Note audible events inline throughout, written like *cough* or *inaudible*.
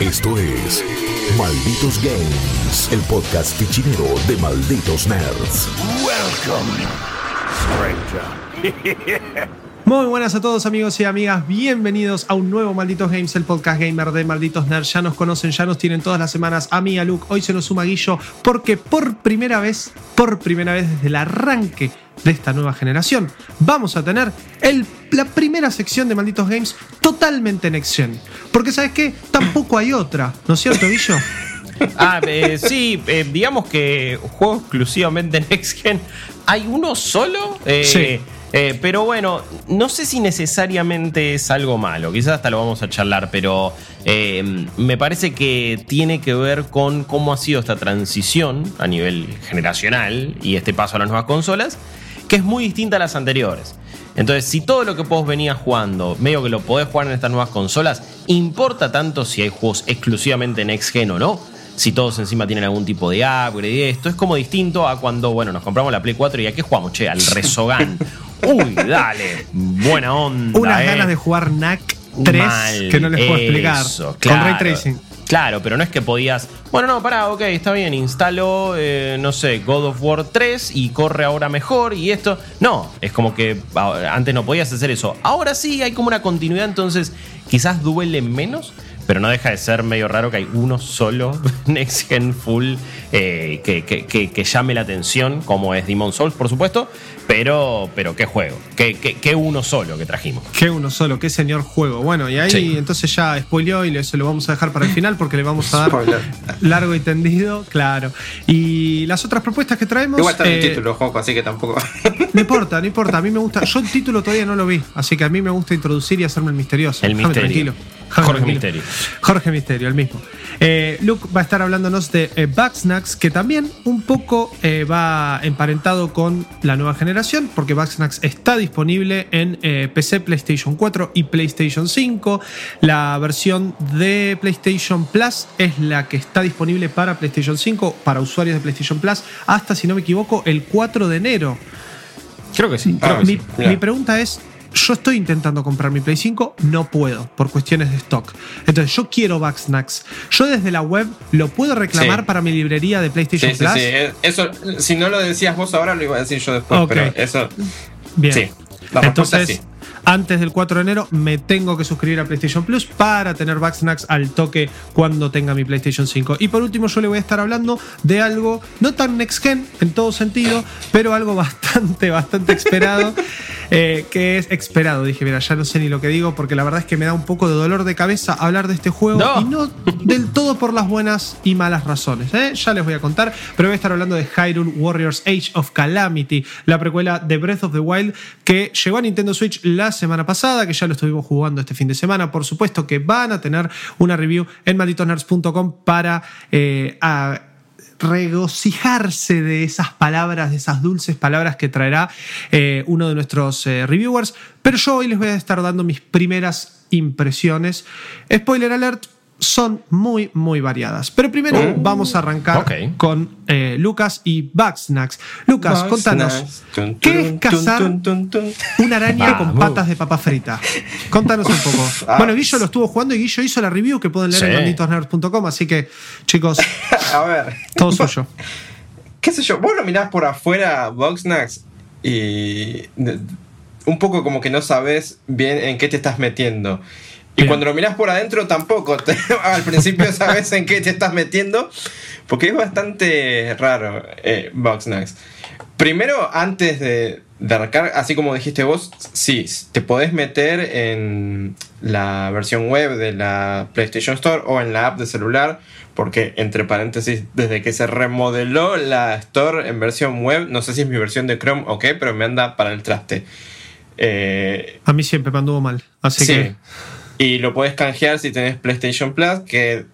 Esto es Malditos Games, el podcast fichinero de Malditos Nerds. Welcome, stranger. Muy buenas a todos amigos y amigas, bienvenidos a un nuevo Malditos Games, el podcast gamer de Malditos Nerds. Ya nos conocen, ya nos tienen todas las semanas a mí, a Luke, hoy se nos suma Guillo, porque por primera vez, por primera vez desde el arranque de esta nueva generación, vamos a tener el, la primera sección de Malditos Games totalmente next gen. Porque sabes qué, tampoco hay otra, ¿no es cierto Guillo? *laughs* Ah, eh, sí, eh, digamos que juego exclusivamente Next Gen. ¿Hay uno solo? Eh, Sí. pero bueno, no sé si necesariamente es algo malo, quizás hasta lo vamos a charlar, pero me parece que tiene que ver con cómo ha sido esta transición a nivel generacional y este paso a las nuevas consolas, que es muy distinta a las anteriores. Entonces, si todo lo que vos venías jugando, medio que lo podés jugar en estas nuevas consolas, ¿importa tanto si hay juegos exclusivamente Next Gen o no? Si todos encima tienen algún tipo de upgrade y esto, es como distinto a cuando, bueno, nos compramos la Play 4 y ¿a qué jugamos? Che, al Resogan. *laughs* Uy, dale, buena onda. Unas eh. ganas de jugar NAC 3 Mal, que no les puedo explicar. Con. Ray Tracing. Claro, pero no es que podías. Bueno, no, pará, ok, está bien, instalo, eh, no sé, God of War 3 y corre ahora mejor y esto. No, es como que ah, antes no podías hacer eso. Ahora sí hay como una continuidad, entonces quizás duele menos, pero no deja de ser medio raro que hay uno solo *laughs* Next Gen Full eh, que, que- llame la atención, como es Demon Souls, por supuesto. Pero, pero qué juego, qué, qué- qué uno solo que trajimos. Qué uno solo, qué señor juego. Bueno, y ahí Sí. entonces ya spoileó y eso lo vamos a dejar para el final porque le vamos a dar Spoiler. largo y tendido, claro. Y las otras propuestas que traemos. Igual está en el eh, título, Joco, así que tampoco. *laughs* No importa, no importa. A mí me gusta. Yo el título todavía no lo vi, así que a mí me gusta introducir y hacerme el misterioso. El Déjame misterio. tranquilo. Jorge. Misterio. Jorge Misterio, el mismo. Eh, Luke va a estar hablándonos de eh, Bugsnax, que también un poco eh, va emparentado con la nueva generación, porque Bugsnax está disponible en eh, PC, PlayStation 4 y PlayStation 5. La versión de PlayStation Plus es la que está disponible para PlayStation 5, para usuarios de PlayStation Plus, hasta, si no me equivoco, el 4 de enero. Creo que sí. Ah, mi, sí, mira. mi pregunta es, yo estoy intentando comprar mi Play 5, no puedo por cuestiones de stock. Entonces yo quiero Bugsnax. Yo desde la web lo puedo reclamar Sí. para mi librería de PlayStation Sí, Plus. sí. eh, Eso, si no lo decías vos ahora, lo iba a decir yo después. Pero eso. Bien. Sí. La respuesta Entonces, es sí. Antes del 4 de enero me tengo que suscribir a PlayStation Plus para tener Bugsnax al toque cuando tenga mi PlayStation 5. Y por último, yo le voy a estar hablando de algo no tan next gen en todo sentido, pero algo *laughs* bastante, bastante esperado. *laughs* eh, que es esperado. Dije, mira, ya no sé ni lo que digo porque la verdad es que me da un poco de dolor de cabeza hablar de este juego No. y no del todo por las buenas y malas razones. ¿eh? Ya les voy a contar, pero voy a estar hablando de Hyrule Warriors Age of Calamity, la precuela de Breath of the Wild que llegó a Nintendo Switch la semana pasada, que ya lo estuvimos jugando este fin de semana. Por supuesto que van a tener una review en malditosnerds.com para eh, regocijarse de esas palabras, de esas dulces palabras que traerá eh, uno de nuestros eh, reviewers. Pero yo hoy les voy a estar dando mis primeras impresiones. Spoiler alert. Son muy, muy variadas. Pero primero vamos a arrancar con eh, Lucas y Bugsnax. Lucas, contanos, Tun, ¿qué es cazar tun, tun, tun. una araña con patas de papa frita? Contanos un poco. *laughs* Ah. Bueno, Guillo lo estuvo jugando y Guillo hizo la review que pueden leer en Sí. malditosnerds.com. Así que, chicos, *laughs* A ver. todo suyo. *laughs* ¿Qué sé yo? Vos lo mirás por afuera, Boxnax, y. un poco como que no sabes bien en qué te estás metiendo. Y cuando lo mirás por adentro tampoco. *laughs* al principio sabes en qué te estás metiendo. Porque es bastante raro eh, Bugsnax. Primero, antes de, de arrancar, así como dijiste vos, sí, te podés meter en la versión web de la PlayStation Store o en la app de celular, porque entre paréntesis, desde que se remodeló la Store en versión web, no sé si es mi versión de Chrome o qué, pero me anda para el traste. Eh, A mí siempre me anduvo mal. Así sí. que. Y lo podés canjear si tenés PlayStation Plus, que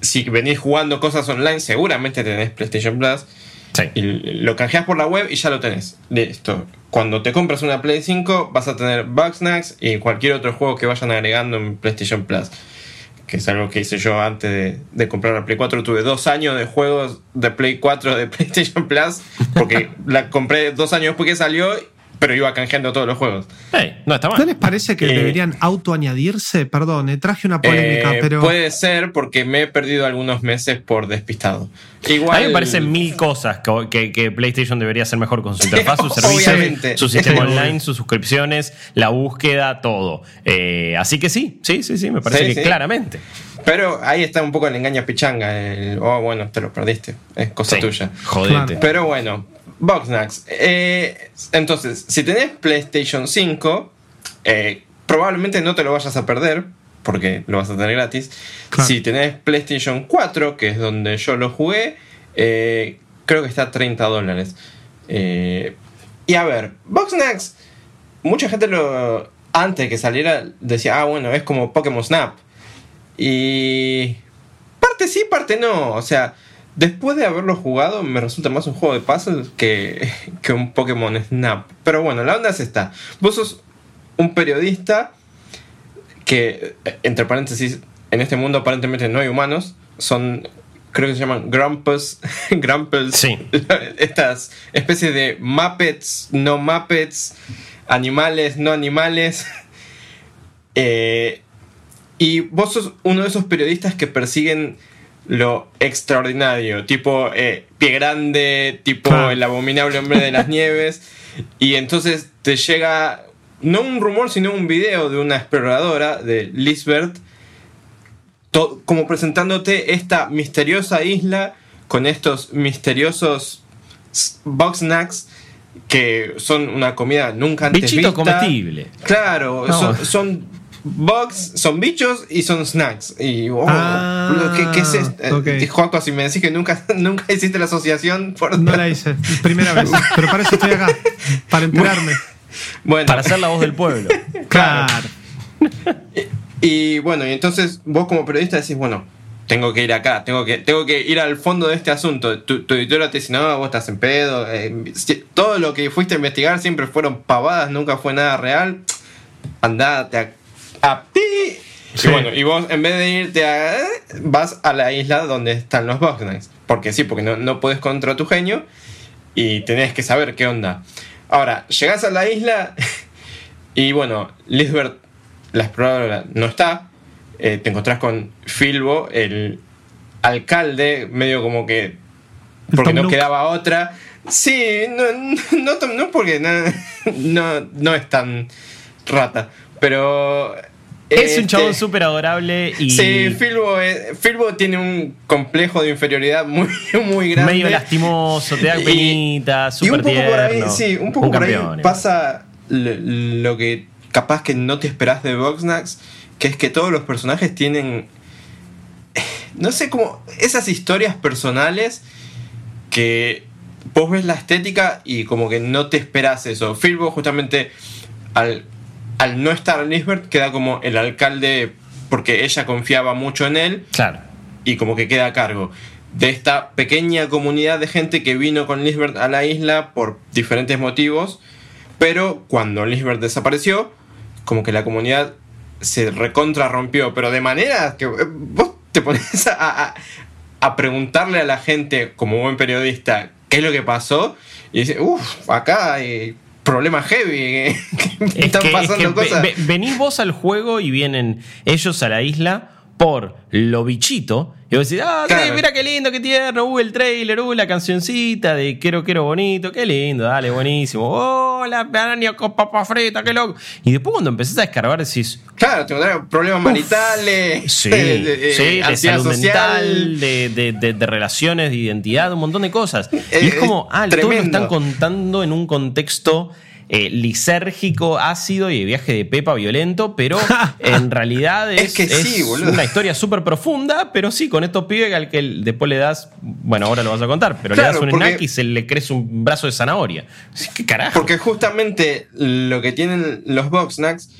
si venís jugando cosas online, seguramente tenés PlayStation Plus. Sí. Y lo canjeas por la web y ya lo tenés. Listo. Cuando te compras una Play 5, vas a tener Bugsnax y cualquier otro juego que vayan agregando en PlayStation Plus. Que es algo que hice yo antes de, de comprar la Play 4. Tuve dos años de juegos de Play 4 de *laughs* PlayStation Plus. Porque la compré dos años después que salió pero iba canjeando todos los juegos. Hey, no está ¿No mal. les parece que Eh, deberían autoañadirse? Perdón, eh, traje una polémica, Eh, pero. Puede ser porque me he perdido algunos meses por despistado. Igual, A mí me parecen mil cosas que, que- que PlayStation debería hacer mejor con su *laughs* interfaz, su servicio, Obviamente. su sistema *laughs* online, sus suscripciones, la búsqueda, todo. Eh, así que sí, sí, sí, sí, me parece Sí, que sí. claramente. Pero ahí está un poco el engaño pichanga. El, oh, bueno, te lo perdiste. Es cosa Sí, tuya. Jodete. Claro. Pero bueno, Boxnax. Eh, entonces, si tenés PlayStation 5, eh, probablemente no te lo vayas a perder, porque lo vas a tener gratis. Claro. Si tenés PlayStation 4, que es donde yo lo jugué, eh, creo que está a 30 dólares. Eh, y a ver, Boxnax, mucha gente lo antes de que saliera decía, ah, bueno, es como Pokémon Snap. Y parte sí, parte no. O sea, después de haberlo jugado, me resulta más un juego de puzzles que, *laughs* que un Pokémon Snap. Pero bueno, la onda es esta. Vos sos un periodista que, eh, entre paréntesis, en este mundo aparentemente no hay humanos. Son, creo que se llaman Grumpus. *laughs* Grumpus. Sí. *laughs* Estas especies de Muppets, no Muppets, animales, no animales. Eh, y vos sos uno de esos periodistas que persiguen lo extraordinario, tipo eh, Pie Grande, tipo el abominable hombre de las nieves. Y entonces te llega no un rumor, sino un video de una exploradora de Lisbeth, como presentándote esta misteriosa isla con estos misteriosos box snacks que son una comida nunca antes Bichito vista. comestible. Claro, No. son, son bugs, son bichos y son snacks. Y oh, Ah, ¿qué es esto? Eh, Joaco, si me decís que nunca, *laughs* nunca hiciste la asociación, por No la hice, primera vez. *laughs* Pero para eso estoy acá, para enterarme. *laughs* Bueno, Para ser la voz del pueblo. Claro. Y bueno, y entonces vos como periodista decís, bueno, tengo que ir acá, tengo que, tengo que ir al fondo de este asunto. Tu, tu editora te dice, no, vos estás en pedo. eh, si- todo lo que fuiste a investigar siempre fueron pavadas, nunca fue nada real. Andate a, a. Sí. Y bueno, y vos en vez de irte a... vas a la isla donde están los Boxnights. Porque sí, porque no, no puedes contra tu genio y tenés que saber qué onda. Ahora, llegás a la isla *laughs* y bueno, Lisbeth, la exploradora, no está. Eh, te encontrás con Filbo, el alcalde, medio como que. Porque no quedaba otra. Sí, no, *laughs* no, no, no porque no, *laughs* no, no es tan rata. Pero. Es un este, chabón súper adorable y Sí, Filbo, eh, Filbo tiene un complejo de inferioridad muy, *laughs* muy grande. medio lastimoso, te da penita, y súper un poco por ahí, tierno. sí, un poco por campeón, ahí pasa lo, lo que capaz que no te esperás de Boxnax, que es que todos los personajes tienen, *sighs* no sé cómo, esas historias personales que vos ves la estética y como que no te esperás eso. Filbo justamente al, al no estar Lisbeth queda como el alcalde porque ella confiaba mucho en él Claro. y como que queda a cargo de esta pequeña comunidad de gente que vino con Lisbeth a la isla por diferentes motivos, pero cuando Lisbeth desapareció, como que la comunidad se recontra rompió, pero de manera que eh, vos te pones a, a- a preguntarle a la gente como buen periodista qué es lo que pasó y dice, uff, acá hay problemas heavy, que Es están que, es pasando ve- cosas. ve- venís vos al juego y vienen ellos a la isla por lo bichito. Y vos decís, ah, Claro. mira qué lindo, qué tierno, hubo el trailer, hubo la cancioncita de Quiero, quiero bonito, qué lindo, dale, buenísimo. Oh, la araña con papa frita, qué loco. Y después cuando empezás a descargar decís, Claro, te problemas maritales, *laughs* Sí, *laughs* de- de- sí, de salud social. mental, de, de- de- de relaciones, de identidad, un montón de cosas. y es como, ah, todo lo están contando en un contexto eh, lisérgico, ácido y de viaje de pepa violento, pero *laughs* en realidad es, Es que sí, es una historia súper profunda, pero sí, con estos pibes al que después le das, bueno, ahora lo vas a contar, pero Claro, le das un porque- snack y se le crece un brazo de zanahoria. ¿Qué carajo? Porque justamente lo que tienen los box snacks,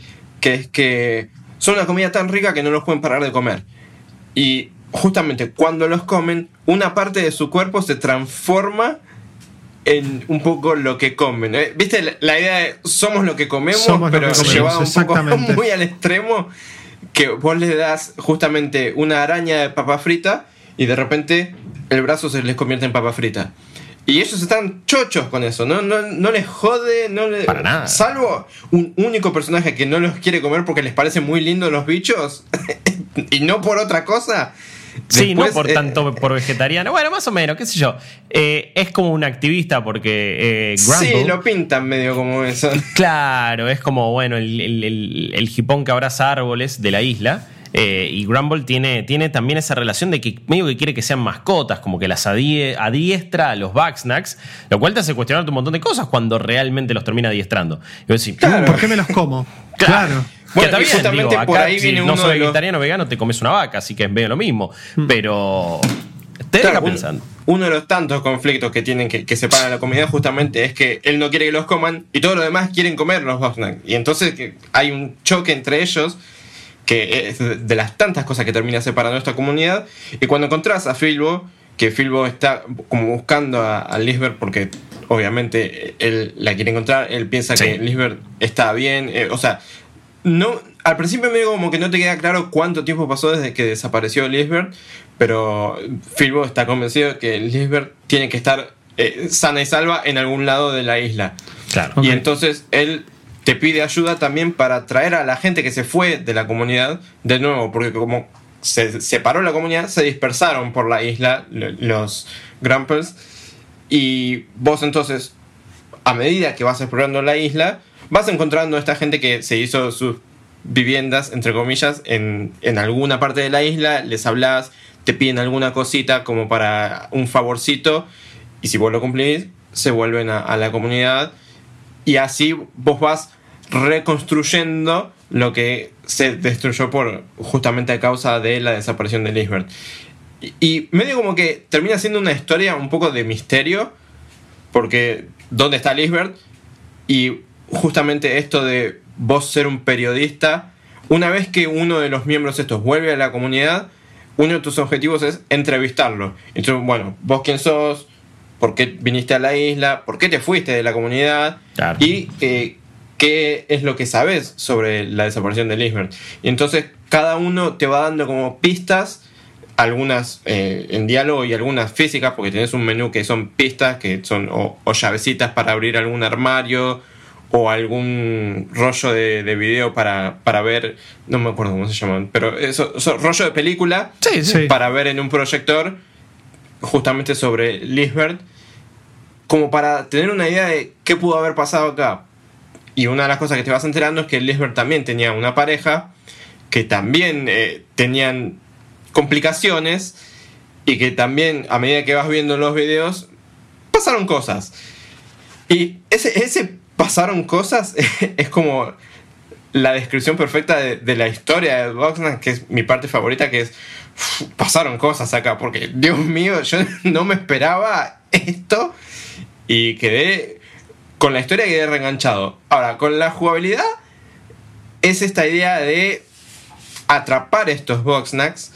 que es que son una comida tan rica que no los pueden parar de comer. Y justamente cuando los comen, una parte de su cuerpo se transforma en un poco lo que comen. ¿eh? ¿Viste la, la idea de somos lo que comemos, Somos pero que comemos, llevado un poco *laughs* muy al extremo? Que vos le das justamente una araña de papa frita y de repente el brazo se les convierte en papa frita. Y ellos están chochos con eso, no, no, no les jode, no le- Para nada. Salvo un único personaje que no los quiere comer porque les parece muy lindo los bichos *laughs* y no por otra cosa. Sí, Después, no por eh, tanto por vegetariano. Bueno, más o menos, qué sé yo. Eh, es como un activista porque eh, Sí, Grumble- lo pintan medio como eso. *laughs* Claro, es como, bueno, el, el, el- el hipón que abraza árboles de la isla. Eh, y Grumble tiene, tiene también esa relación de que medio que quiere que sean mascotas, como que las adie- adiestra a los Bugsnax, lo cual te hace cuestionarte un montón de cosas cuando realmente los termina adiestrando. Y vos decís, Claro. ¿Por qué me los como? *laughs* Claro. Claro. Que Bueno, está y bien, justamente digo, por acá, ahí si viene no los- vegetariano vegano, te comes una vaca, así que es medio lo mismo. Pero te Claro, pensando. Uno de los tantos conflictos que tienen que, que separan a la comunidad justamente es que él no quiere que los coman y todos los demás quieren comer los. Y entonces que hay un choque entre ellos que es de de las tantas cosas que termina separando esta comunidad. Y cuando encontrás a Filbo, que Filbo está como buscando a, a Lisbeth porque obviamente él la quiere encontrar, él piensa Sí. que Lisbeth está bien, eh, o sea, no, al principio medio como que no te queda claro cuánto tiempo pasó desde que desapareció Lisbeth, pero Filbo está convencido de que Lisbeth tiene que estar eh, sana y salva en algún lado de la isla. Claro. Y entonces él te pide ayuda también para traer a la gente que se fue de la comunidad de nuevo, porque como se separó la comunidad, se dispersaron por la isla lo- los Grumpels. Y vos entonces, a medida que vas explorando la isla, vas encontrando a esta gente que se hizo sus viviendas, entre comillas, en, en alguna parte de la isla, les hablas, te piden alguna cosita como para un favorcito, y si vos lo cumplís, se vuelven a, la comunidad, y así vos vas reconstruyendo lo que se destruyó por justamente a causa de la desaparición de Lisbeth. Y, y medio como que termina siendo una historia un poco de misterio, porque ¿dónde está Lisbeth? Y justamente esto de vos ser un periodista, una vez que uno de los miembros estos vuelve a la comunidad, uno de tus objetivos es entrevistarlo. Entonces, bueno, vos quién sos, por qué viniste a la isla, por qué te fuiste de la comunidad Claro. y eh, qué es lo que sabes sobre la desaparición de Lisbeth. Y entonces cada uno te va dando como pistas, algunas eh, en diálogo y algunas físicas, porque tenés un menú que son pistas, que son o, o llavecitas para abrir algún armario, o algún rollo de, de video para, para ver, no me acuerdo cómo se llaman, pero eso, eso, rollo de película Sí, sí. Para ver en un proyector justamente sobre Lisbeth, como para tener una idea de qué pudo haber pasado acá. Y una de las cosas que te vas enterando es que Lisbeth también tenía una pareja que también eh, tenían complicaciones y que también a medida que vas viendo los videos pasaron cosas. Y ese, ese pasaron cosas *laughs* es como la descripción perfecta de, la historia de Boxman, que es mi parte favorita, que es pasaron cosas acá, porque Dios mío, *laughs* yo no me esperaba esto y quedé con la historia quedé reenganchado. Ahora, con la jugabilidad es esta idea de atrapar estos Boxnacks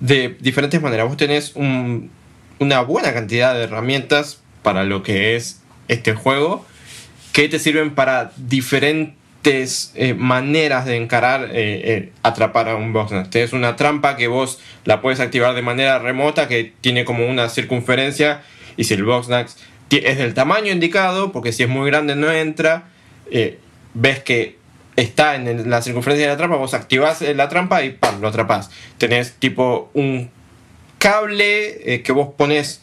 de diferentes maneras. Vos tenés un- una buena cantidad de herramientas para lo que es este juego que te sirven para diferentes eh, maneras de encarar eh, eh, atrapar a un Boxnack. Tienes una trampa que vos la puedes activar de manera remota que tiene como una circunferencia y si el ti- es del tamaño indicado, porque si es muy grande no entra, ves que está en la circunferencia de la trampa, vos activás la trampa y ¡pam! lo atrapás. Tenés tipo un cable que vos pones,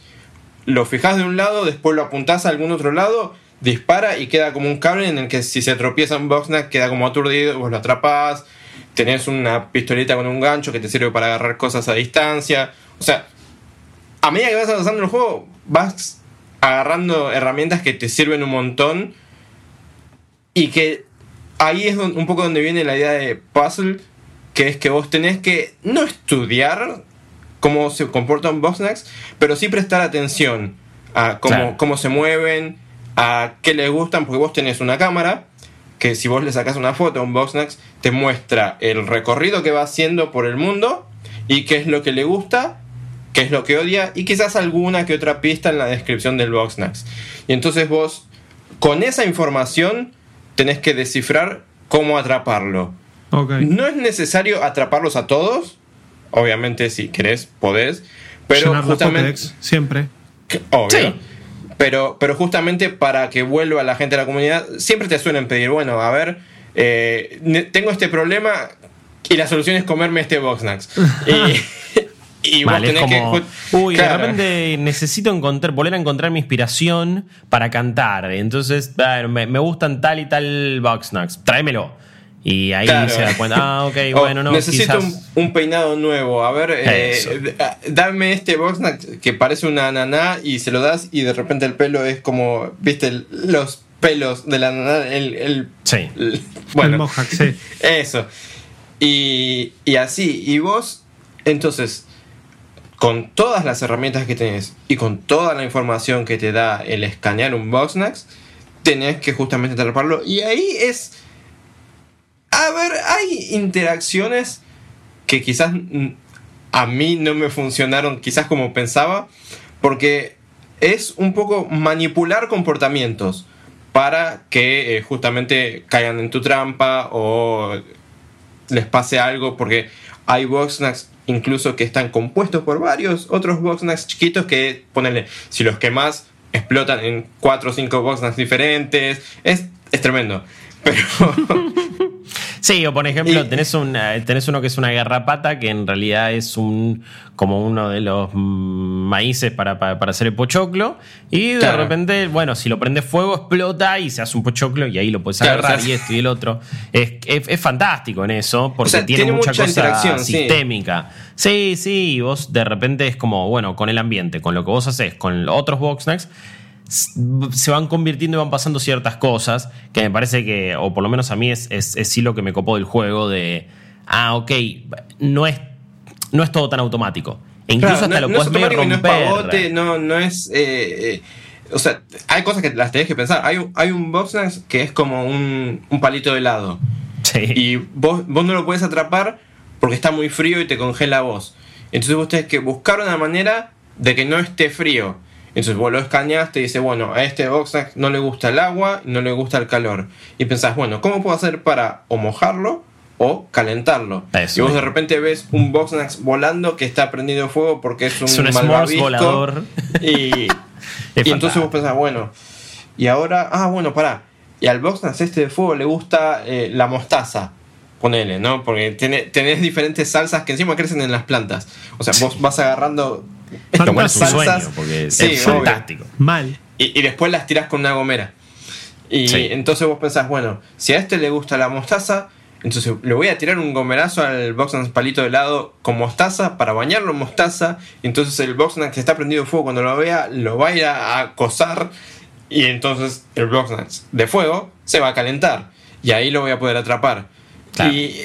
lo fijás de un lado, después lo apuntás a algún otro lado, dispara y queda como un cable en el que si se tropieza un Boxnack queda como aturdido, vos lo atrapás. Tenés una pistolita con un gancho que te sirve para agarrar cosas a distancia. O sea, a medida que vas avanzando en el juego, vas agarrando herramientas que te sirven un montón y que ahí es un poco donde viene la idea de puzzle, que es que vos tenés que no estudiar cómo se comportan Boxnacks, pero sí prestar atención a cómo, Claro. cómo se mueven, a qué les gustan, porque vos tenés una cámara que si vos le sacas una foto a un Boxnax, te muestra el recorrido que va haciendo por el mundo y qué es lo que le gusta, qué es lo que odia y quizás alguna que otra pista en la descripción del Boxnax. Y entonces vos, con esa información, tenés que descifrar cómo atraparlo. No es necesario atraparlos a todos, obviamente si querés, podés, pero Llenar la justamente... Pokédex, siempre. Obvio. Sí. Pero, pero justamente para que vuelva la gente a la comunidad, siempre te suelen pedir, bueno, a ver, eh, tengo este problema y la solución es comerme este Boxnax. *laughs* y, tenés que. Uy, de repente necesito encontrar, volver a encontrar mi inspiración para cantar. Entonces, me, me gustan tal y tal Boxnax. Tráemelo. Y ahí se da cuenta, ah, ok, *laughs* bueno, no. Necesito un, peinado nuevo. A ver, eh, dame este Boxnax que parece una ananá y se lo das y de repente el pelo es como, viste, los pelos de la ananá. El, sí. bueno, sí. *laughs* Eso. Y, y así. Y vos, entonces, con todas las herramientas que tenés y con toda la información que te da el escanear un Boxnax, tenés que justamente atraparlo. Y ahí es a ver, hay interacciones que quizás a mí no me funcionaron quizás como pensaba, porque es un poco manipular comportamientos para que eh, justamente caigan en tu trampa o les pase algo, porque hay boxnacks incluso que están compuestos por varios otros boxnacks chiquitos que ponerle, si los que más explotan en 4 o 5 boxnacks diferentes, es, es tremendo. Pero *laughs* Sí, o por ejemplo, tenés, un, eh, tenés uno que es una garrapata, que en realidad es un como uno de los maíces para, hacer el pochoclo. Y de repente, bueno, si lo prende fuego, explota y se hace un pochoclo y ahí lo puedes agarrar y esto y el otro. Es, es, fantástico en eso, porque tiene, mucha, cosa sistémica. Sí. sí, sí, y vos de repente es como, bueno, con el ambiente, con lo que vos haces, con otros boxnacks se van convirtiendo y van pasando ciertas cosas que me parece que, o por lo menos a mí es, es, sí lo que me copó del juego de, ah, ok, no es, no es todo tan automático. E incluso hasta lo puedes romper. No es pavote, no, es... Eh, eh, o sea, hay cosas que las tenés que pensar. Hay, hay un boxnax que es como un, un palito de helado. Sí. Y vos, vos no lo puedes atrapar porque está muy frío y te congela vos. Entonces vos tenés que buscar una manera de que no esté frío. Entonces vos lo escaneaste y dices, bueno, a este Boxnax no le gusta el agua, no le gusta el calor. Y pensás, bueno, ¿cómo puedo hacer para o mojarlo o calentarlo? y vos de repente ves un Boxnax volando que está prendido fuego porque es un, es un volador. Y, *laughs* y entonces vos pensás, bueno, y ahora, ah, bueno, pará. Y al Boxnax este de fuego le gusta eh, la mostaza ponele, ¿no? Porque tenés diferentes salsas que encima crecen en las plantas. O sea, vos vas agarrando salsas, porque es fantástico. Mal. Y, después las tirás con una gomera. Y entonces vos pensás, bueno, si a este le gusta la mostaza, entonces le voy a tirar un gomerazo al Boxnax palito de helado con mostaza para bañarlo en mostaza. Y entonces el Boxnax que está prendido de fuego cuando lo vea lo va a ir a acosar. Y entonces el Boxnax de fuego se va a calentar. Y ahí lo voy a poder atrapar. Y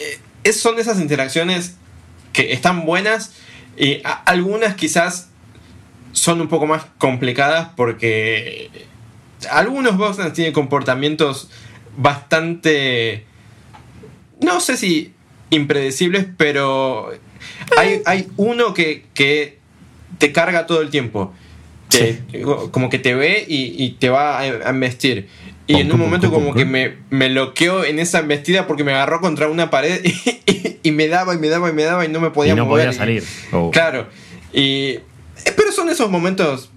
eh, son esas interacciones que están buenas y algunas quizás son un poco más complicadas porque algunos Boxers tienen comportamientos bastante, no sé si impredecibles, pero hay, hay uno que, que, te carga todo el tiempo. Como que te ve y, te va a embestir. Y en un momento como que me, me loqueó en esa embestida porque me agarró contra una pared *laughs* y, me daba y me daba y me daba y no me podía y no podía salir. Oh. Claro. Y, eh, pero son esos momentos,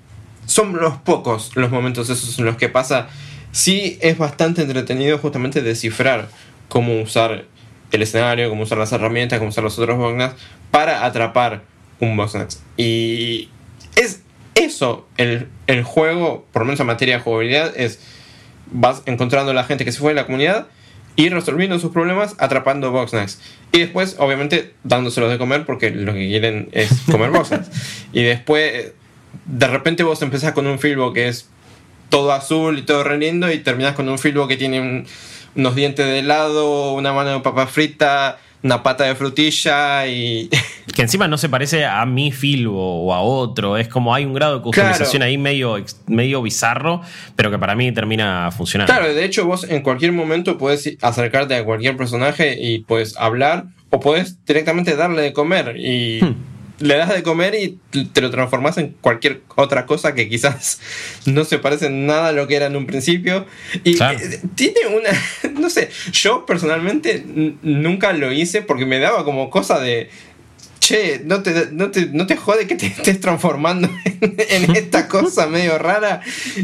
son los pocos los momentos esos en los que pasa. Sí es bastante entretenido justamente descifrar cómo usar el escenario, cómo usar las herramientas, cómo usar los otros Boxnax para atrapar un Boxnax. Y es eso el, el juego, por lo menos en materia de jugabilidad, es vas encontrando a la gente que se fue de la comunidad y resolviendo sus problemas atrapando Boxnax. Y después, obviamente, dándoselos de comer porque lo que quieren es *laughs* comer Boxnax. y después, de repente vos empezás con un filbo que es todo azul y todo re lindo y terminás con un filbo que tiene unos dientes de helado, una mano de papa frita, una pata de frutilla y. *laughs* Que encima no se parece a mi filbo o a otro. Es como hay un grado de customización ahí medio, medio bizarro, pero que para mí termina funcionando. Claro, de hecho, vos en cualquier momento puedes acercarte a cualquier personaje y puedes hablar o puedes directamente darle de comer y. Hmm le das de comer y te lo transformas en cualquier otra cosa que quizás *laughs* no se parece en nada a lo que era en un principio. Y eh, tiene una, *laughs* no sé, yo personalmente nunca lo hice porque me daba como cosa de, che, no te, no te, no te jode que te *laughs* estés transformando en, en esta cosa medio rara.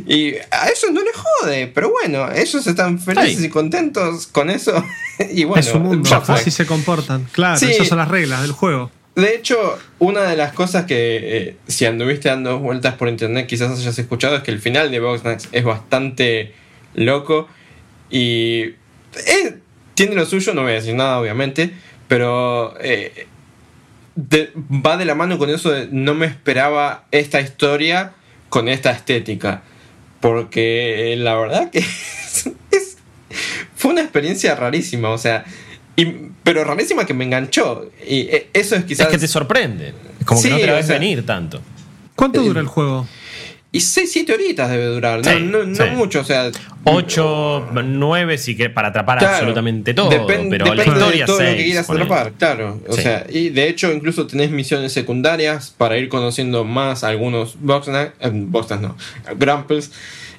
Y a ellos no les jode, pero bueno, ellos están felices y contentos con eso. Y bueno, es su mundo, así se comportan. Claro, Sí. esas son las reglas del juego. De hecho, una de las cosas que eh, si anduviste dando vueltas por internet quizás hayas escuchado es que el final de Boxnax es bastante loco y eh, tiene lo suyo, no voy a decir nada obviamente, pero eh, va de la mano con eso de no me esperaba esta historia con esta estética, porque la verdad que *laughs* es- es- fue una experiencia rarísima, o sea, y- pero rarísima que me enganchó y eh, eso es quizás... Es que te sorprende. Es como Sí, que no te la o ves sea- venir tanto. ¿Cuánto Eh, dura el juego? Y 6-7 horitas debe durar, Sí, no, no, no sí. mucho, o sea... 8, 9 si que para atrapar Claro, absolutamente todo. depen- pero la depende historia de todo lo que seis, quieras atrapar, claro. O Sí. sea, y de hecho incluso tenés misiones secundarias para ir conociendo más algunos eh, Boxnack no, Grumples,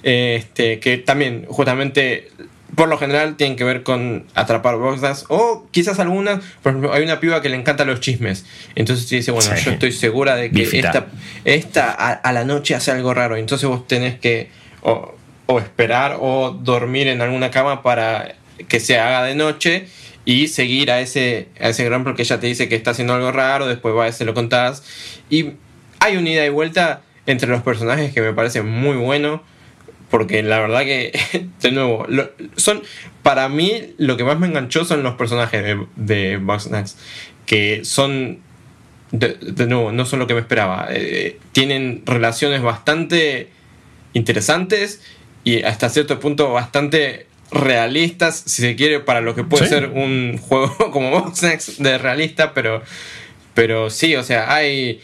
este, que también justamente por lo general tienen que ver con atrapar Boxnacks o quizás algunas, por ejemplo, hay una piba que le encanta los chismes, entonces te dice, bueno, Sí. yo estoy segura de que Bifita. esta, esta a, a la noche hace algo raro, entonces vos tenés que o, o esperar o dormir en alguna cama para que se haga de noche y seguir a ese, a ese gran porque ella te dice que está haciendo algo raro, después va y se lo contás. Y hay un ida y vuelta entre los personajes que me parece muy bueno. Porque la verdad que, *laughs* de nuevo, lo- son para mí lo que más me enganchó son los personajes de, de Bugsnax. Que son, de, de nuevo, no son lo que me esperaba. Eh, tienen relaciones bastante interesantes y hasta cierto punto bastante realistas, si se quiere, para lo que puede Sí. ser un *laughs* juego como Boxnax de realista, pero, pero sí, o sea, hay,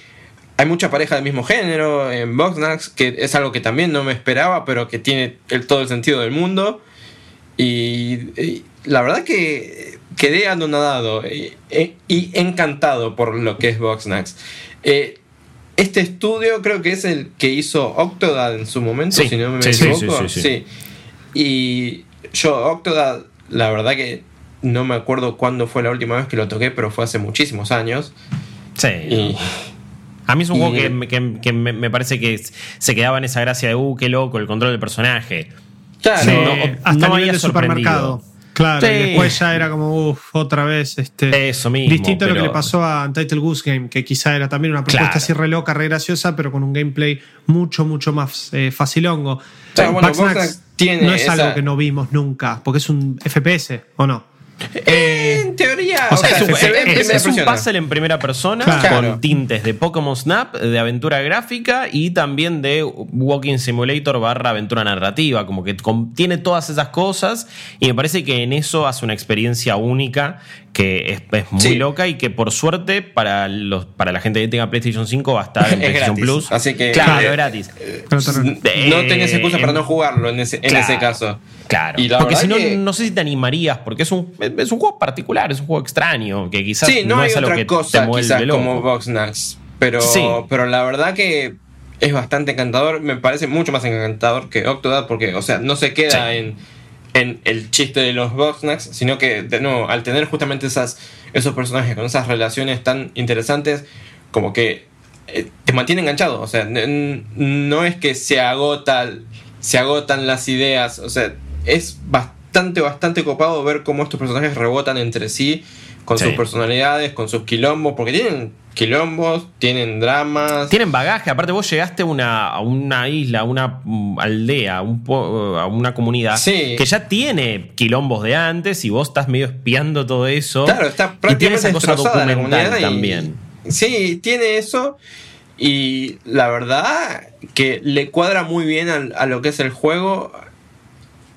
hay mucha pareja del mismo género en Boxnax, que es algo que también no me esperaba, pero que tiene el, todo el sentido del mundo. Y, y la verdad que quedé anonadado y, y encantado por lo que es Boxnax. Eh, este estudio creo que es el que hizo Octodad en su momento, Sí, si no me sí, sí, equivoco. sí, sí, sí. Y yo, Octodad, la verdad que no me acuerdo cuándo fue la última vez que lo toqué, pero fue hace muchísimos años. Sí. Y, A mí es un Y- juego que, me- que- que me, me parece que se quedaba en esa gracia de, uh, qué loco, el control del personaje. claro, Sí, no, hasta no el nivel había de supermercado. sorprendido. Claro, y después ya era como, uff, otra vez. Este, Eso mismo, Distinto a lo que le pasó a Untitled Goose Game, que quizá era también una propuesta Claro. así re loca, re graciosa, pero con un gameplay mucho, mucho más eh, facilongo. Bueno, tiene no es esa- algo que no vimos nunca, porque es un FPS, ¿o no? Eh, en teoría, o sea, Es un, se ve en es- primera es un persona. puzzle en primera persona Claro. con tintes de Pokémon Snap, de aventura gráfica y también de Walking Simulator barra aventura narrativa. Como que con- tiene todas esas cosas y me parece que en eso hace una experiencia única que es, es muy Sí. loca y que por suerte para, los, para la gente que tenga PlayStation 5 va a estar *laughs* en Es PlayStation gratis, Plus. así que- claro, eh, es gratis. Te- no tenés excusa Eh, para no jugarlo en ese, en claro, ese caso. Claro. Y la porque si no, que- no sé si te animarías, porque es un, es un juego particular, es un juego extraño, que quizás Sí, no, no hay es otra que cosa quizás loco. como Boxnax. Pero, Sí. pero la verdad que es bastante encantador. Me parece mucho más encantador que Octodad porque, o sea, no se queda Sí. en, en el chiste de los Boxnax, sino que, de nuevo, al tener justamente esas, esos personajes con esas relaciones tan interesantes, como que eh, te mantiene enganchado. O sea, no es que se agota, se agotan las ideas. O sea, es bastante, bastante copado ver cómo estos personajes rebotan entre sí con Sí. sus personalidades, con sus quilombos, porque tienen quilombos, tienen dramas. Tienen bagaje, aparte vos llegaste a una, a una isla, a una mm, aldea, a un po- a una comunidad Sí. que ya tiene quilombos de antes y vos estás medio espiando todo eso. Claro, está y tiene prácticamente esa cosa destrozada la y- también. Sí, tiene eso. Y la verdad que le cuadra muy bien a, lo que es el juego.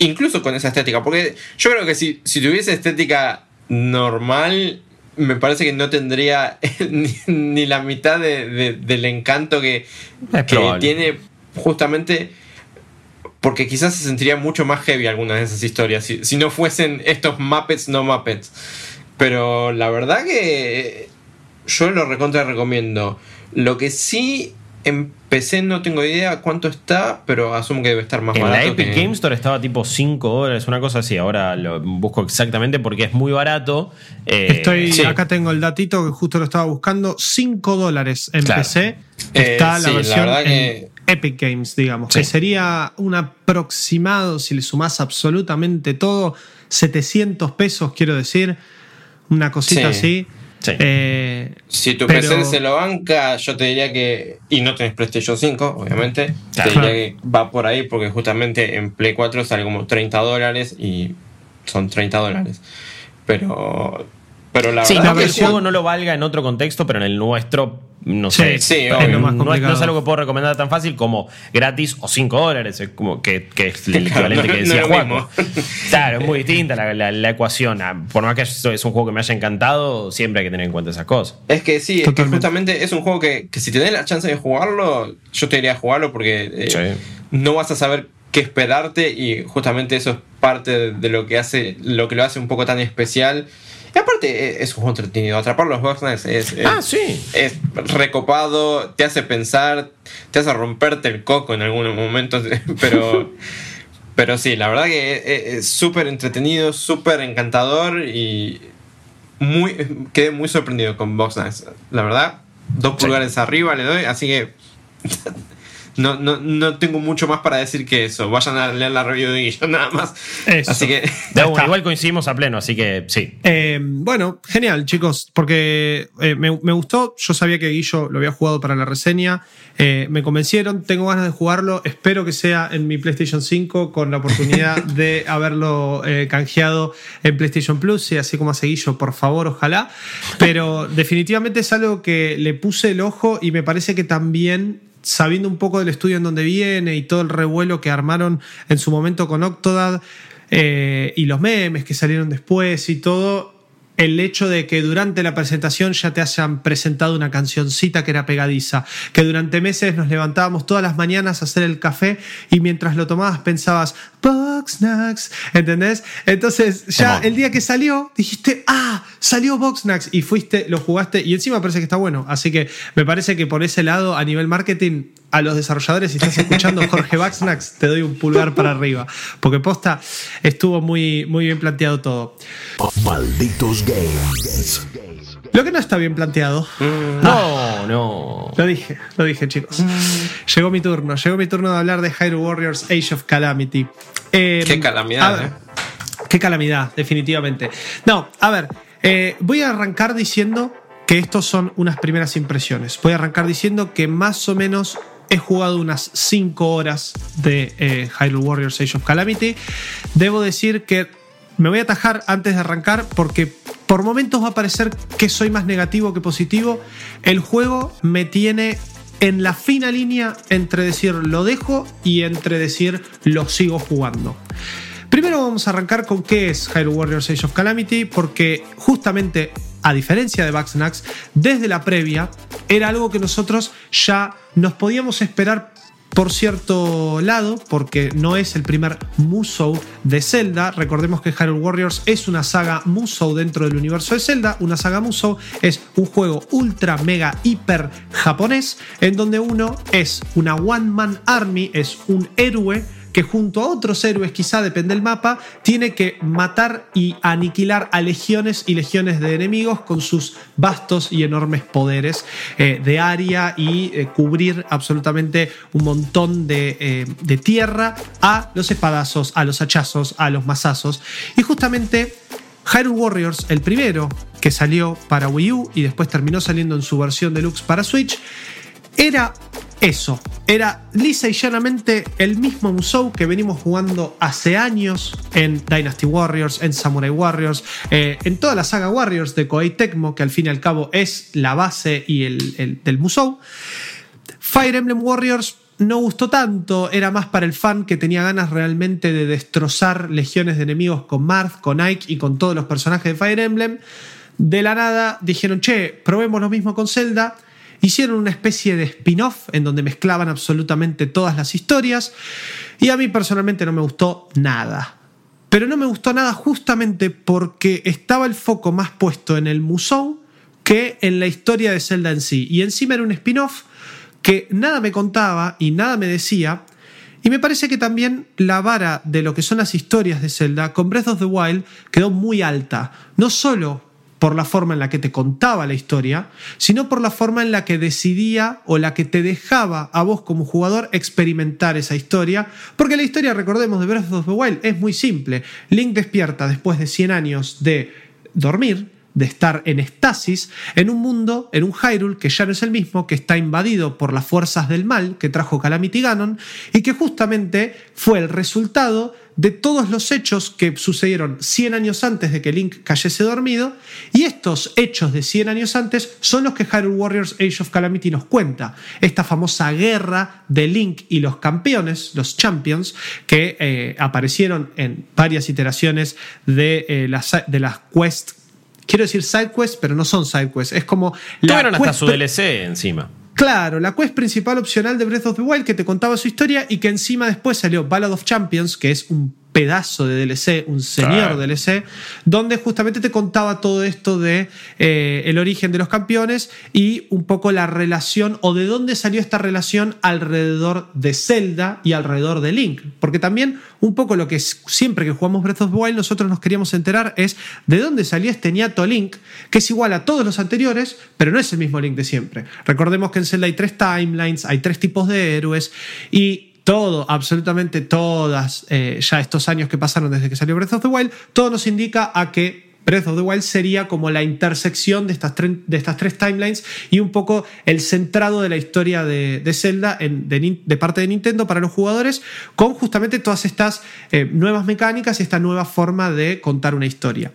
Incluso con esa estética. Porque yo creo que si, si tuviese estética normal. Me parece que no tendría *laughs* ni, ni la mitad de- de- del encanto que, que tiene justamente porque quizás se sentiría mucho más heavy algunas de esas historias si, si no fuesen estos Muppets no Muppets. Pero la verdad que yo lo recontra recomiendo. Lo que sí En PC no tengo idea cuánto está, pero asumo que debe estar más En la barato. Epic que- Game Store estaba tipo 5 dólares, una cosa así. Ahora lo busco exactamente porque es muy barato. Eh, Estoy, sí. Acá tengo el datito que justo lo estaba buscando. 5 dólares en Claro. PC. Eh, Está la sí, versión en que- Epic Games, digamos. Sí. Que sería un aproximado, si le sumás absolutamente todo, 700 pesos, quiero decir. Una cosita Sí. así. Sí. Eh, Si tu Pero- PC se lo banca, yo te diría que. Y no tenés PlayStation 5, obviamente. Claro. Te diría que va por ahí porque justamente en Play 4 sale como 30 dólares y son 30 dólares. Pero. Pero la Sí, verdad no que el juego no lo valga en otro contexto, pero en el nuestro, no sé. Sí, obvio. Es lo más no, es, no es algo que puedo recomendar tan fácil como gratis o 5 dólares. Es como que, que es el *laughs* Claro, equivalente no- que decía mismo. *laughs* Claro, es muy distinta la, la- la ecuación. Ah, Por más que esto es un juego que me haya encantado, siempre hay que tener en cuenta esas cosas. Es que sí, es que justamente es un juego que, que si tenés la chance de jugarlo, yo te diría jugarlo porque eh, Sí. no vas a saber qué esperarte y justamente eso es parte de, de lo que hace lo que lo hace un poco tan especial. Y aparte eh, es un juego entretenido, atrapar los Boxnacks es, es, Ah, sí. es recopado, te hace pensar, te hace romperte el coco en algunos momentos, *laughs* pero pero sí, la verdad que es- es es súper entretenido, súper encantador y muy quedé muy sorprendido con Boxnacks. La verdad, dos Sí. pulgares arriba le doy, así que *laughs* no, no, no tengo mucho más para decir que eso. Vayan a leer la review de Guillo, *laughs* nada más. Eso. Así que está. igual coincidimos a pleno, así que sí. Eh, bueno, genial, chicos, porque eh, me, me gustó. Yo sabía que Guillo lo había jugado para la reseña. Eh, me convencieron, tengo ganas de jugarlo. Espero que sea en mi PlayStation 5 con la oportunidad *laughs* de haberlo eh, canjeado en PlayStation Plus. Y así como hace Guillo, por favor, ojalá. Pero definitivamente es algo que le puse el ojo y me parece que también sabiendo un poco del estudio en donde viene y todo el revuelo que armaron en su momento con Octodad eh, y los memes que salieron después y todo, el hecho de que durante la presentación ya te hayan presentado una cancioncita que era pegadiza, que durante meses nos levantábamos todas las mañanas a hacer el café y mientras lo tomabas pensabas, Boxnax, ¿entendés? Entonces ya el día que salió dijiste, ah, salió Boxnax y fuiste, lo jugaste y encima parece que está bueno, así que me parece que por ese lado a nivel marketing a los desarrolladores, si estás escuchando *laughs* Jorge Boxnax, te doy un pulgar para arriba, porque posta estuvo muy, muy bien planteado todo. Malditos Games. Lo que no está bien planteado, No, no. lo dije, lo dije chicos. Llegó mi turno, llegó mi turno de hablar de Hyrule Warriors Age of Calamity. Eh, Qué calamidad, ver, eh. Qué calamidad, definitivamente. No, a ver, eh, voy a arrancar diciendo que estos son unas primeras impresiones. Voy a arrancar diciendo que más o menos he jugado unas 5 horas de eh, Hyrule Warriors Age of Calamity. Debo decir que me voy a atajar antes de arrancar porque por momentos va a parecer que soy más negativo que positivo. El juego me tiene en la fina línea entre decir lo dejo y entre decir lo sigo jugando. Primero vamos a arrancar con qué es Hyrule Warriors Age of Calamity, porque justamente, a diferencia de Bugsnax, desde la previa era algo que nosotros ya nos podíamos esperar por cierto lado, porque no es el primer Musou de Zelda. Recordemos que Hyrule Warriors es una saga Musou dentro del universo de Zelda. Una saga Musou es un juego ultra, mega, hiper japonés, en donde uno es una One Man Army, es un héroe que junto a otros héroes, quizá depende del mapa, tiene que matar y aniquilar a legiones y legiones de enemigos con sus vastos y enormes poderes eh, de área y eh, cubrir absolutamente un montón de, eh, de tierra a los espadazos, a los hachazos, a los mazazos. Y justamente Hyrule Warriors, el primero que salió para Wii U y después terminó saliendo en su versión deluxe para Switch, era eso. Era lisa y llanamente el mismo Musou que venimos jugando hace años en Dynasty Warriors, en Samurai Warriors, eh, en toda la saga Warriors de Koei Tecmo, que al fin y al cabo es la base y el, el- del Musou. Fire Emblem Warriors no gustó tanto, era más para el fan que tenía ganas realmente de destrozar legiones de enemigos con Marth, con Ike y con todos los personajes de Fire Emblem. De la nada dijeron, che, probemos lo mismo con Zelda. Hicieron una especie de spin-off en donde mezclaban absolutamente todas las historias y a mí personalmente no me gustó nada. Pero no me gustó nada justamente porque estaba el foco más puesto en el Musou que en la historia de Zelda en sí. Y encima era un spin-off que nada me contaba y nada me decía. Y me parece que también la vara de lo que son las historias de Zelda con Breath of the Wild quedó muy alta. No solo por la forma en la que te contaba la historia, sino por la forma en la que decidía o la que te dejaba a vos como jugador experimentar esa historia. Porque la historia, recordemos, de Breath of the Wild es muy simple. Link despierta después de 100 años de dormir, de estar en estasis, en un mundo, en un Hyrule que ya no es el mismo, que está invadido por las fuerzas del mal que trajo Calamity Ganon y que justamente fue el resultado de todos los hechos que sucedieron 100 años antes de que Link cayese dormido, y estos hechos de 100 años antes son los que Hyrule Warriors Age of Calamity nos cuenta. Esta famosa guerra de Link y los campeones, los champions, que eh, aparecieron en varias iteraciones de, eh, las, de las quests. Quiero decir side quests, pero no son side quests. Es como. La Tuvieron hasta su DLC encima. Claro, la quest principal opcional de Breath of the Wild que te contaba su historia y que encima después salió Ballad of Champions, que es un pedazo de DLC, un señor DLC, donde justamente te contaba todo esto de eh, el origen de los campeones y un poco la relación o de dónde salió esta relación alrededor de Zelda y alrededor de Link. Porque también un poco lo que siempre que jugamos Breath of the Wild nosotros nos queríamos enterar es de dónde salió este ñato Link, que es igual a todos los anteriores, pero no es el mismo Link de siempre. Recordemos que en Zelda hay tres timelines, hay tres tipos de héroes y todo, absolutamente todas, eh, ya estos años que pasaron desde que salió Breath of the Wild, todo nos indica a que Breath of the Wild sería como la intersección de estas, de estas tres timelines y un poco el centrado de la historia de, Zelda de, parte de Nintendo para los jugadores, con justamente todas estas eh, nuevas mecánicas y esta nueva forma de contar una historia.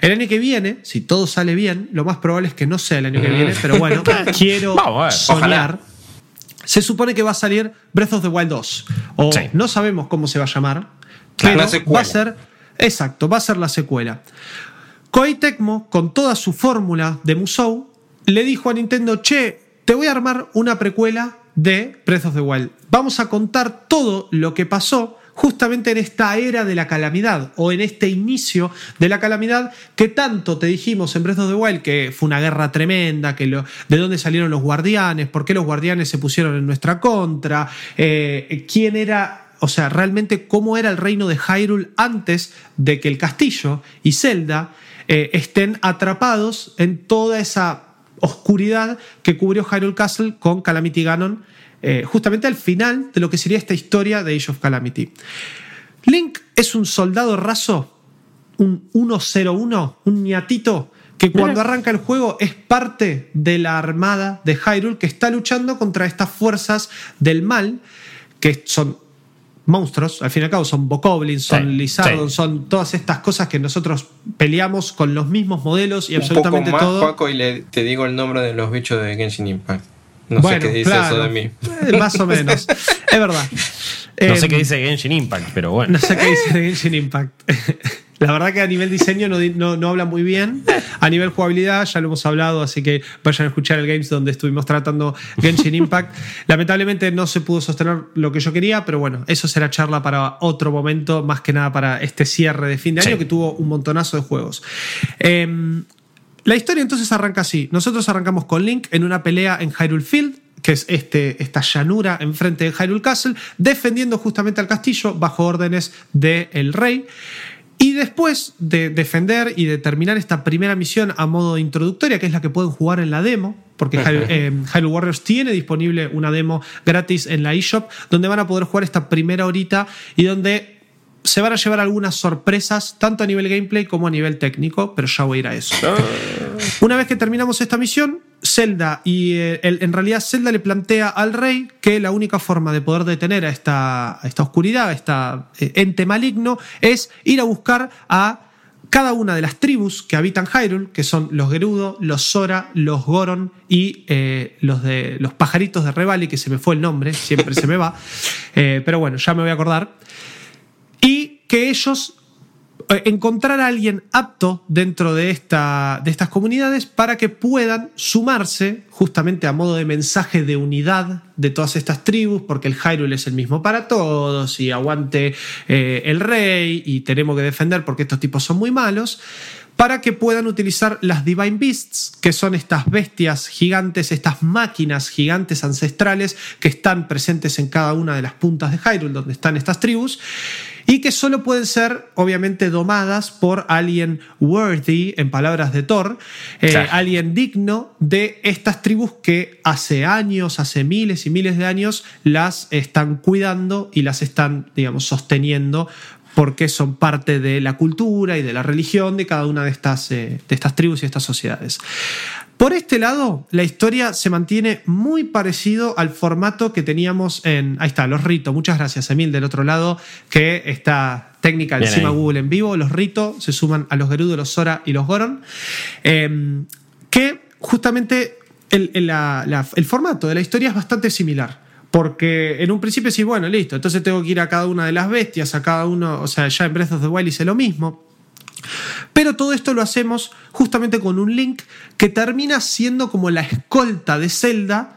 El año que viene, si todo sale bien, lo más probable es que no sea el año que viene, *laughs* pero bueno, quiero soñar se supone que va a salir Breath of the Wild 2. O no sabemos cómo se va a llamar. Pero va a ser. Exacto, va a ser la secuela. Koei Tecmo, con toda su fórmula de Musou, le dijo a Nintendo: Che, te voy a armar una precuela de Breath of the Wild. Vamos a contar todo lo que pasó justamente en esta era de la calamidad o en este inicio de la calamidad que tanto te dijimos en Breath of the Wild que fue una guerra tremenda, que lo, de dónde salieron los guardianes, por qué los guardianes se pusieron en nuestra contra, eh, quién era o sea, realmente cómo era el reino de Hyrule antes de que el castillo y Zelda eh, estén atrapados en toda esa oscuridad que cubrió Hyrule Castle con Calamity Ganon eh, justamente al final de lo que sería esta historia de Age of Calamity. Link es un soldado raso, un 101, un ñatito, que cuando arranca el juego es parte de la armada de Hyrule que está luchando contra estas fuerzas del mal, que son monstruos, al fin y al cabo son bokoblins, son lizardos, son todas estas cosas que nosotros peleamos con los mismos modelos y absolutamente poco más, todo. Paco, y te digo el nombre de los bichos de Genshin Impact. No sé qué dice eso de mí. Eh, más o menos. es verdad. No sé qué em, dice Genshin Impact, pero bueno. No sé qué dice Genshin Impact. *laughs* La verdad que a nivel diseño no, no, habla muy bien. A nivel jugabilidad ya lo hemos hablado, así que vayan a escuchar el Games donde estuvimos tratando Genshin Impact. Lamentablemente no se pudo sostener lo que yo quería, pero bueno, eso será charla para otro momento, más que nada para este cierre de fin de año que tuvo un montonazo de juegos. Eh, la historia entonces arranca así. Nosotros arrancamos con Link en una pelea en Hyrule Field, que es este, esta llanura enfrente de Hyrule Castle, defendiendo justamente al castillo bajo órdenes del rey. Y después de defender y de terminar esta primera misión a modo introductoria, que es la que pueden jugar en la demo, porque eh, Hyrule, Warriors tiene disponible una demo gratis en la eShop, donde van a poder jugar esta primera horita y donde se van a llevar algunas sorpresas, tanto a nivel gameplay como a nivel técnico, pero ya voy a ir a eso. Ah. Una vez que terminamos esta misión, Zelda, y eh, en realidad Zelda le plantea al rey que la única forma de poder detener a esta, esta oscuridad, a este ente maligno, es ir a buscar a cada una de las tribus que habitan Hyrule, que son los Gerudo, los Sora, los Goron y eh, los, de, los pajaritos de Revali, que se me fue el nombre, siempre se me va, *laughs* pero bueno, ya me voy a acordar y que ellos eh, encontrar a alguien apto dentro de, esta, de estas comunidades para que puedan sumarse justamente a modo de mensaje de unidad de todas estas tribus, porque el Hyrule es el mismo para todos y aguante eh, el rey y tenemos que defender porque estos tipos son muy malos, para que puedan utilizar las Divine Beasts, que son estas bestias gigantes, estas máquinas gigantes ancestrales que están presentes en cada una de las puntas de Hyrule, donde están estas tribus, y que solo pueden ser, obviamente, domadas por alguien worthy, en palabras de Thor, eh, Claro. alguien digno de estas tribus que hace años, hace miles y miles de años, las están cuidando y las están, digamos, sosteniendo porque son parte de la cultura y de la religión de cada una de estas, eh, de estas tribus y estas sociedades. Por este lado, la historia se mantiene muy parecido al formato que teníamos en. Ahí está, los Rito. Muchas gracias, Emil, del otro lado, que está técnica Bien encima ahí. Google en vivo. Los Rito se suman a los Gerudo, los Sora y los Goron. Eh, que justamente el, el- la- la- el formato de la historia es bastante similar. Porque en un principio sí, bueno, listo, entonces tengo que ir a cada una de las bestias, a cada uno, o sea, ya en Breath of the Wild hice lo mismo. Pero todo esto lo hacemos justamente con un link que termina siendo como la escolta de Zelda,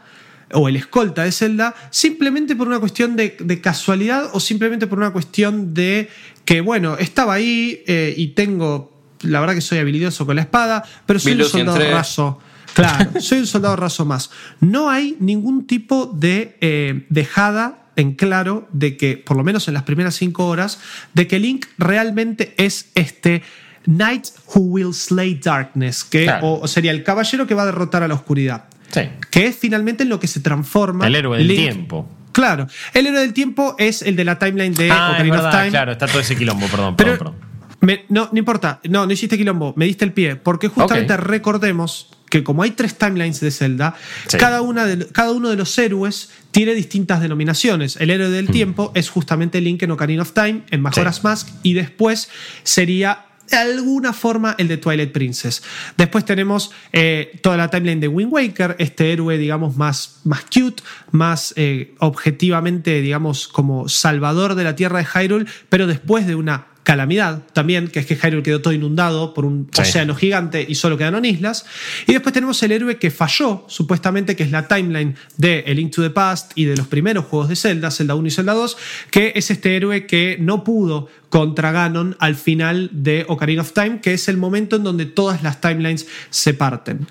o el escolta de Zelda, simplemente por una cuestión de, de casualidad o simplemente por una cuestión de que, bueno, estaba ahí eh, y tengo, la verdad que soy habilidoso con la espada, pero soy un soldado 3. raso. Claro, soy un soldado raso más. No hay ningún tipo de eh, dejada en claro de que, por lo menos en las primeras cinco horas, de que Link realmente es este Knight who will slay darkness, que Claro. o, sería el caballero que va a derrotar a la oscuridad. Sí. Que es finalmente en lo que se transforma. El héroe del Link. tiempo. Claro, el héroe del tiempo es el de la timeline de Ah, of Time. claro, está todo ese quilombo, perdón, Pero perdón, perdón. me- no, no importa. No, no hiciste quilombo. Me diste el pie. Porque justamente recordemos que como hay tres timelines de Zelda, Sí. cada, una de- cada uno de los héroes tiene distintas denominaciones. El héroe del tiempo es justamente Link en Ocarina of Time, en Majora's Sí. Mask, y después sería de alguna forma el de Twilight Princess. Después tenemos eh, toda la timeline de Wind Waker, este héroe, digamos, más, más cute, más eh, objetivamente, digamos, como salvador de la tierra de Hyrule, pero después de una calamidad también, que es que Hyrule quedó todo inundado por un Sí. océano gigante y solo quedaron islas. Y después tenemos el héroe que falló, supuestamente, que es la timeline de A Link to the Past y de los primeros juegos de Zelda, Zelda 1 y Zelda 2, que es este héroe que no pudo contra Ganon al final de Ocarina of Time, que es el momento en donde todas las timelines se parten.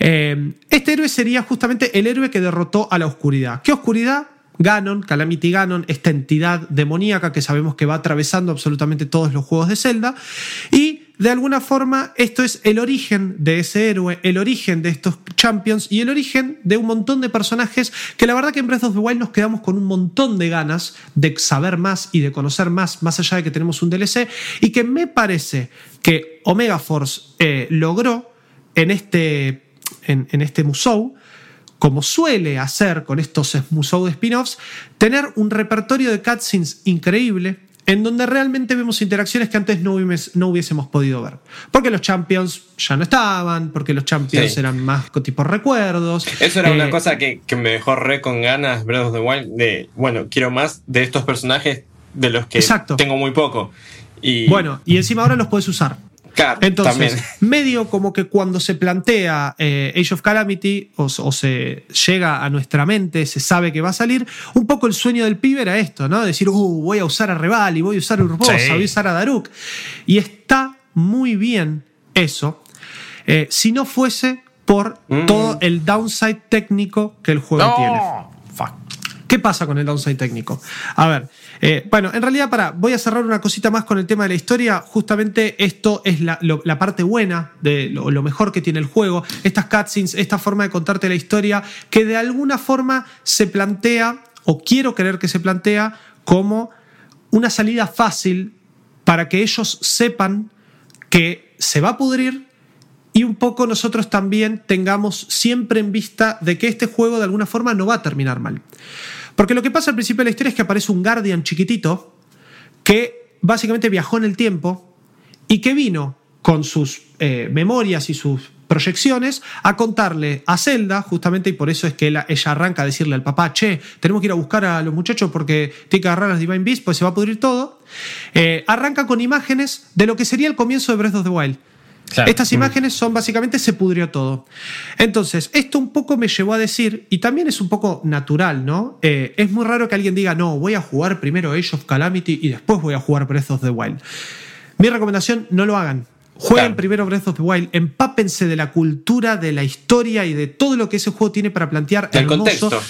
Eh, este héroe sería justamente el héroe que derrotó a la oscuridad. ¿Qué oscuridad? Ganon, Calamity Ganon, esta entidad demoníaca que sabemos que va atravesando absolutamente todos los juegos de Zelda. Y de alguna forma esto es el origen de ese héroe, el origen de estos champions y el origen de un montón de personajes que la verdad que en Breath of the Wild nos quedamos con un montón de ganas de saber más y de conocer más, más allá de que tenemos un DLC, y que me parece que Omega Force eh, logró en este, en, en este Musou como suele hacer con estos Musou spin-offs, tener un repertorio de cutscenes increíble en donde realmente vemos interacciones que antes no, hubiésemos podido ver. Porque los champions ya no estaban, porque los champions Sí. eran más tipo recuerdos. Eso era Eh, una cosa que, que me dejó re con ganas Breath of the Wild de, bueno, quiero más de estos personajes de los que Exacto. tengo muy poco. Y Bueno, y encima ahora los puedes usar. Claro, Entonces, también. *laughs* medio como que cuando se plantea eh, Age of Calamity o, o se llega a nuestra mente, se sabe que va a salir, un poco el sueño del pibe era esto, ¿no? Decir, uh, voy a usar a Revali, voy a usar a Urbosa, Sí. voy a usar a Daruk. Y está muy bien eso, eh, si no fuese por Mm. todo el downside técnico que el juego tiene. ¡No! Fuck. ¿Qué pasa con el downside técnico? A ver, eh, bueno, en realidad, para, voy a cerrar una cosita más con el tema de la historia. Justamente esto es la, parte buena de lo, lo mejor que tiene el juego. Estas cutscenes, esta forma de contarte la historia, que de alguna forma se plantea, o quiero creer que se plantea, como una salida fácil para que ellos sepan que se va a pudrir y un poco nosotros también tengamos siempre en vista de que este juego de alguna forma no va a terminar mal. Porque lo que pasa al principio de la historia es que aparece un Guardian chiquitito que básicamente viajó en el tiempo y que vino con sus eh, memorias y sus proyecciones a contarle a Zelda, justamente, y por eso es que ella, arranca a decirle al papá, che, tenemos que ir a buscar a los muchachos porque tiene que agarrar las Divine Beasts, pues se va a pudrir todo. Eh, arranca con imágenes de lo que sería el comienzo de Breath of the Wild. Claro. Estas imágenes son básicamente se pudrió todo. Entonces, esto un poco me llevó a decir, y también es un poco natural, ¿no? Eh, es muy raro que alguien diga, no, voy a jugar primero Age of Calamity y después voy a jugar Breath of the Wild. Mi recomendación, no lo hagan. Jueguen Claro. primero Breath of the Wild, empápense de la cultura, de la historia y de todo lo que ese juego tiene para plantear. Del hermoso. contexto.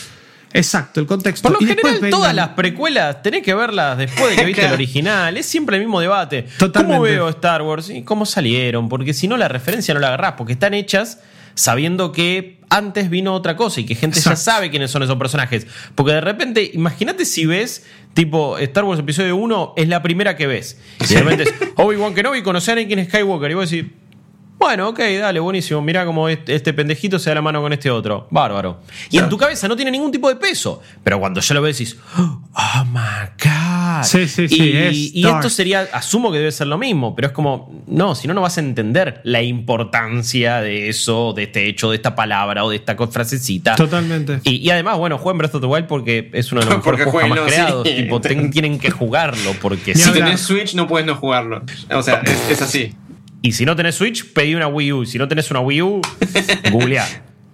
Exacto, el contexto. Por lo Y general, todas las precuelas tenés que verlas después de que viste *laughs* el original. Es siempre el mismo debate. Totalmente. ¿Cómo veo Star Wars? ¿Y cómo salieron? Porque si no, la referencia no la agarrás. Porque están hechas sabiendo que antes vino otra cosa y que gente ya sabe quiénes son esos personajes. Porque de repente, imagínate si ves, tipo, Star Wars Episodio 1 es la primera que ves. Y de repente es *laughs* Obi-Wan Kenobi, conocer a Anakin Skywalker. Y vos decís, bueno, ok, dale, buenísimo. Mira cómo este, este pendejito se da la mano con este otro. Bárbaro. Y en tu cabeza no tiene ningún tipo de peso. Pero cuando ya lo ves decís, oh my God. Sí, sí, sí, Y, es y dark. esto sería, asumo que debe ser lo mismo, pero es como, no, si no, no vas a entender la importancia de eso, de este hecho, de esta palabra o de esta frasecita. Totalmente. Y, y además, bueno, jueguen Breath of the Wild porque es uno de los *laughs* mejores juegos jamás creados. sí. Tipo, ten- tienen que jugarlo porque Si sí. tenés Switch, no puedes no jugarlo. O sea, es, es así. Y si no tenés Switch, pedí una Wii U. Si no tenés una Wii U, *laughs* *laughs* googleá.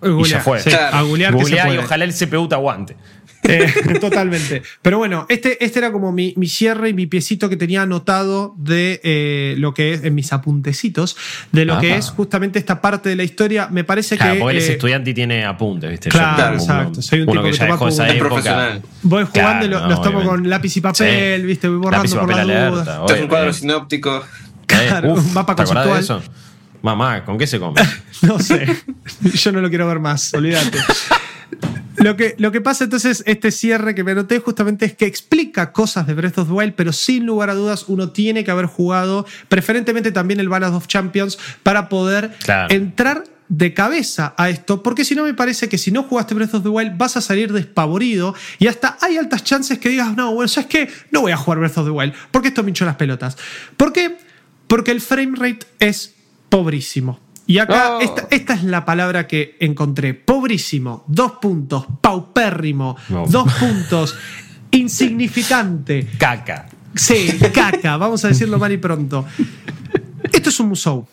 y ya fue. sí, Claro. a googlear que Googleá y ojalá el CPU te aguante. Eh, *laughs* totalmente. Pero bueno, este, este era como mi, mi cierre y mi piecito que tenía anotado de eh, lo que es, en mis apuntecitos, de lo que es justamente esta parte de la historia. Me parece Claro, que. porque él es eh, estudiante y tiene apuntes, ¿viste? Claro, como exacto. Soy un uno tipo que que ya toma dejó esa como- Es época. profesional. voy jugando y lo- Claro, los tomo obviamente. con lápiz y papel, Sí. ¿viste? Voy borrando Lápiz por las dudas. Esto es un cuadro eh. sinóptico. Eh, Claro, un mapa ¿te acordás de conceptual. eso? Mamá, ¿con qué se come? *laughs* No sé. Yo no lo quiero ver más, olvídate. Lo que, lo que pasa entonces, este cierre que me anoté justamente es que explica cosas de Breath of the Wild, pero sin lugar a dudas uno tiene que haber jugado, preferentemente también el Ballad of Champions, para poder Claro. entrar de cabeza a esto, porque si no me parece que si no jugaste Breath of the Wild vas a salir despavorido y hasta hay altas chances que digas, no, bueno, ¿sabes qué? No voy a jugar Breath of the Wild, porque esto me hinchó las pelotas. ¿Por qué? Porque el frame rate es pobrísimo. Y acá, Oh. esta, esta es la palabra que encontré. Pobrísimo, dos puntos, paupérrimo, No. dos puntos, *laughs* insignificante. Caca. Sí, caca, vamos a decirlo mal y pronto. Esto es un musou.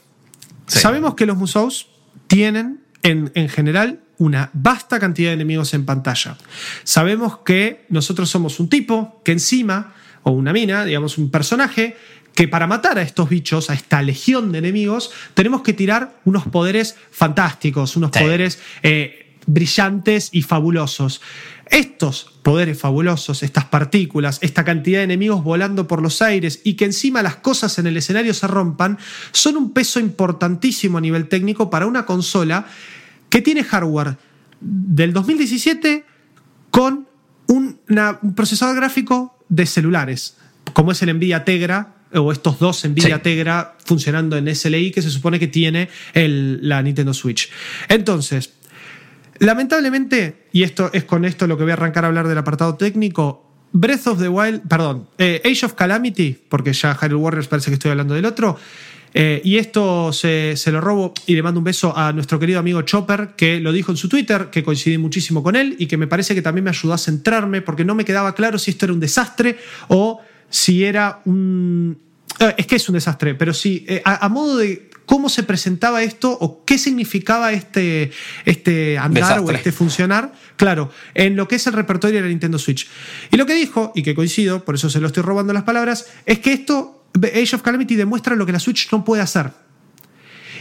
Sí. Sabemos que los musous tienen en, en general una vasta cantidad de enemigos en pantalla. Sabemos que nosotros somos un tipo que encima, o una mina, digamos un personaje, que para matar a estos bichos, a esta legión de enemigos, tenemos que tirar unos poderes fantásticos, unos Sí. poderes eh, brillantes y fabulosos. Estos poderes fabulosos, estas partículas, esta cantidad de enemigos volando por los aires y que encima las cosas en el escenario se rompan, son un peso importantísimo a nivel técnico para una consola que tiene hardware del 2017 con un, una- un procesador gráfico de celulares, como es el Nvidia Tegra o estos dos Nvidia Sí. Tegra funcionando en SLI que se supone que tiene el- la Nintendo Switch. Entonces, lamentablemente, y esto es con esto lo que voy a arrancar a hablar del apartado técnico, Breath of the Wild, perdón, eh, Age of Calamity, porque ya Hyrule Warriors parece que estoy hablando del otro, eh, y esto se, se lo robo y le mando un beso a nuestro querido amigo Chopper, que lo dijo en su Twitter, que coincidí muchísimo con él y que me parece que también me ayudó a centrarme, porque no me quedaba claro si esto era un desastre o si era un... eh, Es que es un desastre, pero sí, eh, a, a modo de cómo se presentaba esto o qué significaba este, este andar o este funcionar, claro, en lo que es el repertorio de la Nintendo Switch. Y lo que dijo, y que coincido, por eso se lo estoy robando las palabras, es que esto, Age of Calamity, demuestra lo que la Switch no puede hacer.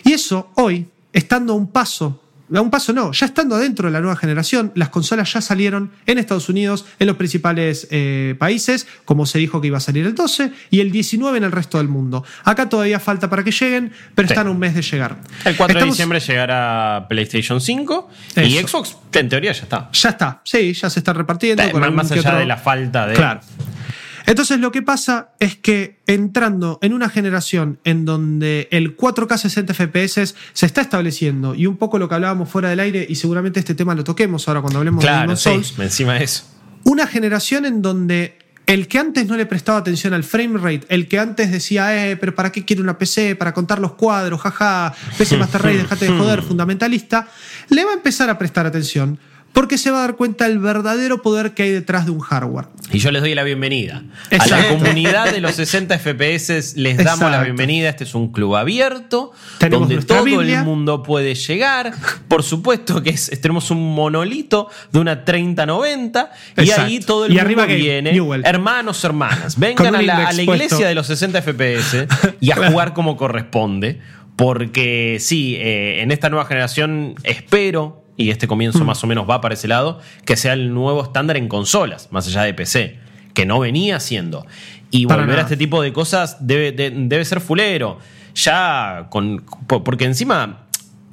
Y eso, hoy, estando a un paso, a un paso no, ya estando dentro de la nueva generación, las consolas ya salieron en Estados Unidos, en los principales eh, países, como se dijo que iba a salir el 12, y el 19 en el resto del mundo. Acá todavía falta para que lleguen, pero Sí. están a un mes de llegar. El 4 de diciembre llegará PlayStation 5 y. Xbox, en teoría, ya está. Ya está, sí, ya se está repartiendo. Eh, con más allá otro- de la falta de. Claro. Entonces lo que pasa es que entrando en una generación en donde el 4K 60 FPS se está estableciendo y un poco lo que hablábamos fuera del aire y seguramente este tema lo toquemos ahora cuando hablemos de Demon's sí, Souls, encima de eso. una generación en donde el que antes no le prestaba atención al frame rate, el que antes decía, eh, pero ¿para qué quiero una PC? Para contar los cuadros, jaja, PC Master Race, dejate de joder, *laughs* fundamentalista, le va a empezar a prestar atención. Porque se va a dar cuenta del verdadero poder que hay detrás de un hardware. Y yo les doy la bienvenida. A la comunidad de los 60 FPS les damos la bienvenida. Este es un club abierto Tenemos donde todo Biblia. el mundo puede llegar. Por supuesto que es- tenemos un monolito de una 3090 y Exacto. ahí todo el Y mundo arriba viene. Newell. Hermanos, hermanas, vengan a la, a iglesia de los 60 FPS *laughs* y a jugar como corresponde. Porque sí, eh, en esta nueva generación espero, y este comienzo Mm. más o menos va para ese lado, que sea el nuevo estándar en consolas, más allá de PC, que no venía siendo. Y Para volver a este tipo de cosas debe, de- debe ser fulero. Ya con. po- Porque encima.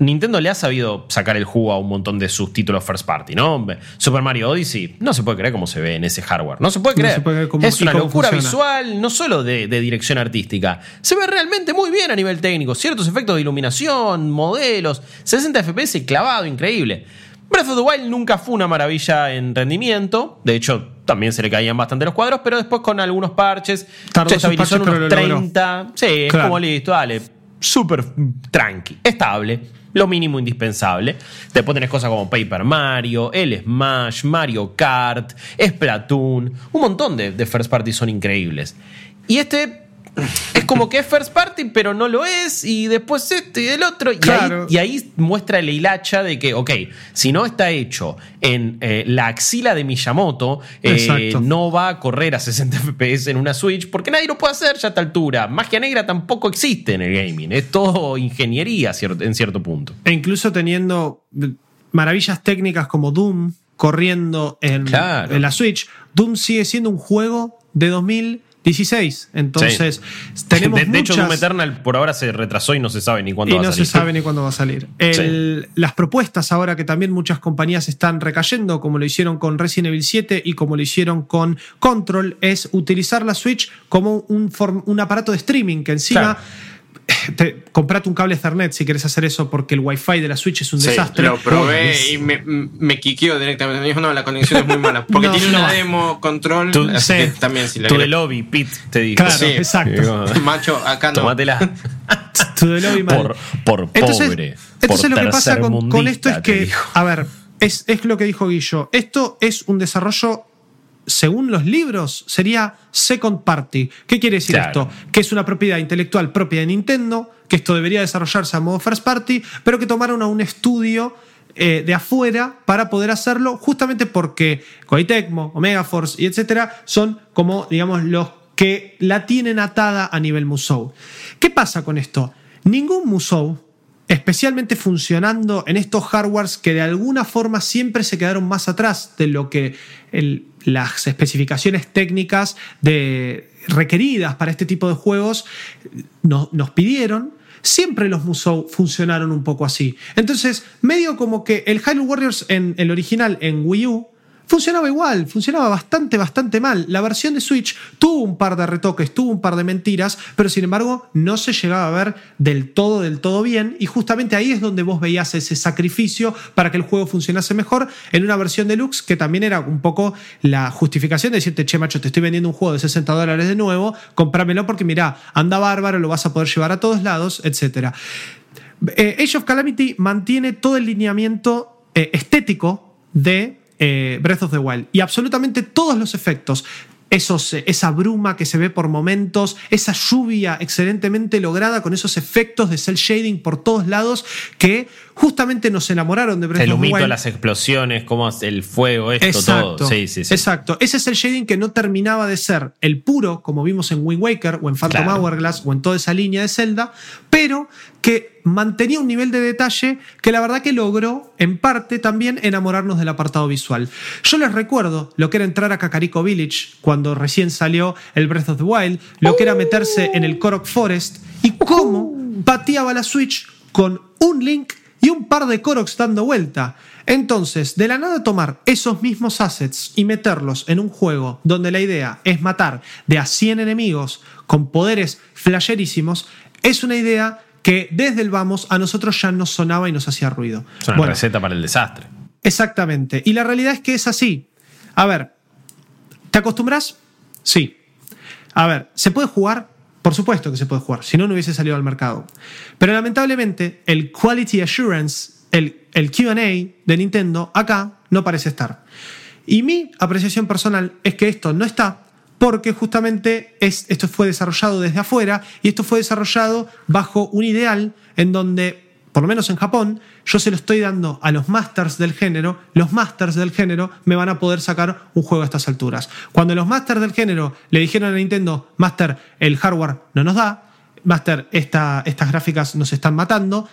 Nintendo le ha sabido sacar el jugo a un montón de sus títulos first party, ¿no? Super Mario Odyssey, no se puede creer cómo se ve en ese hardware. No se puede No creer. se puede creer cómo- es una locura funciona. visual, no solo de, de dirección artística. Se ve realmente muy bien a nivel técnico. Ciertos efectos de iluminación, modelos, 60 FPS clavado, increíble. Breath of the Wild nunca fue una maravilla en rendimiento. De hecho, también se le caían bastante los cuadros, pero después con algunos parches Tardó se estabilizó en unos pero lo logró. 30. Sí, es como listo, dale. Súper tranqui, estable. Lo mínimo indispensable. Después tenés cosas como Paper Mario, el Smash, Mario Kart, Splatoon. Un montón de, de first party son increíbles. Y este *laughs* es como que es first party, pero no lo es. Y después este y el otro. Y, Claro. ahí, y ahí muestra el hilacha de que, ok, si no está hecho en eh, la axila de Miyamoto, eh, no va a correr a 60 FPS en una Switch, porque nadie lo puede hacer ya a esta altura. Magia negra tampoco existe en el gaming. Es todo ingeniería en cierto punto. E incluso teniendo maravillas técnicas como Doom corriendo en, Claro. en la Switch, Doom sigue siendo un juego de 2016. Entonces, tenemos de, de hecho, muchas- Doom Eternal por ahora se retrasó y no se sabe ni cuándo y va no a salir. se sabe ni cuándo va a salir. El- Las propuestas ahora que también muchas compañías están recayendo, como lo hicieron con Resident Evil 7 y como lo hicieron con Control, es utilizar la Switch como un, form- un aparato de streaming que encima... Claro. *laughs* Te, comprate un cable Ethernet si quieres hacer eso porque el Wi-Fi de la Switch es un Sí, desastre. lo probé y me, me quiqueó directamente. Me dijo, no, la conexión es muy mala. *laughs* Porque No, tiene no. una demo, control. Tú- así sí. que también si la the querés- lobby, Pete, te dijo. Claro, Sí. exacto. Digo, *laughs* Macho, acá no. Tómatela. To the lobby mal. Por, por Entonces, pobre. entonces por lo que pasa con, con esto es que, dijo. a ver, es, es lo que dijo Guillo. Esto es un desarrollo, según los libros, sería second party. ¿Qué quiere decir Claro. esto? Que es una propiedad intelectual propia de Nintendo, que esto debería desarrollarse a modo first party, pero que tomaron a un estudio eh, de afuera para poder hacerlo, justamente porque Koei Tecmo, Omega Force y etcétera son como, digamos, los que la tienen atada a nivel Musou. ¿Qué pasa con esto? Ningún Musou especialmente funcionando en estos hardwares que de alguna forma siempre se quedaron más atrás de lo que el- las especificaciones técnicas de, requeridas para este tipo de juegos no- nos pidieron. Siempre los Musou funcionaron un poco así. Entonces, medio como que el Hyrule Warriors en el original en Wii U funcionaba igual, funcionaba bastante, bastante mal. La versión de Switch tuvo un par de retoques, tuvo un par de mentiras, pero sin embargo no se llegaba a ver del todo, del todo bien. Y justamente ahí es donde vos veías ese sacrificio para que el juego funcionase mejor en una versión deluxe que también era un poco la justificación de decirte, che, macho, te estoy vendiendo un juego de 60 dólares de nuevo, cómpramelo porque mirá, anda bárbaro, lo vas a poder llevar a todos lados, etcétera. Eh, Age of Calamity mantiene todo el lineamiento eh, estético de eh, Breath of the Wild y absolutamente todos los efectos. Esos, eh, esa bruma que se ve por momentos, esa lluvia excelentemente lograda con esos efectos de cel shading por todos lados que justamente nos enamoraron de Breath El of the humito, Wild. las explosiones, cómo hace el fuego, esto, Exacto, todo. Sí, sí, sí. Exacto. Ese es el shading que no terminaba de ser el puro, como vimos en Wind Waker o en Phantom Claro. Hourglass o en toda esa línea de Zelda, pero que mantenía un nivel de detalle que la verdad que logró, en parte, también enamorarnos del apartado visual. Yo les recuerdo lo que era entrar a Kakariko Village cuando recién salió el Breath of the Wild, lo que era meterse en el Korok Forest y cómo pateaba la Switch con un Link y un par de Koroks dando vuelta. Entonces, de la nada tomar esos mismos assets y meterlos en un juego donde la idea es matar de a 100 enemigos con poderes flasherísimos, es una idea que desde el vamos a nosotros ya nos sonaba y nos hacía ruido. Es una Bueno, receta para el desastre. Exactamente. Y la realidad es que es así. A ver, ¿te acostumbras? Sí. A ver, ¿se puede jugar? Por supuesto que se puede jugar, si no, no hubiese salido al mercado. Pero lamentablemente, el Quality Assurance, el, el QA de Nintendo, acá no parece estar. Y mi apreciación personal es que esto no está porque justamente es, esto fue desarrollado desde afuera y esto fue desarrollado bajo un ideal en donde, por lo menos en Japón, yo se lo estoy dando a los masters del género, los masters del género me van a poder sacar un juego a estas alturas. Cuando los masters del género le dijeron a Nintendo, Master, el hardware no nos da, Master, esta, estas gráficas nos están matando,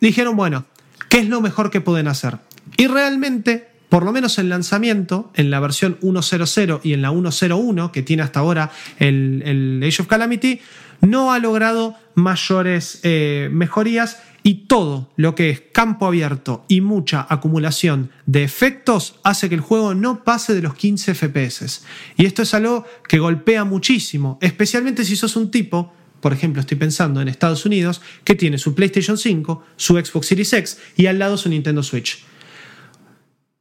dijeron, bueno, ¿qué es lo mejor que pueden hacer? Y realmente por lo menos en lanzamiento, en la versión 1.0.0 y en la 1.0.1, que tiene hasta ahora el, el, Age of Calamity, no ha logrado mayores eh, mejorías y todo lo que es campo abierto y mucha acumulación de efectos hace que el juego no pase de los 15 FPS. Y esto es algo que golpea muchísimo, especialmente si sos un tipo por ejemplo, estoy pensando en Estados Unidos, que tiene su PlayStation 5, su Xbox Series X y al lado su Nintendo Switch.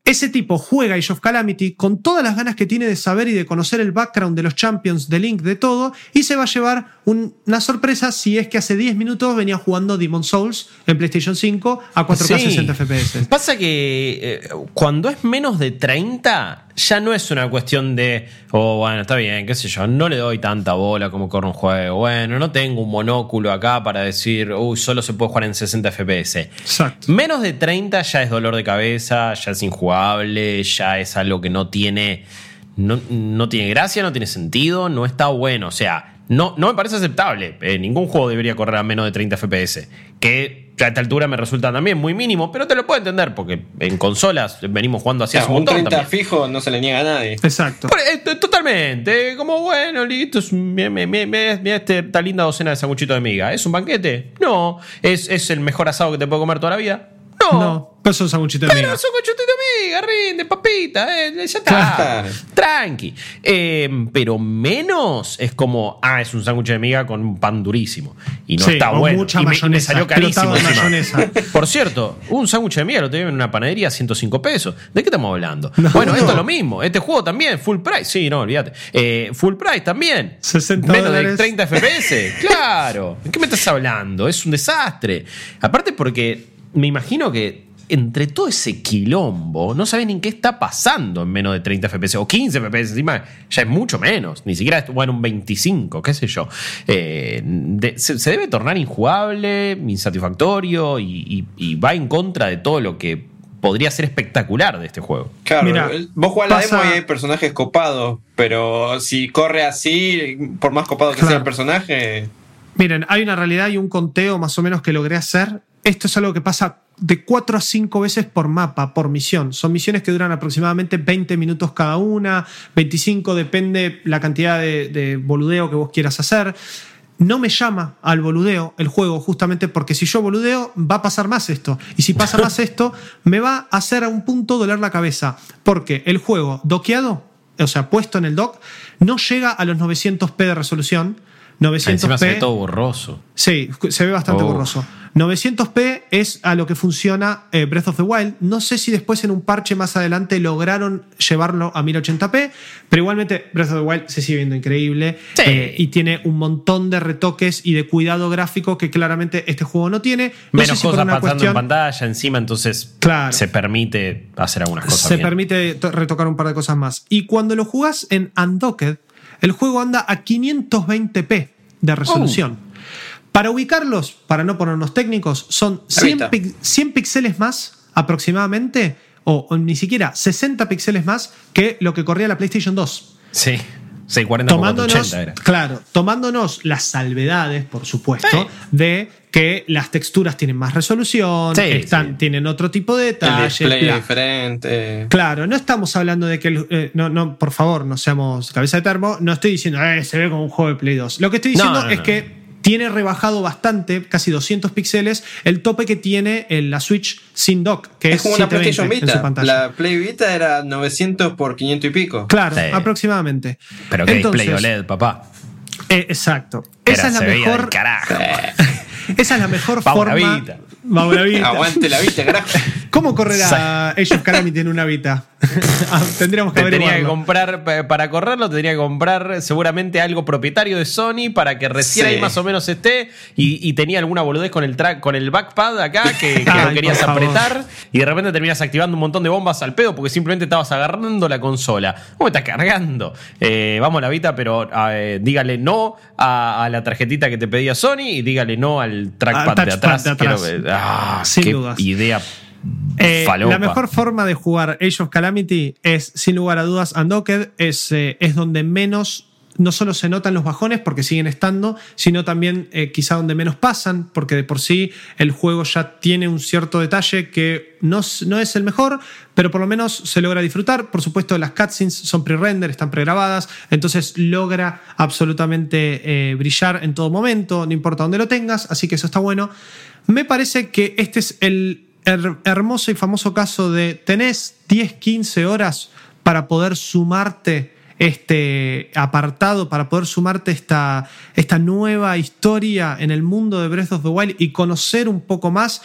Ese tipo juega Age of Calamity con todas las ganas que tiene de saber y de conocer el background de los champions, de Link, de todo, y se va a llevar una sorpresa si es que hace 10 minutos venía jugando Demon Souls en PlayStation 5 a 4K 60 FPS. Pasa que eh, cuando es menos de 30, ya no es una cuestión de, oh, bueno, está bien, qué sé yo, no le doy tanta bola como corre un juego. Bueno, no tengo un monóculo acá para decir, uy, solo se puede jugar en 60 FPS. Exacto. Menos de 30 ya es dolor de cabeza, ya es injugable, ya es algo que no tiene, no, no tiene gracia, no tiene sentido, no está bueno. O sea, no, no me parece aceptable. Eh, ningún juego debería correr a menos de 30 FPS. Que a esta altura me resulta también muy mínimo, pero te lo puedo entender porque en consolas venimos jugando así hace un montón. Un 30 fijo no se le niega a nadie. Exacto. Eh, totalmente. Como bueno, listo, mira esta linda docena de sanguchitos de miga. ¿Es un banquete? No. ¿Es, ¿Es el mejor asado que te puedo comer toda la vida? No. No, pero son sanguchitos de. Pero son sanguchitos de miga, rinde, papita, eh, ya está. Claro. Tranqui. Eh, pero menos es como, ah, es un sándwich de miga con un pan durísimo. Y no Sí, está o bueno. mucha y me, y me mayonesa, salió carísimo. de encima. mayonesa. *laughs* Por cierto, un sándwich de miga lo tengo en una panadería a 105 pesos. ¿De qué estamos hablando? No. bueno, esto es lo mismo. Este juego también, full price. Sí, no, olvídate. Eh, full price también. 60 Menos de dólares. 30 FPS. *laughs* claro. ¿En qué me estás hablando? Es un desastre. Aparte porque me imagino que entre todo ese quilombo, no saben en qué está pasando en menos de 30 FPS o 15 FPS, encima ya es mucho menos, ni siquiera bueno, un 25, qué sé yo. Eh, de- se, se debe tornar injugable, insatisfactorio y, y- y va en contra de todo lo que podría ser espectacular de este juego. Claro, vos jugás la demo y hay personajes copados, pero si corre así, por más copado que Claro. sea el personaje, Miren, hay una realidad y un conteo más o menos que logré hacer. Esto es algo que pasa de 4 a 5 veces por mapa, por misión. Son misiones que duran aproximadamente 20 minutos cada una, 25 depende la cantidad de, de boludeo que vos quieras hacer. No me llama al boludeo el juego justamente porque si yo boludeo va a pasar más esto. Y si pasa más *laughs* esto, me va a hacer a un punto doler la cabeza. Porque el juego doqueado, o sea, puesto en el dock, no llega a los 900p de resolución. 900p. Encima se ve todo borroso. Sí, se ve bastante Oh. borroso. 900p es a lo que funciona eh, Breath of the Wild. No sé si después en un parche más adelante lograron llevarlo a 1080p, pero igualmente Breath of the Wild se sigue viendo increíble Sí. eh, y tiene un montón de retoques y de cuidado gráfico que claramente este juego no tiene. No Menos si cosas pasando cuestión- en pantalla encima, entonces Claro. se permite hacer algunas cosas. se bien. permite to- retocar un par de cosas más. Y cuando lo jugás en Undocked, el juego anda a 520p de resolución. Para ubicarlos, para no ponernos técnicos, son 100, Ahorita. pic- 100 píxeles más aproximadamente, o, o ni siquiera 60 píxeles más que lo que corría la PlayStation 2. Sí, 640 por Tomándonos, 480 era. claro, tomándonos las salvedades, por supuesto, Sí. de que las texturas tienen más resolución, Sí, están, sí. tienen otro tipo de el detalles. display bla. diferente. Claro, no estamos hablando de que. el- eh, no, no, por favor, no seamos cabeza de termo. No estoy diciendo, eh, se ve como un juego de Play 2. Lo que estoy No, diciendo no, es no. que tiene rebajado bastante, casi 200 píxeles, el tope que tiene en la Switch sin dock, que es, Es como una 720 PlayStation en su Vita. pantalla. La Play Vita era 900 por 500 y pico. Claro, Sí. aproximadamente. Pero que Entonces, display OLED, papá. eh, exacto. *laughs* Esa es la mejor. carajo. Esa es la mejor forma. Vita. Vita. Aguante la Vita, carajo. ¿Cómo correrá *laughs* Age of Calamity en una Vita? *laughs* Ah, Tendríamos que Tenía que comprar, pa- para correrlo, tendría que comprar seguramente algo propietario de Sony para que recién Sí. ahí más o menos esté. Y, y tenía alguna boludez con el track, con el backpad acá que, que *laughs* Ay, no querías favor. apretar. Y de repente terminas activando un montón de bombas al pedo porque simplemente estabas agarrando la consola. ¿Cómo estás cargando? Eh, vamos a la Vita, pero eh, dígale no a, a la tarjetita que te pedía Sony y dígale no al trackpad de atrás. de atrás. Quiero ah, Sin qué dudas. idea. Eh, la mejor forma de jugar Age of Calamity es, sin lugar a dudas, Undocked. Es, eh, es donde menos, no solo se notan los bajones porque siguen estando, sino también eh, quizá donde menos pasan, porque de por sí el juego ya tiene un cierto detalle que no, es- no es el mejor, pero por lo menos se logra disfrutar. Por supuesto, las cutscenes son pre-render, están pregrabadas, entonces logra absolutamente eh, brillar en todo momento, no importa dónde lo tengas, así que eso está bueno. Me parece que este es el her- hermoso y famoso caso de tenés 10, 15 horas para poder sumarte este apartado, para poder sumarte esta, esta nueva historia en el mundo de Breath of the Wild y conocer un poco más,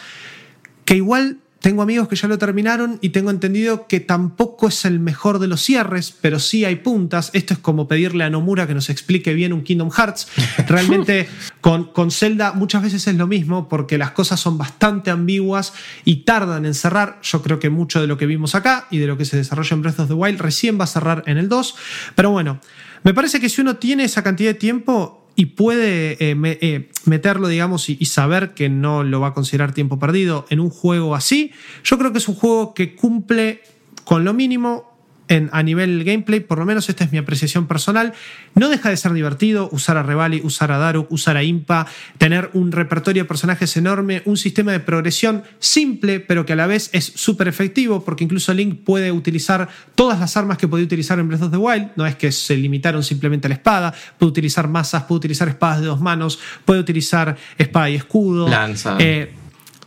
que igual tengo amigos que ya lo terminaron y tengo entendido que tampoco es el mejor de los cierres, pero sí hay puntas. Esto es como pedirle a Nomura que nos explique bien un Kingdom Hearts. *laughs* Realmente con, con Zelda muchas veces es lo mismo porque las cosas son bastante ambiguas y tardan en cerrar. Yo creo que mucho de lo que vimos acá y de lo que se desarrolla en Breath of the Wild recién va a cerrar en el 2. Pero bueno, me parece que si uno tiene esa cantidad de tiempo y puede eh, eh, meterlo, digamos, y, y saber que no lo va a considerar tiempo perdido en un juego así, yo creo que es un juego que cumple con lo mínimo en, a nivel gameplay, por lo menos esta es mi apreciación personal. No deja de ser divertido usar a Revali, usar a Daruk, usar a Impa, tener un repertorio de personajes enorme, un sistema de progresión simple, pero que a la vez es súper efectivo, porque incluso Link puede utilizar todas las armas que podía utilizar en Breath of the Wild. No es que se limitaron simplemente a la espada, puede utilizar masas, puede utilizar espadas de dos manos, puede utilizar espada y escudo. Lanza. Eh,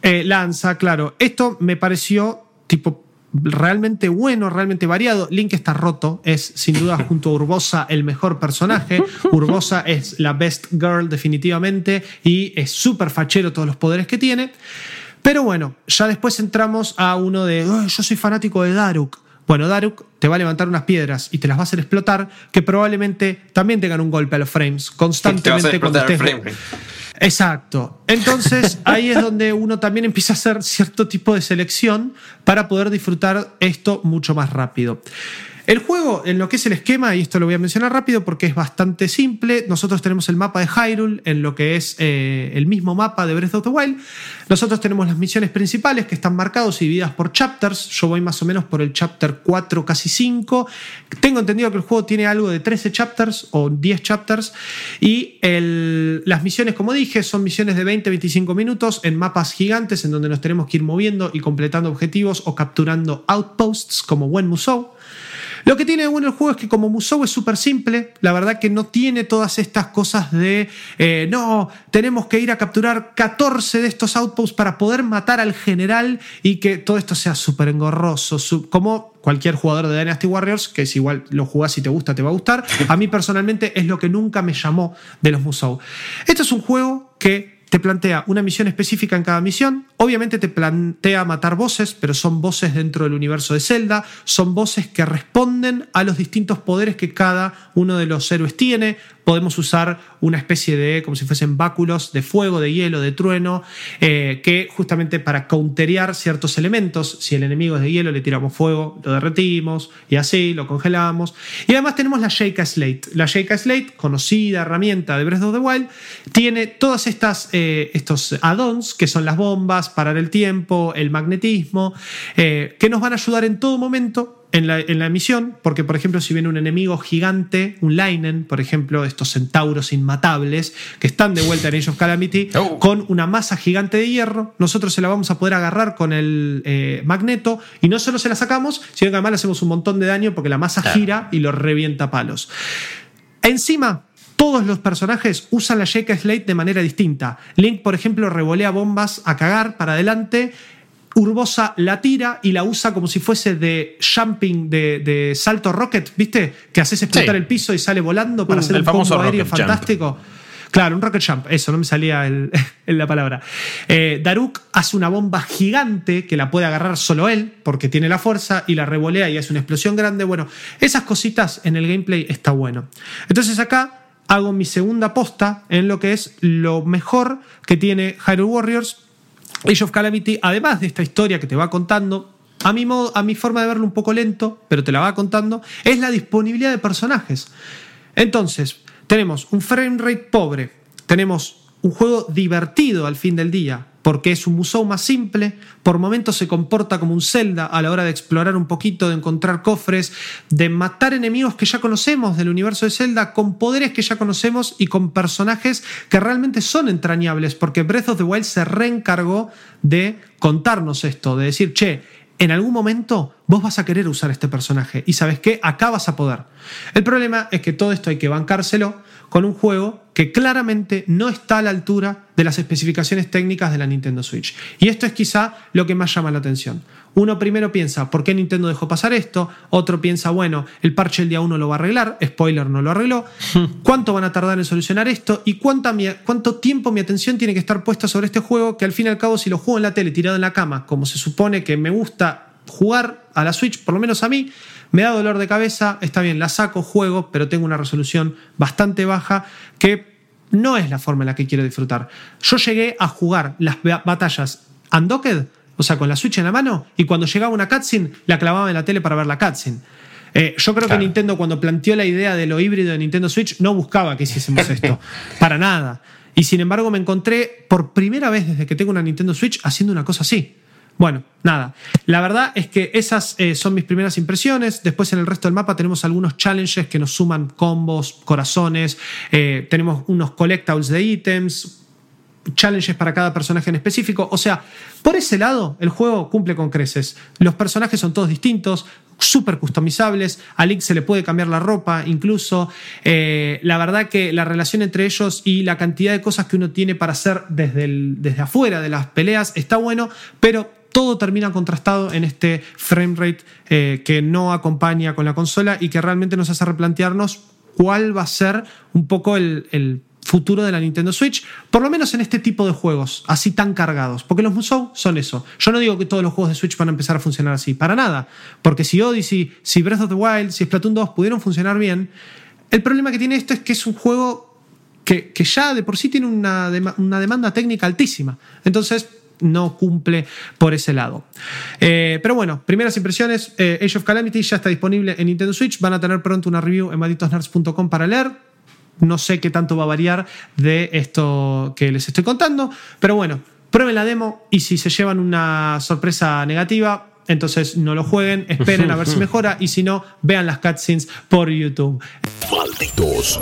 eh, lanza, claro. Esto me pareció tipo realmente bueno, realmente variado. Link está roto, es sin duda *laughs* junto a Urbosa el mejor personaje. Urbosa es la best girl definitivamente y es súper fachero todos los poderes que tiene. Pero bueno, ya después entramos a uno de, "Ay, yo soy fanático de Daruk. Bueno, Daruk te va a levantar unas piedras y te las va a hacer explotar, que probablemente también tengan un golpe a los frames Te va a constantemente hacer cuando el estés frame. Exacto. Entonces *laughs* ahí es donde uno también empieza a hacer cierto tipo de selección para poder disfrutar esto mucho más rápido. El juego, en lo que es el esquema, y esto lo voy a mencionar rápido porque es bastante simple, nosotros tenemos el mapa de Hyrule en lo que es eh, el mismo mapa de Breath of the Wild. Nosotros tenemos las misiones principales que están marcados y divididas por chapters. Yo voy más o menos por el chapter 4, casi 5. Tengo entendido que el juego tiene algo de 13 chapters o 10 chapters. Y las misiones, como dije, son misiones de 20-25 minutos en mapas gigantes en donde nos tenemos que ir moviendo y completando objetivos o capturando outposts como buen Musou. Lo que tiene de bueno el juego es que como Musou es súper simple, la verdad que no tiene todas estas cosas de, eh, no, tenemos que ir a capturar 14 de estos outposts para poder matar al general y que todo esto sea súper engorroso, como cualquier jugador de Dynasty Warriors, que si igual lo jugás y te gusta, te va a gustar. A mí personalmente es lo que nunca me llamó de los Musou. Esto es un juego que te plantea una misión específica en cada misión. Obviamente te plantea matar voces, pero son voces dentro del universo de Zelda. Son voces que responden a los distintos poderes que cada uno de los héroes tiene. Podemos usar una especie de, como si fuesen báculos de fuego, de hielo, de trueno, eh, que justamente para counterear ciertos elementos, si el enemigo es de hielo, le tiramos fuego, lo derretimos y así lo congelamos. Y además tenemos la Sheikah Slate. La Sheikah Slate, conocida herramienta de Breath of the Wild, tiene todas estas eh, estos add-ons que son las bombas, parar el tiempo, el magnetismo, eh, que nos van a ayudar en todo momento en la, en la misión, porque por ejemplo si viene un enemigo gigante, un Linen, por ejemplo, estos centauros inmatables que están de vuelta en Age of Calamity, Oh. con una masa gigante de hierro, nosotros se la vamos a poder agarrar con el eh, magneto y no solo se la sacamos, sino que además le hacemos un montón de daño porque la masa gira y lo revienta a palos. Encima, todos los personajes usan la Sheikah Slate de manera distinta. Link, por ejemplo, revolea bombas a cagar para adelante. Urbosa la tira y la usa como si fuese de jumping, de, de salto rocket, ¿viste? Que haces explotar Sí. el piso y sale volando para hacer el un famoso combo aéreo rocket jump. fantástico. Claro, un rocket jump, eso, no me salía *laughs* el- la palabra. Eh, Daruk hace una bomba gigante que la puede agarrar solo él, porque tiene la fuerza, y la revolea y hace una explosión grande. Bueno, esas cositas en el gameplay está bueno. Entonces acá hago mi segunda posta en lo que es lo mejor que tiene Hyrule Warriors. Age of Calamity, además de esta historia que te va contando, a mi, modo- a mi forma de verlo un poco lento, pero te la va contando, es la disponibilidad de personajes. Entonces, tenemos un frame rate pobre, tenemos un juego divertido al fin del día, porque es un musou más simple, por momentos se comporta como un Zelda a la hora de explorar un poquito, de encontrar cofres, de matar enemigos que ya conocemos del universo de Zelda, con poderes que ya conocemos y con personajes que realmente son entrañables, porque Breath of the Wild se reencargó de contarnos esto, de decir, che, en algún momento vos vas a querer usar este personaje y sabes qué, acá vas a poder. El problema es que todo esto hay que bancárselo con un juego que claramente no está a la altura de las especificaciones técnicas de la Nintendo Switch. Y esto es quizá lo que más llama la atención. Uno primero piensa, ¿por qué Nintendo dejó pasar esto? Otro piensa, bueno, el parche el día 1 lo va a arreglar, spoiler, no lo arregló. *laughs* ¿Cuánto van a tardar en solucionar esto? ¿Y cuánta cuánto tiempo mi atención tiene que estar puesta sobre este juego que al fin y al cabo si lo juego en la tele tirado en la cama, como se supone que me gusta jugar a la Switch, por lo menos a mí, me da dolor de cabeza, está bien, la saco, juego, pero tengo una resolución bastante baja que no es la forma en la que quiero disfrutar. Yo llegué a jugar las ba- batallas undocked, o sea, con la Switch en la mano, y cuando llegaba una cutscene, la clavaba en la tele para ver la cutscene. Eh, yo creo Claro. que Nintendo cuando planteó la idea de lo híbrido de Nintendo Switch no buscaba que hiciésemos *laughs* esto, para nada. Y sin embargo me encontré por primera vez desde que tengo una Nintendo Switch haciendo una cosa así. Bueno, nada. La verdad es que esas eh, son mis primeras impresiones. Después en el resto del mapa tenemos algunos challenges que nos suman combos, corazones. eh, tenemos unos collectables de ítems, challenges para cada personaje en específico. O sea, por ese lado, el juego cumple con creces. Los personajes son todos distintos, súper customizables. A Link se le puede cambiar la ropa, incluso. Eh, la verdad que la relación entre ellos y la cantidad de cosas que uno tiene para hacer desde, desde afuera de las peleas está bueno, pero todo termina contrastado en este frame rate eh, que no acompaña con la consola y que realmente nos hace replantearnos cuál va a ser un poco el, futuro de la Nintendo Switch, por lo menos en este tipo de juegos, así tan cargados, porque los Musou son eso. Yo no digo que todos los juegos de Switch van a empezar a funcionar así, para nada, porque si Odyssey, si Breath of the Wild, si Splatoon 2 pudieron funcionar bien, el problema que tiene esto es que es un juego que, ya de por sí tiene una demanda técnica altísima. Entonces, no cumple por ese lado. Eh, pero bueno, primeras impresiones. eh, Age of Calamity ya está disponible en Nintendo Switch. Van a tener pronto una review en malditosnerds.com para leer. No sé qué tanto va a variar de esto que les estoy contando. Pero bueno, prueben la demo y si se llevan una sorpresa negativa, entonces no lo jueguen, esperen a ver si *laughs* mejora y si no, vean las cutscenes por YouTube. Malditos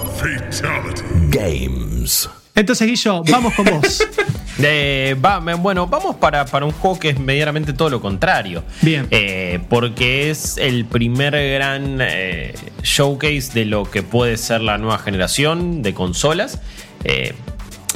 Games. Entonces, Guillo, vamos con vos. *laughs* Eh, va- bueno, vamos para, para un juego que es medianamente todo lo contrario. Bien. Eh, porque es el primer gran eh, showcase de lo que puede ser la nueva generación de consolas. Eh,